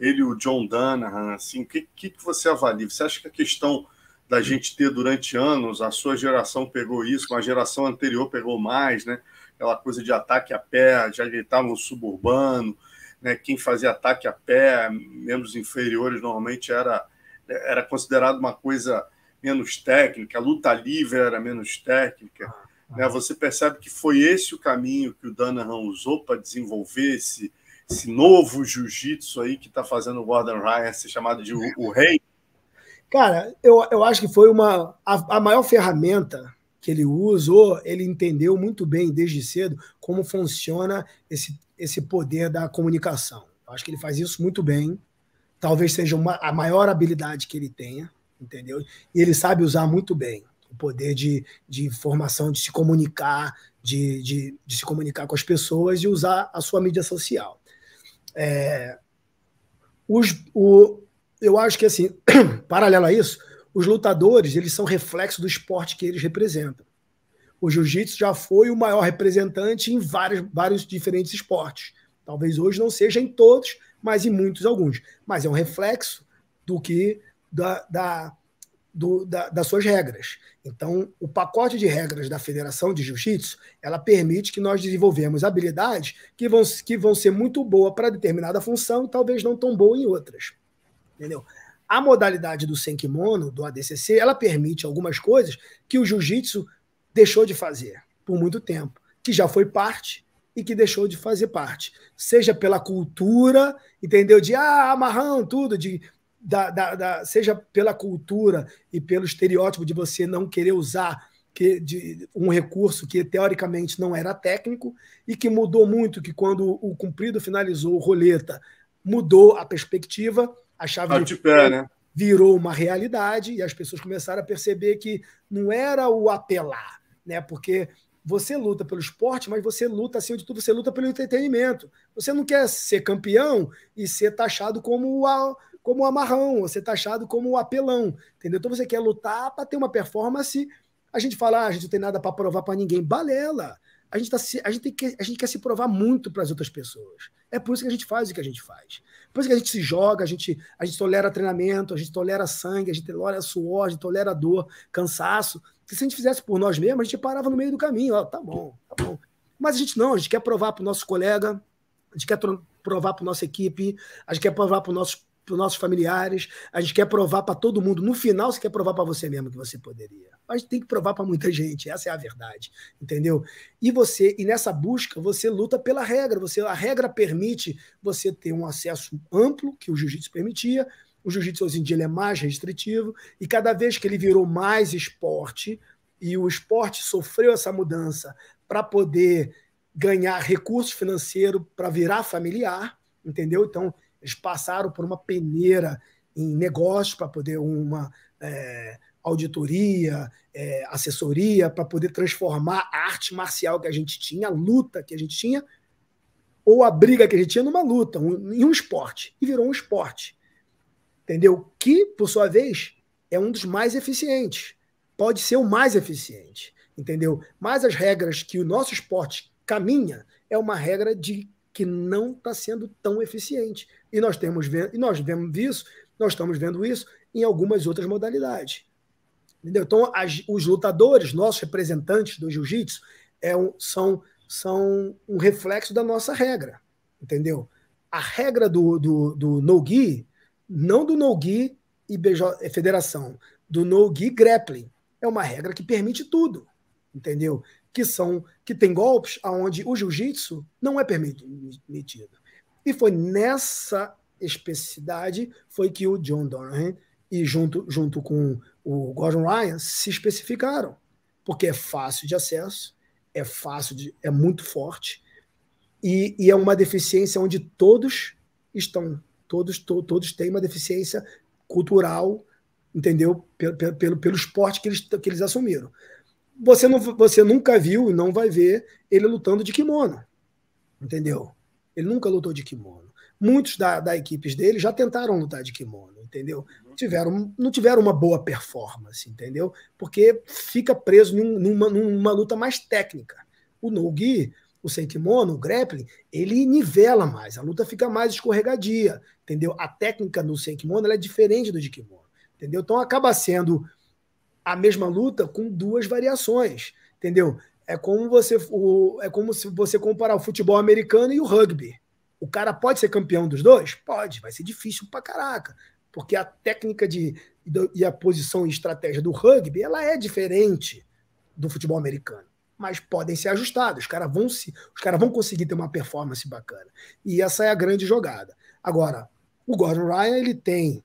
ele e o John Danahan, assim, o que, que você avalia? Você acha que a questão da gente ter durante anos, a sua geração pegou isso, mas a geração anterior pegou mais, né? Aquela coisa de ataque a pé, já gritava no suburbano, né? Quem fazia ataque a pé, membros inferiores, normalmente era, era considerado uma coisa menos técnica, a luta livre era menos técnica. Né? Você percebe que foi esse o caminho que o Danahan usou para desenvolver esse, esse novo jiu-jitsu aí que está fazendo o Gordon Ryan ser chamado de o, o, rei? Cara, eu, eu acho que foi uma a, a, maior ferramenta que ele usou, ele entendeu muito bem desde cedo como funciona esse, esse poder da comunicação. Eu acho que ele faz isso muito bem. Talvez seja uma, a maior habilidade que ele tenha, entendeu? E ele sabe usar muito bem o poder de, de formação, de se comunicar, de, de, de se comunicar com as pessoas e usar a sua mídia social. É, os, o, eu acho que, assim, [clears throat] paralelo a isso, os lutadores eles são reflexo do esporte que eles representam. O jiu-jitsu já foi o maior representante em vários, vários diferentes esportes. Talvez hoje não seja em todos, mas em muitos alguns. Mas é um reflexo do que da, da, do, da, das suas regras. Então, o pacote de regras da Federação de Jiu-Jitsu, ela permite que nós desenvolvemos habilidades que vão, que vão ser muito boas para determinada função e talvez não tão boa em outras. Entendeu? A modalidade do Senkimono, do ADCC, ela permite algumas coisas que o Jiu-Jitsu deixou de fazer por muito tempo, que já foi parte e que deixou de fazer parte. Seja pela cultura, entendeu? De ah, amarrão, tudo, de da, da, da, seja pela cultura e pelo estereótipo de você não querer usar que, de, um recurso que teoricamente não era técnico e que mudou muito, que quando o cumprido finalizou o roleta, mudou a perspectiva, a chave de pé, né? virou uma realidade e as pessoas começaram a perceber que não era o apelar, né? Porque você luta pelo esporte, mas você luta, acima de tudo, você luta pelo entretenimento. Você não quer ser campeão e ser taxado como a, como o amarrão, você tá achado como o apelão, entendeu? Então você quer lutar para ter uma performance. A gente fala, ah, a gente não tem nada para provar para ninguém. Balela. A gente, tá, a, gente que, a gente quer se provar muito para as outras pessoas. É por isso que a gente faz o que a gente faz. Por isso que a gente se joga, a gente, a gente tolera treinamento, a gente tolera sangue, a gente tolera suor, a gente tolera dor, cansaço. se a gente fizesse por nós mesmos, a gente parava no meio do caminho. Ó, tá bom, tá bom. Mas a gente não, a gente quer provar para o nosso colega, a gente quer provar para nossa equipe, a gente quer provar para os nossos para os nossos familiares, a gente quer provar para todo mundo. No final, você quer provar para você mesmo que você poderia. Gente tem que provar para muita gente, essa é a verdade, entendeu? E você, e nessa busca, você luta pela regra. Você, a regra permite você ter um acesso amplo, que o jiu-jitsu permitia. O jiu-jitsu hoje em dia é mais restritivo, e cada vez que ele virou mais esporte, e o esporte sofreu essa mudança para poder ganhar recurso financeiro para virar familiar, entendeu? Então, eles passaram por uma peneira em negócios, para poder uma é, auditoria, é, assessoria, para poder transformar a arte marcial que a gente tinha, a luta que a gente tinha, ou a briga que a gente tinha numa luta, um, em um esporte. E virou um esporte. Entendeu? Que, por sua vez, é um dos mais eficientes. Pode ser o mais eficiente. Entendeu? Mas as regras que o nosso esporte caminha é uma regra de que não está sendo tão eficiente. E nós temos e nós vemos isso, nós estamos vendo isso em algumas outras modalidades. Entendeu? Então, as, os lutadores, nossos representantes do jiu-jitsu, é um, são, são um reflexo da nossa regra. Entendeu? A regra do, do, do no-gi, não do no-gi e BJ, federação, do no-gi grappling, é uma regra que permite tudo. Entendeu? Que são que tem golpes aonde o jiu-jitsu não é permitido. E foi nessa especificidade foi que o John Donovan e junto, junto com o Gordon Ryan se especificaram, porque é fácil de acesso, é fácil de, é muito forte e, e é uma deficiência onde todos estão, todos to, todos têm uma deficiência cultural, entendeu? Pelo, pelo, pelo esporte que eles, que eles assumiram. Você, não, você nunca viu e não vai ver ele lutando de kimono, entendeu? Ele nunca lutou de kimono. Muitos da, da equipes dele já tentaram lutar de kimono, entendeu? Tiveram, não tiveram uma boa performance, entendeu? Porque fica preso numa, numa luta mais técnica. O no-gi, o sem kimono, o grappling, ele nivela mais, a luta fica mais escorregadia, entendeu? A técnica no sem kimono é diferente do de kimono, entendeu? Então acaba sendo a mesma luta com duas variações, entendeu? É como você o, é como se você comparar o futebol americano e o rugby. O cara pode ser campeão dos dois? Pode, vai ser difícil pra caraca. Porque a técnica de, e a posição e estratégia do rugby ela é diferente do futebol americano. Mas podem ser ajustados. Os caras vão, se, os cara vão conseguir ter uma performance bacana. E essa é a grande jogada. Agora, o Gordon Ryan, ele tem,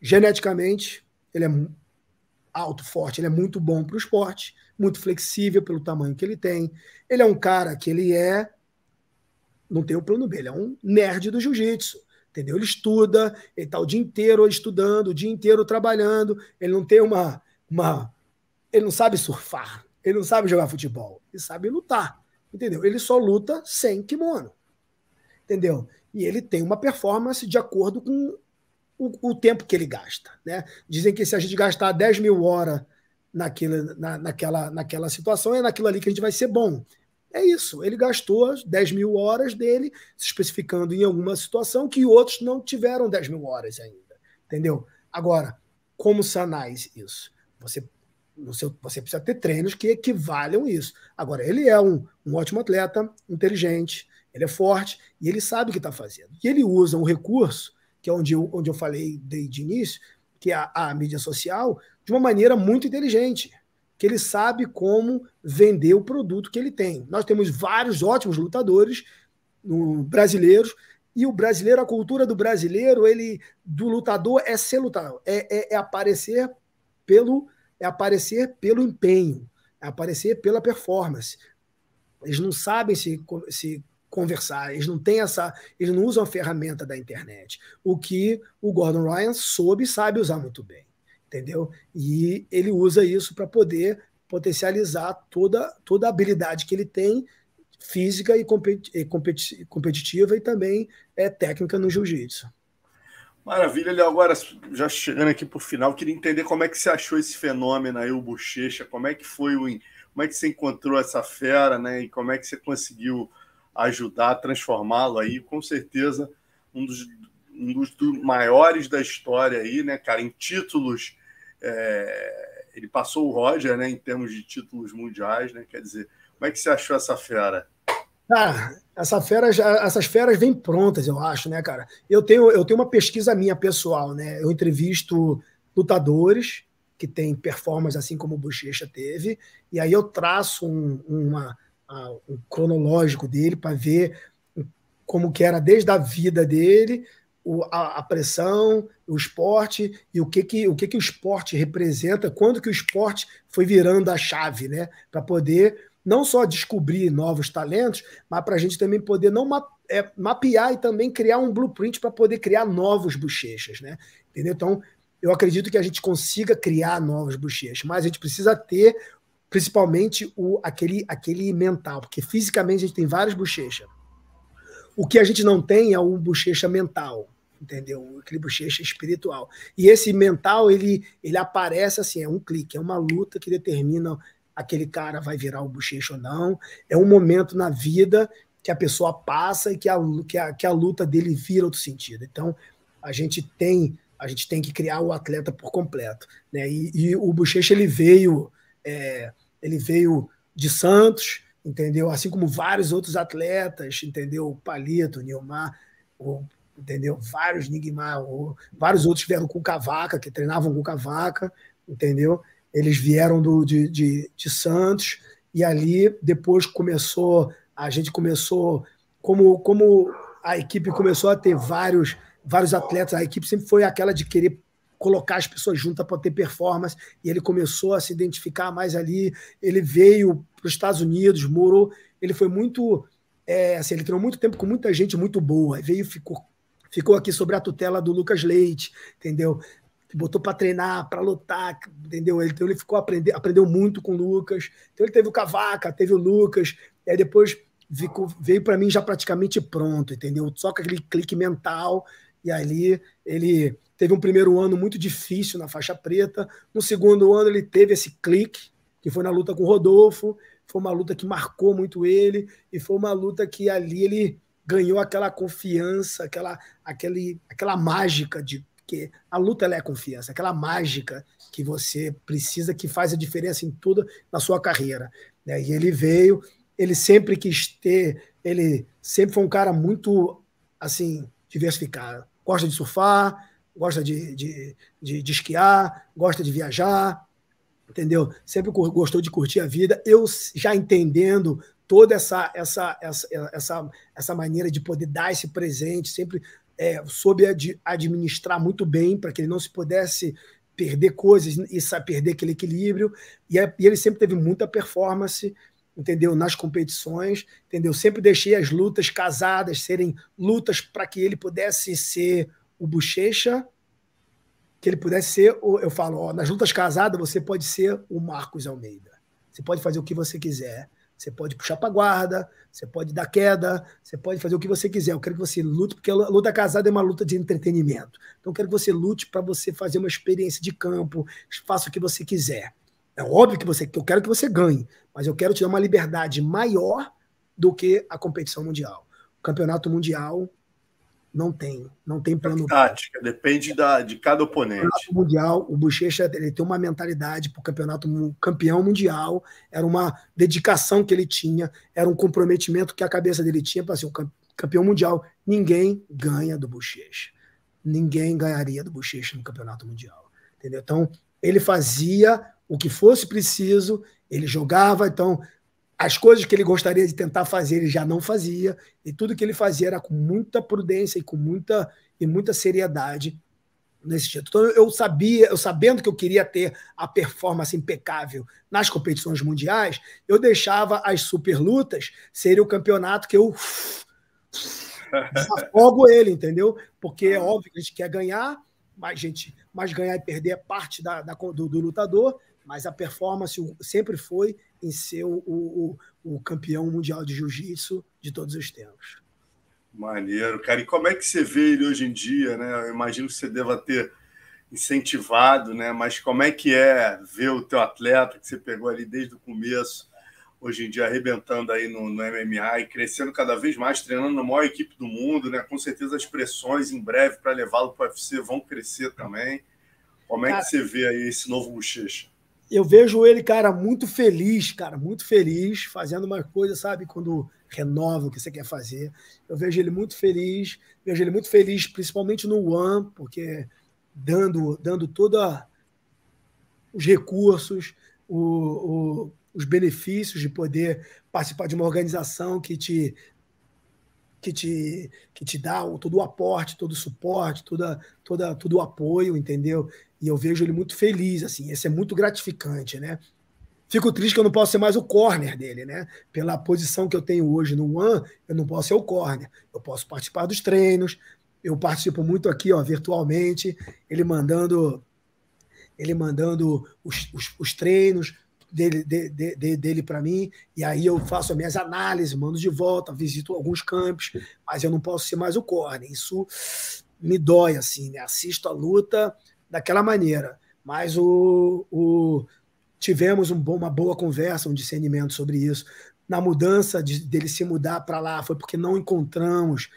geneticamente, ele é alto, forte, ele é muito bom para o esporte, muito flexível pelo tamanho que ele tem. Ele é um cara que ele é não tem o plano B, ele é um nerd do jiu-jitsu. Entendeu? Ele estuda, ele está o dia inteiro estudando, o dia inteiro trabalhando, ele não tem uma, uma. Ele não sabe surfar, ele não sabe jogar futebol, ele sabe lutar. Entendeu? Ele só luta sem kimono. Entendeu? E ele tem uma performance de acordo com o, o tempo que ele gasta. Né? Dizem que se a gente gastar 10 mil horas naquela, na, naquela, naquela situação, é naquilo ali que a gente vai ser bom. É isso. Ele gastou 10 mil horas dele, se especificando em alguma situação que outros não tiveram 10 mil horas ainda. Entendeu? Agora, como sanar isso? Você, seu, você precisa ter treinos que equivalham isso. Agora, ele é um, um ótimo atleta, inteligente, ele é forte e ele sabe o que está fazendo. E ele usa um recurso, que é onde eu, onde eu falei desde o início, que é a, a mídia social, de uma maneira muito inteligente que ele sabe como vender o produto que ele tem. Nós temos vários ótimos lutadores no, brasileiros e o brasileiro, a cultura do brasileiro, ele do lutador é ser lutador, é, é, é aparecer pelo é aparecer pelo empenho, é aparecer pela performance. Eles não sabem se, se conversar, eles não têm essa, eles não usam a ferramenta da internet. O que o Gordon Ryan soube e sabe usar muito bem entendeu? E ele usa isso para poder potencializar toda, toda a habilidade que ele tem, física e competitiva e também é técnica no jiu-jitsu. Maravilha, Léo. Agora, já chegando aqui para o final, queria entender como é que você achou esse fenômeno aí, o Bochecha, como é que foi o. Como é que você encontrou essa fera, né? E como é que você conseguiu ajudar a transformá-lo aí? Com certeza, um dos, um dos maiores da história aí, né, cara, em títulos. É, ele passou o Roger, né, em termos de títulos mundiais, né? Quer dizer, como é que você achou essa fera? Essa fera já, essas feras vêm prontas, eu acho, né, cara? Eu tenho, eu tenho uma pesquisa minha pessoal, né? Eu entrevisto lutadores que têm performance assim como o Bochecha teve, e aí eu traço um, uma, um cronológico dele para ver como que era desde a vida dele o, a, a, pressão, o esporte e o que que o que que o esporte representa, quando que o esporte foi virando a chave, né, para poder não só descobrir novos talentos, mas para a gente também poder não ma é, mapear e também criar um blueprint para poder criar novos bochechas, né? Entendeu? Então, eu acredito que a gente consiga criar novas bochechas, mas a gente precisa ter principalmente o, aquele, aquele mental, porque fisicamente a gente tem várias bochechas. O que a gente não tem é um bochecha mental, entendeu? Aquele bochecha espiritual. E esse mental, ele, ele aparece assim, é um clique, é uma luta que determina aquele cara vai virar o bochecha ou não. É um momento na vida que a pessoa passa e que a, que a, que a luta dele vira outro sentido. Então, a gente tem a gente tem que criar o atleta por completo. Né? E, e o Bochecha ele veio, é, ele veio de Santos, entendeu? Assim como vários outros atletas, entendeu? O Palito, o Nilmar, o, entendeu? Vários Nigmar, o, vários outros vieram com Cavaca, que treinavam com Cavaca, entendeu? Eles vieram do, de, de, de Santos e ali depois começou, a gente começou, como, como a equipe começou a ter vários vários atletas, a equipe sempre foi aquela de querer colocar as pessoas juntas para ter performance, e ele começou a se identificar mais ali, ele veio para os Estados Unidos, morou, ele foi muito, é, assim, ele treinou muito tempo com muita gente muito boa, veio ficou ficou aqui sobre a tutela do Lucas Leite, entendeu? botou para treinar, para lutar, entendeu? Então ele ficou aprender, aprendeu muito com o Lucas. Então ele teve o Cavaca, teve o Lucas, e aí depois ficou, veio para mim já praticamente pronto, entendeu? Só com aquele clique mental e ali ele teve um primeiro ano muito difícil na faixa preta. No segundo ano ele teve esse clique, que foi na luta com o Rodolfo. Foi uma luta que marcou muito ele e foi uma luta que ali ele ganhou aquela confiança, aquela, aquele, aquela mágica de que a luta ela é confiança, aquela mágica que você precisa que faz a diferença em tudo na sua carreira. Né? E ele veio, ele sempre quis ter, ele sempre foi um cara muito assim diversificado gosta de surfar, gosta de, de, de, de esquiar, gosta de viajar, entendeu? Sempre gostou de curtir a vida. Eu já entendendo toda essa essa essa essa, essa maneira de poder dar esse presente, sempre é, soube ad, administrar muito bem para que ele não se pudesse perder coisas e perder aquele equilíbrio. E, é, e ele sempre teve muita performance entendeu? Nas competições, entendeu? Sempre deixei as lutas casadas serem lutas para que ele pudesse ser o bochecha, que ele pudesse ser, eu falo, ó, nas lutas casadas você pode ser o Marcos Almeida. Você pode fazer o que você quiser. Você pode puxar para guarda, você pode dar queda, você pode fazer o que você quiser. Eu quero que você lute, porque a luta casada é uma luta de entretenimento. Então eu quero que você lute para você fazer uma experiência de campo, faça o que você quiser. É óbvio que você, eu quero que você ganhe, mas eu quero te dar uma liberdade maior do que a competição mundial. O campeonato mundial não tem, não tem plano. Tática, depende da, de cada oponente. O campeonato mundial, o Bochecha ele tem uma mentalidade para o campeonato campeão mundial, era uma dedicação que ele tinha, era um comprometimento que a cabeça dele tinha para ser o campeão mundial. Ninguém ganha do Bochecha. Ninguém ganharia do Bochecha no campeonato mundial. Entendeu? Então, ele fazia o que fosse preciso, ele jogava, então as coisas que ele gostaria de tentar fazer, ele já não fazia, e tudo que ele fazia era com muita prudência e com muita e muita seriedade nesse título. Então eu sabia, eu sabendo que eu queria ter a performance impecável nas competições mundiais, eu deixava as super lutas serem o campeonato que eu [laughs] desafogo ele, entendeu? Porque é óbvio que a gente quer ganhar, mas gente, mas ganhar e perder é parte da, da do, do lutador, mas a performance sempre foi em ser o, o, o campeão mundial de jiu-jitsu de todos os tempos. Maneiro, cara. E como é que você vê ele hoje em dia, né? Eu imagino que você deva ter incentivado, né? Mas como é que é ver o teu atleta que você pegou ali desde o começo, hoje em dia arrebentando aí no, no MMA e crescendo cada vez mais, treinando na maior equipe do mundo, né? Com certeza as pressões em breve para levá-lo para o UFC vão crescer também. Como é que você vê aí esse novo bochecha? Eu vejo ele, cara, muito feliz, cara, muito feliz, fazendo uma coisa, sabe, quando renova o que você quer fazer. Eu vejo ele muito feliz, vejo ele muito feliz, principalmente no One, porque dando, dando toda os recursos, o, o, os benefícios de poder participar de uma organização que te que te, que te dá todo o aporte, todo o suporte, toda, toda, todo o apoio, entendeu? E eu vejo ele muito feliz, assim, isso é muito gratificante, né? Fico triste que eu não posso ser mais o corner dele, né? Pela posição que eu tenho hoje no One, eu não posso ser o corner. Eu posso participar dos treinos, eu participo muito aqui, ó, virtualmente, ele mandando ele mandando os, os, os treinos dele, de, de, dele para mim, e aí eu faço as minhas análises, mando de volta, visito alguns campos, mas eu não posso ser mais o corner. Isso me dói, assim, né? Assisto a luta daquela maneira. Mas o, o tivemos um bom, uma boa conversa, um discernimento sobre isso. Na mudança de, dele se mudar para lá foi porque não encontramos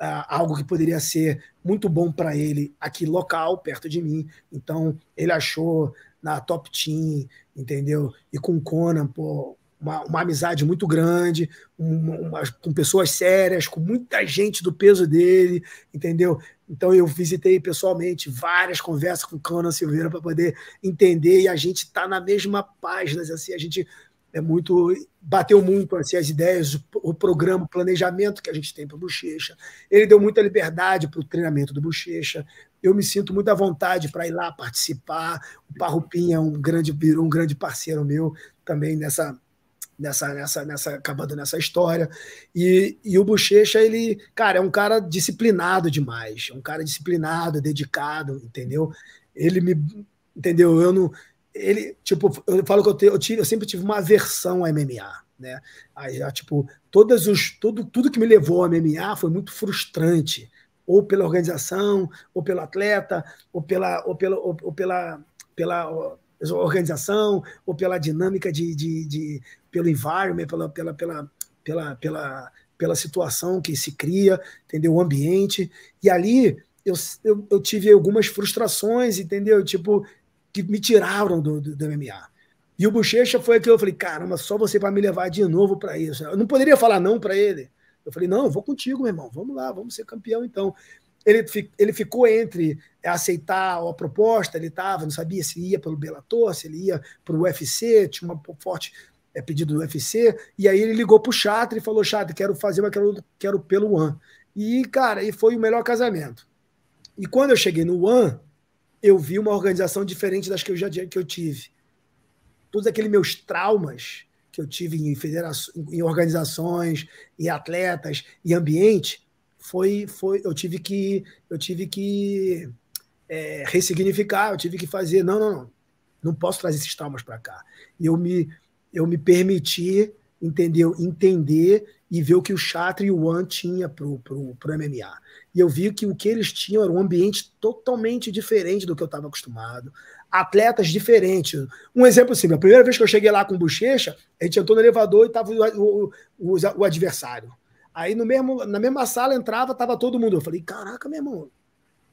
uh, algo que poderia ser muito bom para ele aqui local, perto de mim. Então, ele achou na Top Team, entendeu? E com o Conan, pô, uma, uma, amizade muito grande, uma, uma, com pessoas sérias, com muita gente do peso dele, entendeu? Então eu visitei pessoalmente várias conversas com o Conan Silveira para poder entender e a gente está na mesma página, assim, a gente é muito bateu muito assim, as ideias, o, o programa, o planejamento que a gente tem para o Bochecha. Ele deu muita liberdade para o treinamento do Bochecha. Eu me sinto muito à vontade para ir lá participar. O Parrupinha é um grande um grande parceiro meu também nessa nessa nessa nessa acabando nessa história. E, e o Bochecha, ele, cara, é um cara disciplinado demais, é um cara disciplinado, dedicado, entendeu? Ele me entendeu? Eu não ele, tipo, eu falo que eu, te, eu, tive, eu sempre tive uma aversão ao MMA, né? Aí, tipo, todas os, tudo, tudo que me levou ao MMA foi muito frustrante, ou pela organização, ou pelo atleta, ou pela, ou pela, ou, ou pela, pela organização, ou pela dinâmica de, de, de pelo environment, pela, pela, pela, pela, pela, pela situação que se cria, entendeu? O ambiente. E ali eu, eu, eu tive algumas frustrações, entendeu? Tipo, que me tiraram do, do, do MMA. E o Bochecha foi aquilo, eu falei, caramba, só você vai me levar de novo para isso. Eu não poderia falar não para ele. Eu falei, não, eu vou contigo, meu irmão, vamos lá, vamos ser campeão então. Ele, ele ficou entre aceitar a proposta, ele estava, não sabia se ia pelo Bellator, se ele ia para o UFC, tinha uma forte é, pedido do UFC, e aí ele ligou para o Chatre e falou, Chatre, quero fazer, mas quero, quero pelo One. E, cara, e foi o melhor casamento. E quando eu cheguei no One, eu vi uma organização diferente das que eu já que eu tive. Todos aqueles meus traumas que eu tive em, federações, em organizações, em atletas, em ambiente, foi, foi eu tive que eu tive que é, ressignificar, eu tive que fazer, não, não, não, não posso trazer esses traumas para cá. E eu me eu me permiti, entendeu? Entender e ver o que o Chatra e o One tinha pro, pro, pro MMA. E eu vi que o que eles tinham era um ambiente totalmente diferente do que eu estava acostumado. Atletas diferentes. Um exemplo assim, a primeira vez que eu cheguei lá com o Bochecha, a gente entrou no elevador e estava o, o, o, adversário. Aí no mesmo, na mesma sala entrava, tava todo mundo. Eu falei, caraca, meu irmão,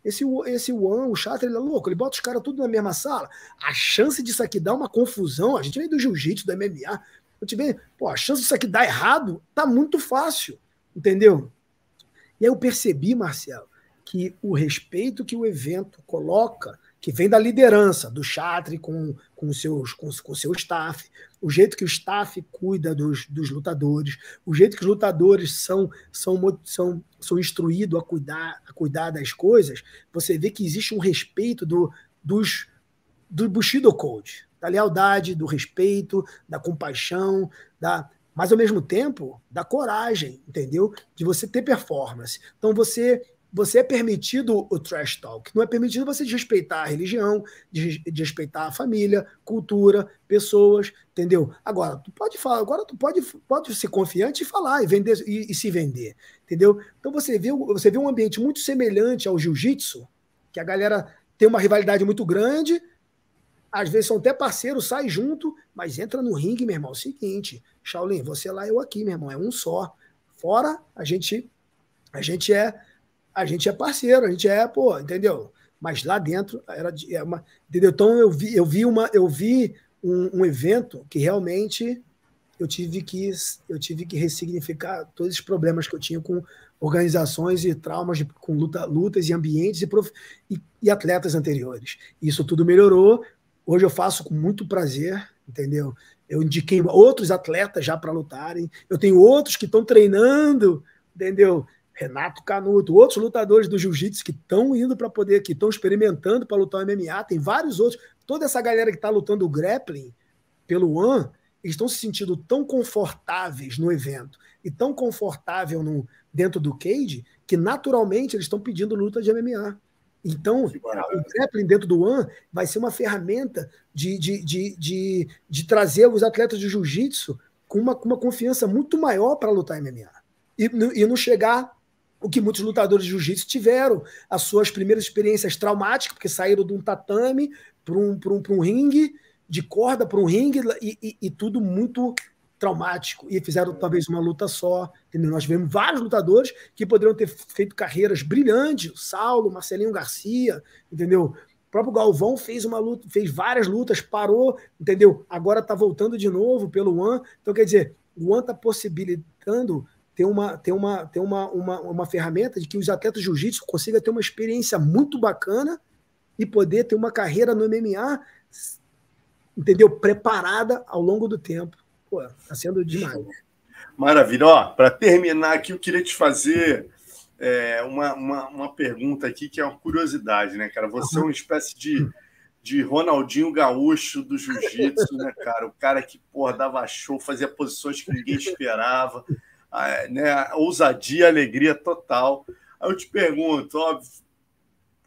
esse, esse One, o Chatra, ele é louco, ele bota os caras tudo na mesma sala. A chance disso aqui dar uma confusão, a gente vem do jiu-jitsu, do MMA, eu te vejo, pô, a chance disso aqui dar errado tá muito fácil, entendeu? E aí eu percebi, Marcelo, que o respeito que o evento coloca, que vem da liderança, do Chatre com, com, seus, com, com seu staff, o jeito que o staff cuida dos, dos lutadores, o jeito que os lutadores são, são, são, são instruídos a cuidar, a cuidar das coisas, você vê que existe um respeito do, dos, do Bushido Code, da lealdade, do respeito, da compaixão, da, mas ao mesmo tempo da coragem, entendeu? De você ter performance. Então você você é permitido o trash talk, não é permitido você desrespeitar a religião, desrespeitar a família, cultura, pessoas, entendeu? Agora, tu pode falar, agora tu pode, pode ser confiante e falar e vender e, e se vender, entendeu? Então você vê, você vê um ambiente muito semelhante ao jiu-jitsu, que a galera tem uma rivalidade muito grande, às vezes são até parceiros, sai junto, mas entra no ringue, meu irmão. É o seguinte, Shaolin, você lá, eu aqui, meu irmão, é um só. Fora, a gente a gente é a gente é parceiro, a gente é, pô, entendeu? Mas lá dentro era é uma, entendeu? Então eu vi, eu vi uma, eu vi um, um, evento que realmente eu tive que eu tive que ressignificar todos os problemas que eu tinha com organizações e traumas de, com luta, lutas e ambientes e, prof, e, e atletas anteriores. Isso tudo melhorou, Hoje eu faço com muito prazer, entendeu? Eu indiquei outros atletas já para lutarem. Eu tenho outros que estão treinando, entendeu? Renato Canuto, outros lutadores do jiu-jitsu que estão indo para poder, que estão experimentando para lutar o MMA. Tem vários outros. Toda essa galera que está lutando o grappling pelo One, eles estão se sentindo tão confortáveis no evento e tão confortável no, dentro do cage que naturalmente eles estão pedindo luta de MMA. Então, o grappling dentro do One vai ser uma ferramenta de, de, de, de, de trazer os atletas de jiu-jitsu com uma, com uma confiança muito maior para lutar MMA. E, e não chegar o que muitos lutadores de jiu-jitsu tiveram, as suas primeiras experiências traumáticas, porque saíram de um tatame para um, um, um ringue, de corda para um ringue, e, e, e, tudo muito traumático. E fizeram talvez uma luta só. Entendeu? Nós vemos vários lutadores que poderiam ter feito carreiras brilhantes, o Saulo, Marcelinho Garcia, entendeu? O próprio Galvão fez uma luta, fez várias lutas, parou, entendeu? Agora está voltando de novo pelo One. Então, quer dizer, o One está possibilitando ter uma, ter uma, ter uma, uma, uma ferramenta de que os atletas de jiu-jitsu consigam ter uma experiência muito bacana e poder ter uma carreira no MMA, entendeu? Preparada ao longo do tempo. Pô, tá sendo demais. Maravilha. Ó, para terminar aqui, eu queria te fazer é, uma, uma, uma, pergunta aqui que é uma curiosidade, né, cara? Você é uma espécie de, de Ronaldinho Gaúcho do jiu-jitsu, né, cara? O cara que, porra, dava show, fazia posições que ninguém esperava a, né, a ousadia, alegria total. Aí eu te pergunto, óbvio,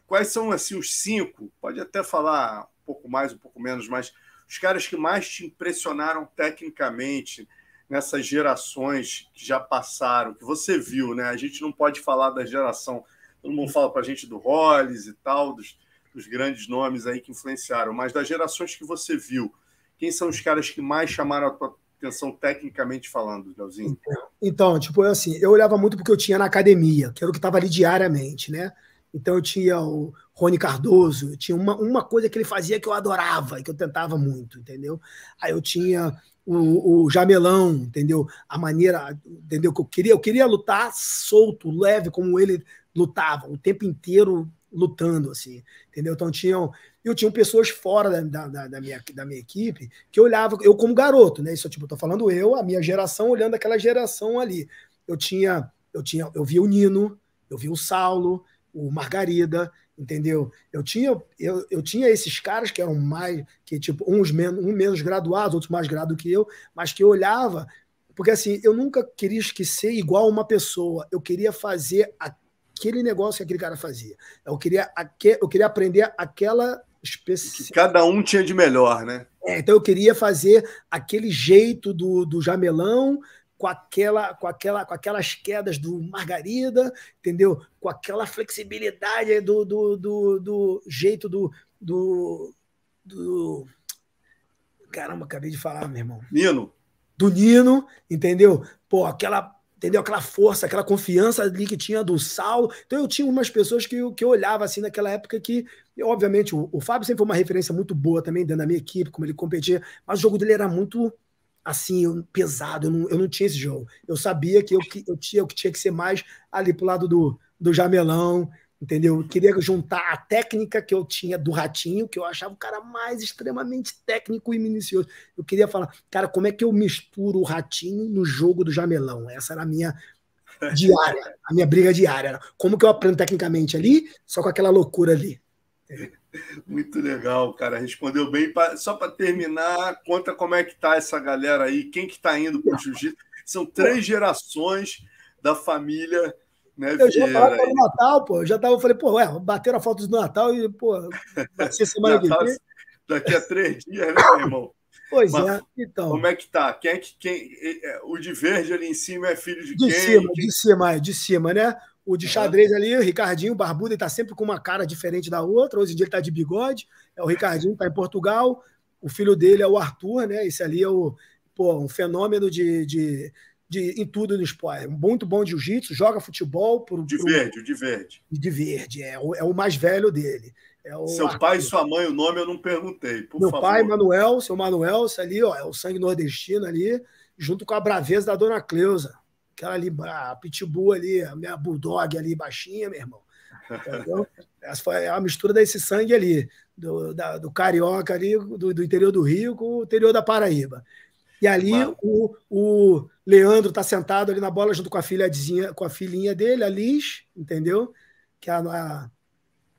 quais são assim os cinco? Pode até falar um pouco mais, um pouco menos, mas os caras que mais te impressionaram tecnicamente nessas gerações que já passaram, que você viu, né? A gente não pode falar da geração, todo mundo fala para a gente do Hollis e tal, dos, dos grandes nomes aí que influenciaram, mas das gerações que você viu, quem são os caras que mais chamaram a tua atenção tecnicamente falando, Leozinho? Então, tipo, eu, assim, eu olhava muito porque eu tinha na academia, que era o que estava ali diariamente, né? Então eu tinha o Rony Cardoso, eu tinha uma, uma coisa que ele fazia que eu adorava e que eu tentava muito, entendeu? Aí eu tinha o, o Jamelão, entendeu? A maneira, entendeu? Que eu queria, eu queria lutar solto, leve, como ele lutava, o tempo inteiro lutando, assim, entendeu? Então tinham, eu tinha pessoas fora da, da, da, minha, da minha equipe que olhava, eu como garoto, né? Isso tipo, eu tô falando eu, a minha geração olhando aquela geração ali. Eu tinha, eu tinha, eu via o Nino, eu via o Saulo, o Margarida, entendeu? Eu tinha, eu, eu tinha esses caras que eram mais, que tipo, uns menos, um menos graduados, outros mais graduados que eu, mas que eu olhava, porque assim, eu nunca queria esquecer igual uma pessoa, eu queria fazer aquele negócio que aquele cara fazia. Eu queria, eu queria aprender aquela específica. Cada um tinha de melhor, né? É, então eu queria fazer aquele jeito do, do jamelão, com aquela, com aquela, com aquelas quedas do Margarida, entendeu? Com aquela flexibilidade do, do, do, do jeito do, do, do, Caramba, acabei de falar, meu irmão. Nino. Do Nino, entendeu? Pô, aquela entendeu? Aquela força, aquela confiança ali que tinha do Sal. Então eu tinha umas pessoas que, que eu olhava assim naquela época que, obviamente, o, o Fábio sempre foi uma referência muito boa também dentro da minha equipe, como ele competia, mas o jogo dele era muito assim, pesado, eu não, eu não tinha esse jogo. Eu sabia que eu, que eu tinha o que tinha que ser mais ali pro lado do, do Jamelão, entendeu? Eu queria juntar a técnica que eu tinha do Ratinho, que eu achava o cara mais extremamente técnico e minucioso. Eu queria falar, cara, como é que eu misturo o Ratinho no jogo do Jamelão? Essa era a minha [laughs] diária, a minha briga diária. Como que eu aprendo tecnicamente ali, só com aquela loucura ali. Muito legal, cara. Respondeu bem. Só para terminar, conta como é que tá essa galera aí, quem que tá indo para o jiu-jitsu. São três gerações da família né, eu já tava no Natal, pô. Eu já tava, falei, pô, ué, bateram a foto do Natal e, pô, vai ser [laughs] semana que vem. Daqui a três dias, né, meu irmão? Pois Mas, é, então. Como é que tá? Quem é que. Quem, é, o de verde ali em cima é filho de, de quem? Cima, quem? De cima, é, de cima, né? O de xadrez ali, o Ricardinho, barbudo, ele tá sempre com uma cara diferente da outra. Hoje em dia ele tá de bigode. É o Ricardinho, tá em Portugal. O filho dele é o Arthur, né? Esse ali é o, pô, um fenômeno de, de de, em tudo no esporte. É muito bom de jiu-jitsu, joga futebol. Por, de verde, o de verde. De verde, é o, é o mais velho dele. É seu Arthur. pai e sua mãe, o nome eu não perguntei. Meu favor. pai, Manuel, seu Manuel, ali, ó, é o sangue nordestino ali, junto com a braveza da dona Cleusa. Aquela ali, a pitbull ali, a minha bulldog ali, baixinha, meu irmão. Entendeu? [laughs] Essa foi a mistura desse sangue ali, do, da, do carioca ali, do, do interior do Rio com o interior da Paraíba. E ali o, o Leandro está sentado ali na bola junto com a filhazinha, com a filhinha dele, a Liz, entendeu? Que é a,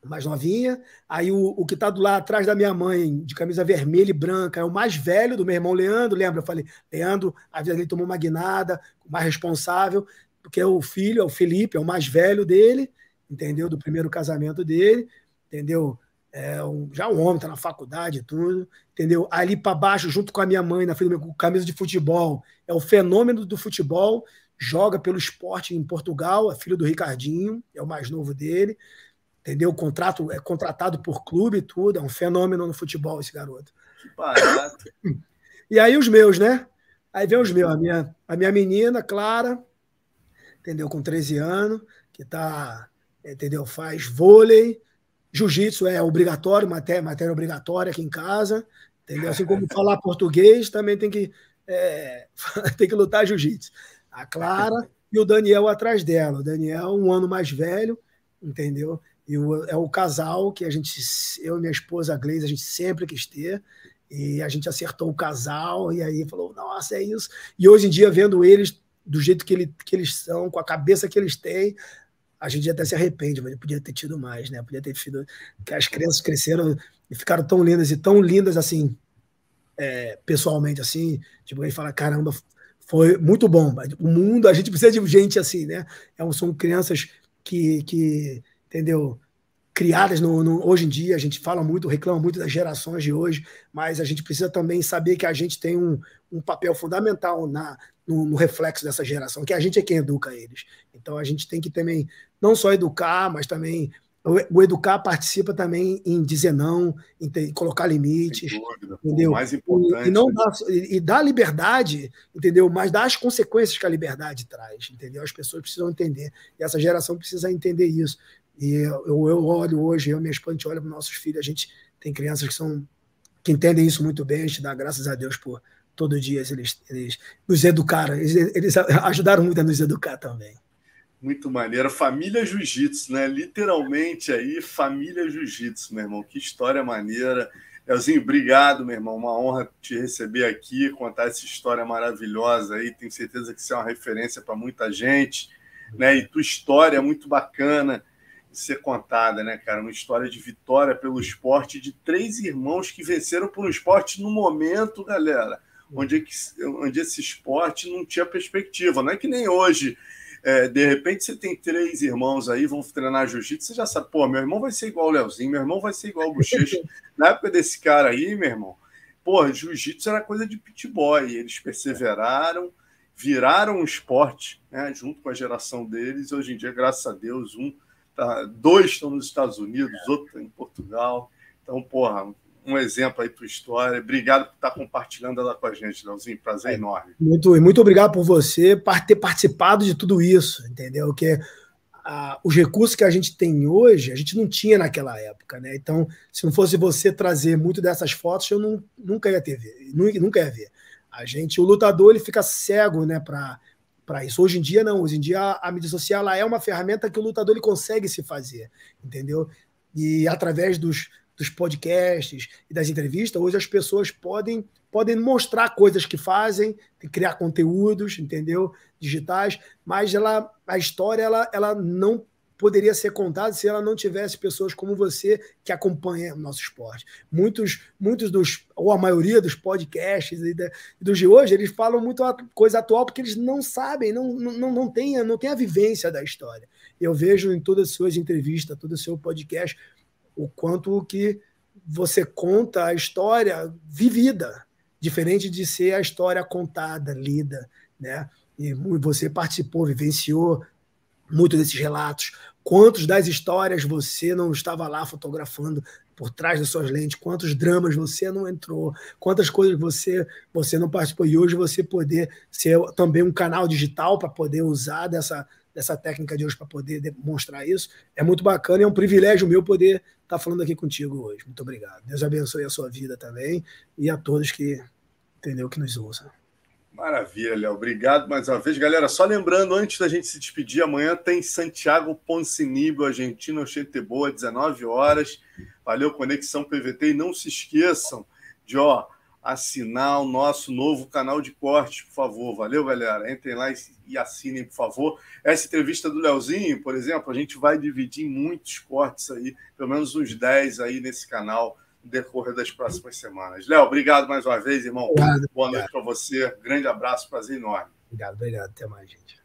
mais novinha. Aí o, o que está do lado atrás da minha mãe, de camisa vermelha e branca, é o mais velho do meu irmão Leandro. Lembra? Eu falei, Leandro, a vida dele tomou uma guinada, mais responsável, porque é o filho, é o Felipe, é o mais velho dele, entendeu? Do primeiro casamento dele, entendeu? É um, já um homem, está na faculdade e tudo, entendeu? Ali para baixo, junto com a minha mãe, na frente com camisa de futebol, é o fenômeno do futebol, joga pelo esporte em Portugal, é filho do Ricardinho, é o mais novo dele entendeu? Contrato, é contratado por clube e tudo, é um fenômeno no futebol esse garoto. Que barato. E aí os meus, né? Aí vem os meus, a minha, a minha menina, Clara, entendeu? Com 13 anos, que tá, entendeu? Faz vôlei, jiu-jitsu é obrigatório, matéria, matéria obrigatória aqui em casa, entendeu? Assim como falar português, também tem que, é, [laughs] tem que lutar jiu-jitsu. A Clara e o Daniel atrás dela. O Daniel, um ano mais velho, entendeu? E o, é o casal que a gente, eu e minha esposa, a Gleise, a gente sempre quis ter. E a gente acertou o casal, e aí falou: nossa, é isso. E hoje em dia, vendo eles do jeito que, ele, que eles são, com a cabeça que eles têm, a gente até se arrepende, mas podia ter tido mais, né? Podia ter tido. Que as crianças cresceram e ficaram tão lindas e tão lindas assim, é, pessoalmente, assim. Tipo, aí fala: caramba, foi muito bom. O mundo, a gente precisa de gente assim, né? É, são crianças que, que entendeu? Criadas no, no, hoje em dia, a gente fala muito, reclama muito das gerações de hoje, mas a gente precisa também saber que a gente tem um, um papel fundamental na, no, no, reflexo dessa geração, que a gente é quem educa eles. Então a gente tem que também não só educar, mas também o, educar participa também em dizer não, em, ter, colocar limites, entendeu? mais importante. E, e não né? dá, e dá liberdade, entendeu? Mas dá as consequências que a liberdade traz, entendeu? As pessoas precisam entender. E essa geração precisa entender isso. E eu, eu olho hoje, eu e minha esposa, a gente olha para nossos filhos, a gente tem crianças que são que entendem isso muito bem, a gente dá graças a Deus por todo dia eles, eles nos educaram, eles, eles ajudaram muito a nos educar também. Muito maneiro. Família Jiu-Jitsu, né? Literalmente aí, família Jiu-Jitsu, meu irmão. Que história maneira. Elzinho, obrigado, meu irmão. Uma honra te receber aqui, contar essa história maravilhosa aí. Tenho certeza que você é uma referência para muita gente, né? E tua história é muito bacana ser contada, né, cara? Uma história de vitória pelo esporte de três irmãos que venceram por um esporte no momento, galera, onde, é onde esse esporte não tinha perspectiva. Não é que nem hoje. É, de repente você tem três irmãos aí, vão treinar jiu-jitsu, você já sabe, pô, meu irmão vai ser igual o Leozinho, meu irmão vai ser igual o Bochecha. Na época desse cara aí, meu irmão, pô, jiu-jitsu era coisa de pit boy. Eles perseveraram, viraram um esporte, né, junto com a geração deles. Hoje em dia, graças a Deus, um Tá, dois estão nos Estados Unidos, outro em Portugal. Então, porra, um exemplo aí tua história. Obrigado por estar compartilhando ela com a gente, Leozinho. Prazer é, enorme. Muito, muito obrigado por você ter participado de tudo isso, entendeu? Que a, os recursos que a gente tem hoje, a gente não tinha naquela época, né? Então, se não fosse você trazer muito dessas fotos, eu não, nunca ia ter, nunca ia ver. A gente, o lutador, ele fica cego, né, para para isso. Hoje em dia, não. Hoje em dia, a, mídia social ela é uma ferramenta que o lutador ele consegue se fazer, entendeu? E através dos, dos podcasts e das entrevistas, hoje as pessoas podem, podem mostrar coisas que fazem, criar conteúdos, entendeu? Digitais, mas ela, a história ela, ela não poderia ser contada se ela não tivesse pessoas como você que acompanham o nosso esporte. Muitos, muitos dos, ou a maioria dos podcasts e dos de hoje, eles falam muito a coisa atual porque eles não sabem, não, não, não, têm, não têm a vivência da história. Eu vejo em todas as suas entrevistas, todo o seu podcast, o quanto que você conta a história vivida, diferente de ser a história contada, lida, né? E você participou, vivenciou muitos desses relatos. Quantos das histórias você não estava lá fotografando por trás das suas lentes? Quantos dramas você não entrou? Quantas coisas você você não participou? E hoje você poder ser também um canal digital para poder usar dessa, dessa técnica de hoje para poder demonstrar isso. É muito bacana é um privilégio meu poder estar tá falando aqui contigo hoje. Muito obrigado. Deus abençoe a sua vida também e a todos que entendeu que nos usam. Maravilha, obrigado mais uma vez. Galera, só lembrando, antes da gente se despedir, amanhã tem Santiago Poncinibio, Argentina, Boa, 19 horas. Valeu, Conexão PVT. E não se esqueçam de, ó, assinar o nosso novo canal de cortes, por favor. Valeu, galera. Entrem lá e assinem, por favor. Essa entrevista do Leozinho, por exemplo, a gente vai dividir em muitos cortes aí, pelo menos uns 10 aí nesse canal decorrer das próximas semanas. Léo, obrigado mais uma vez, irmão. Obrigado, Boa noite para você. Grande abraço, prazer enorme. Obrigado, obrigado. Até mais, gente.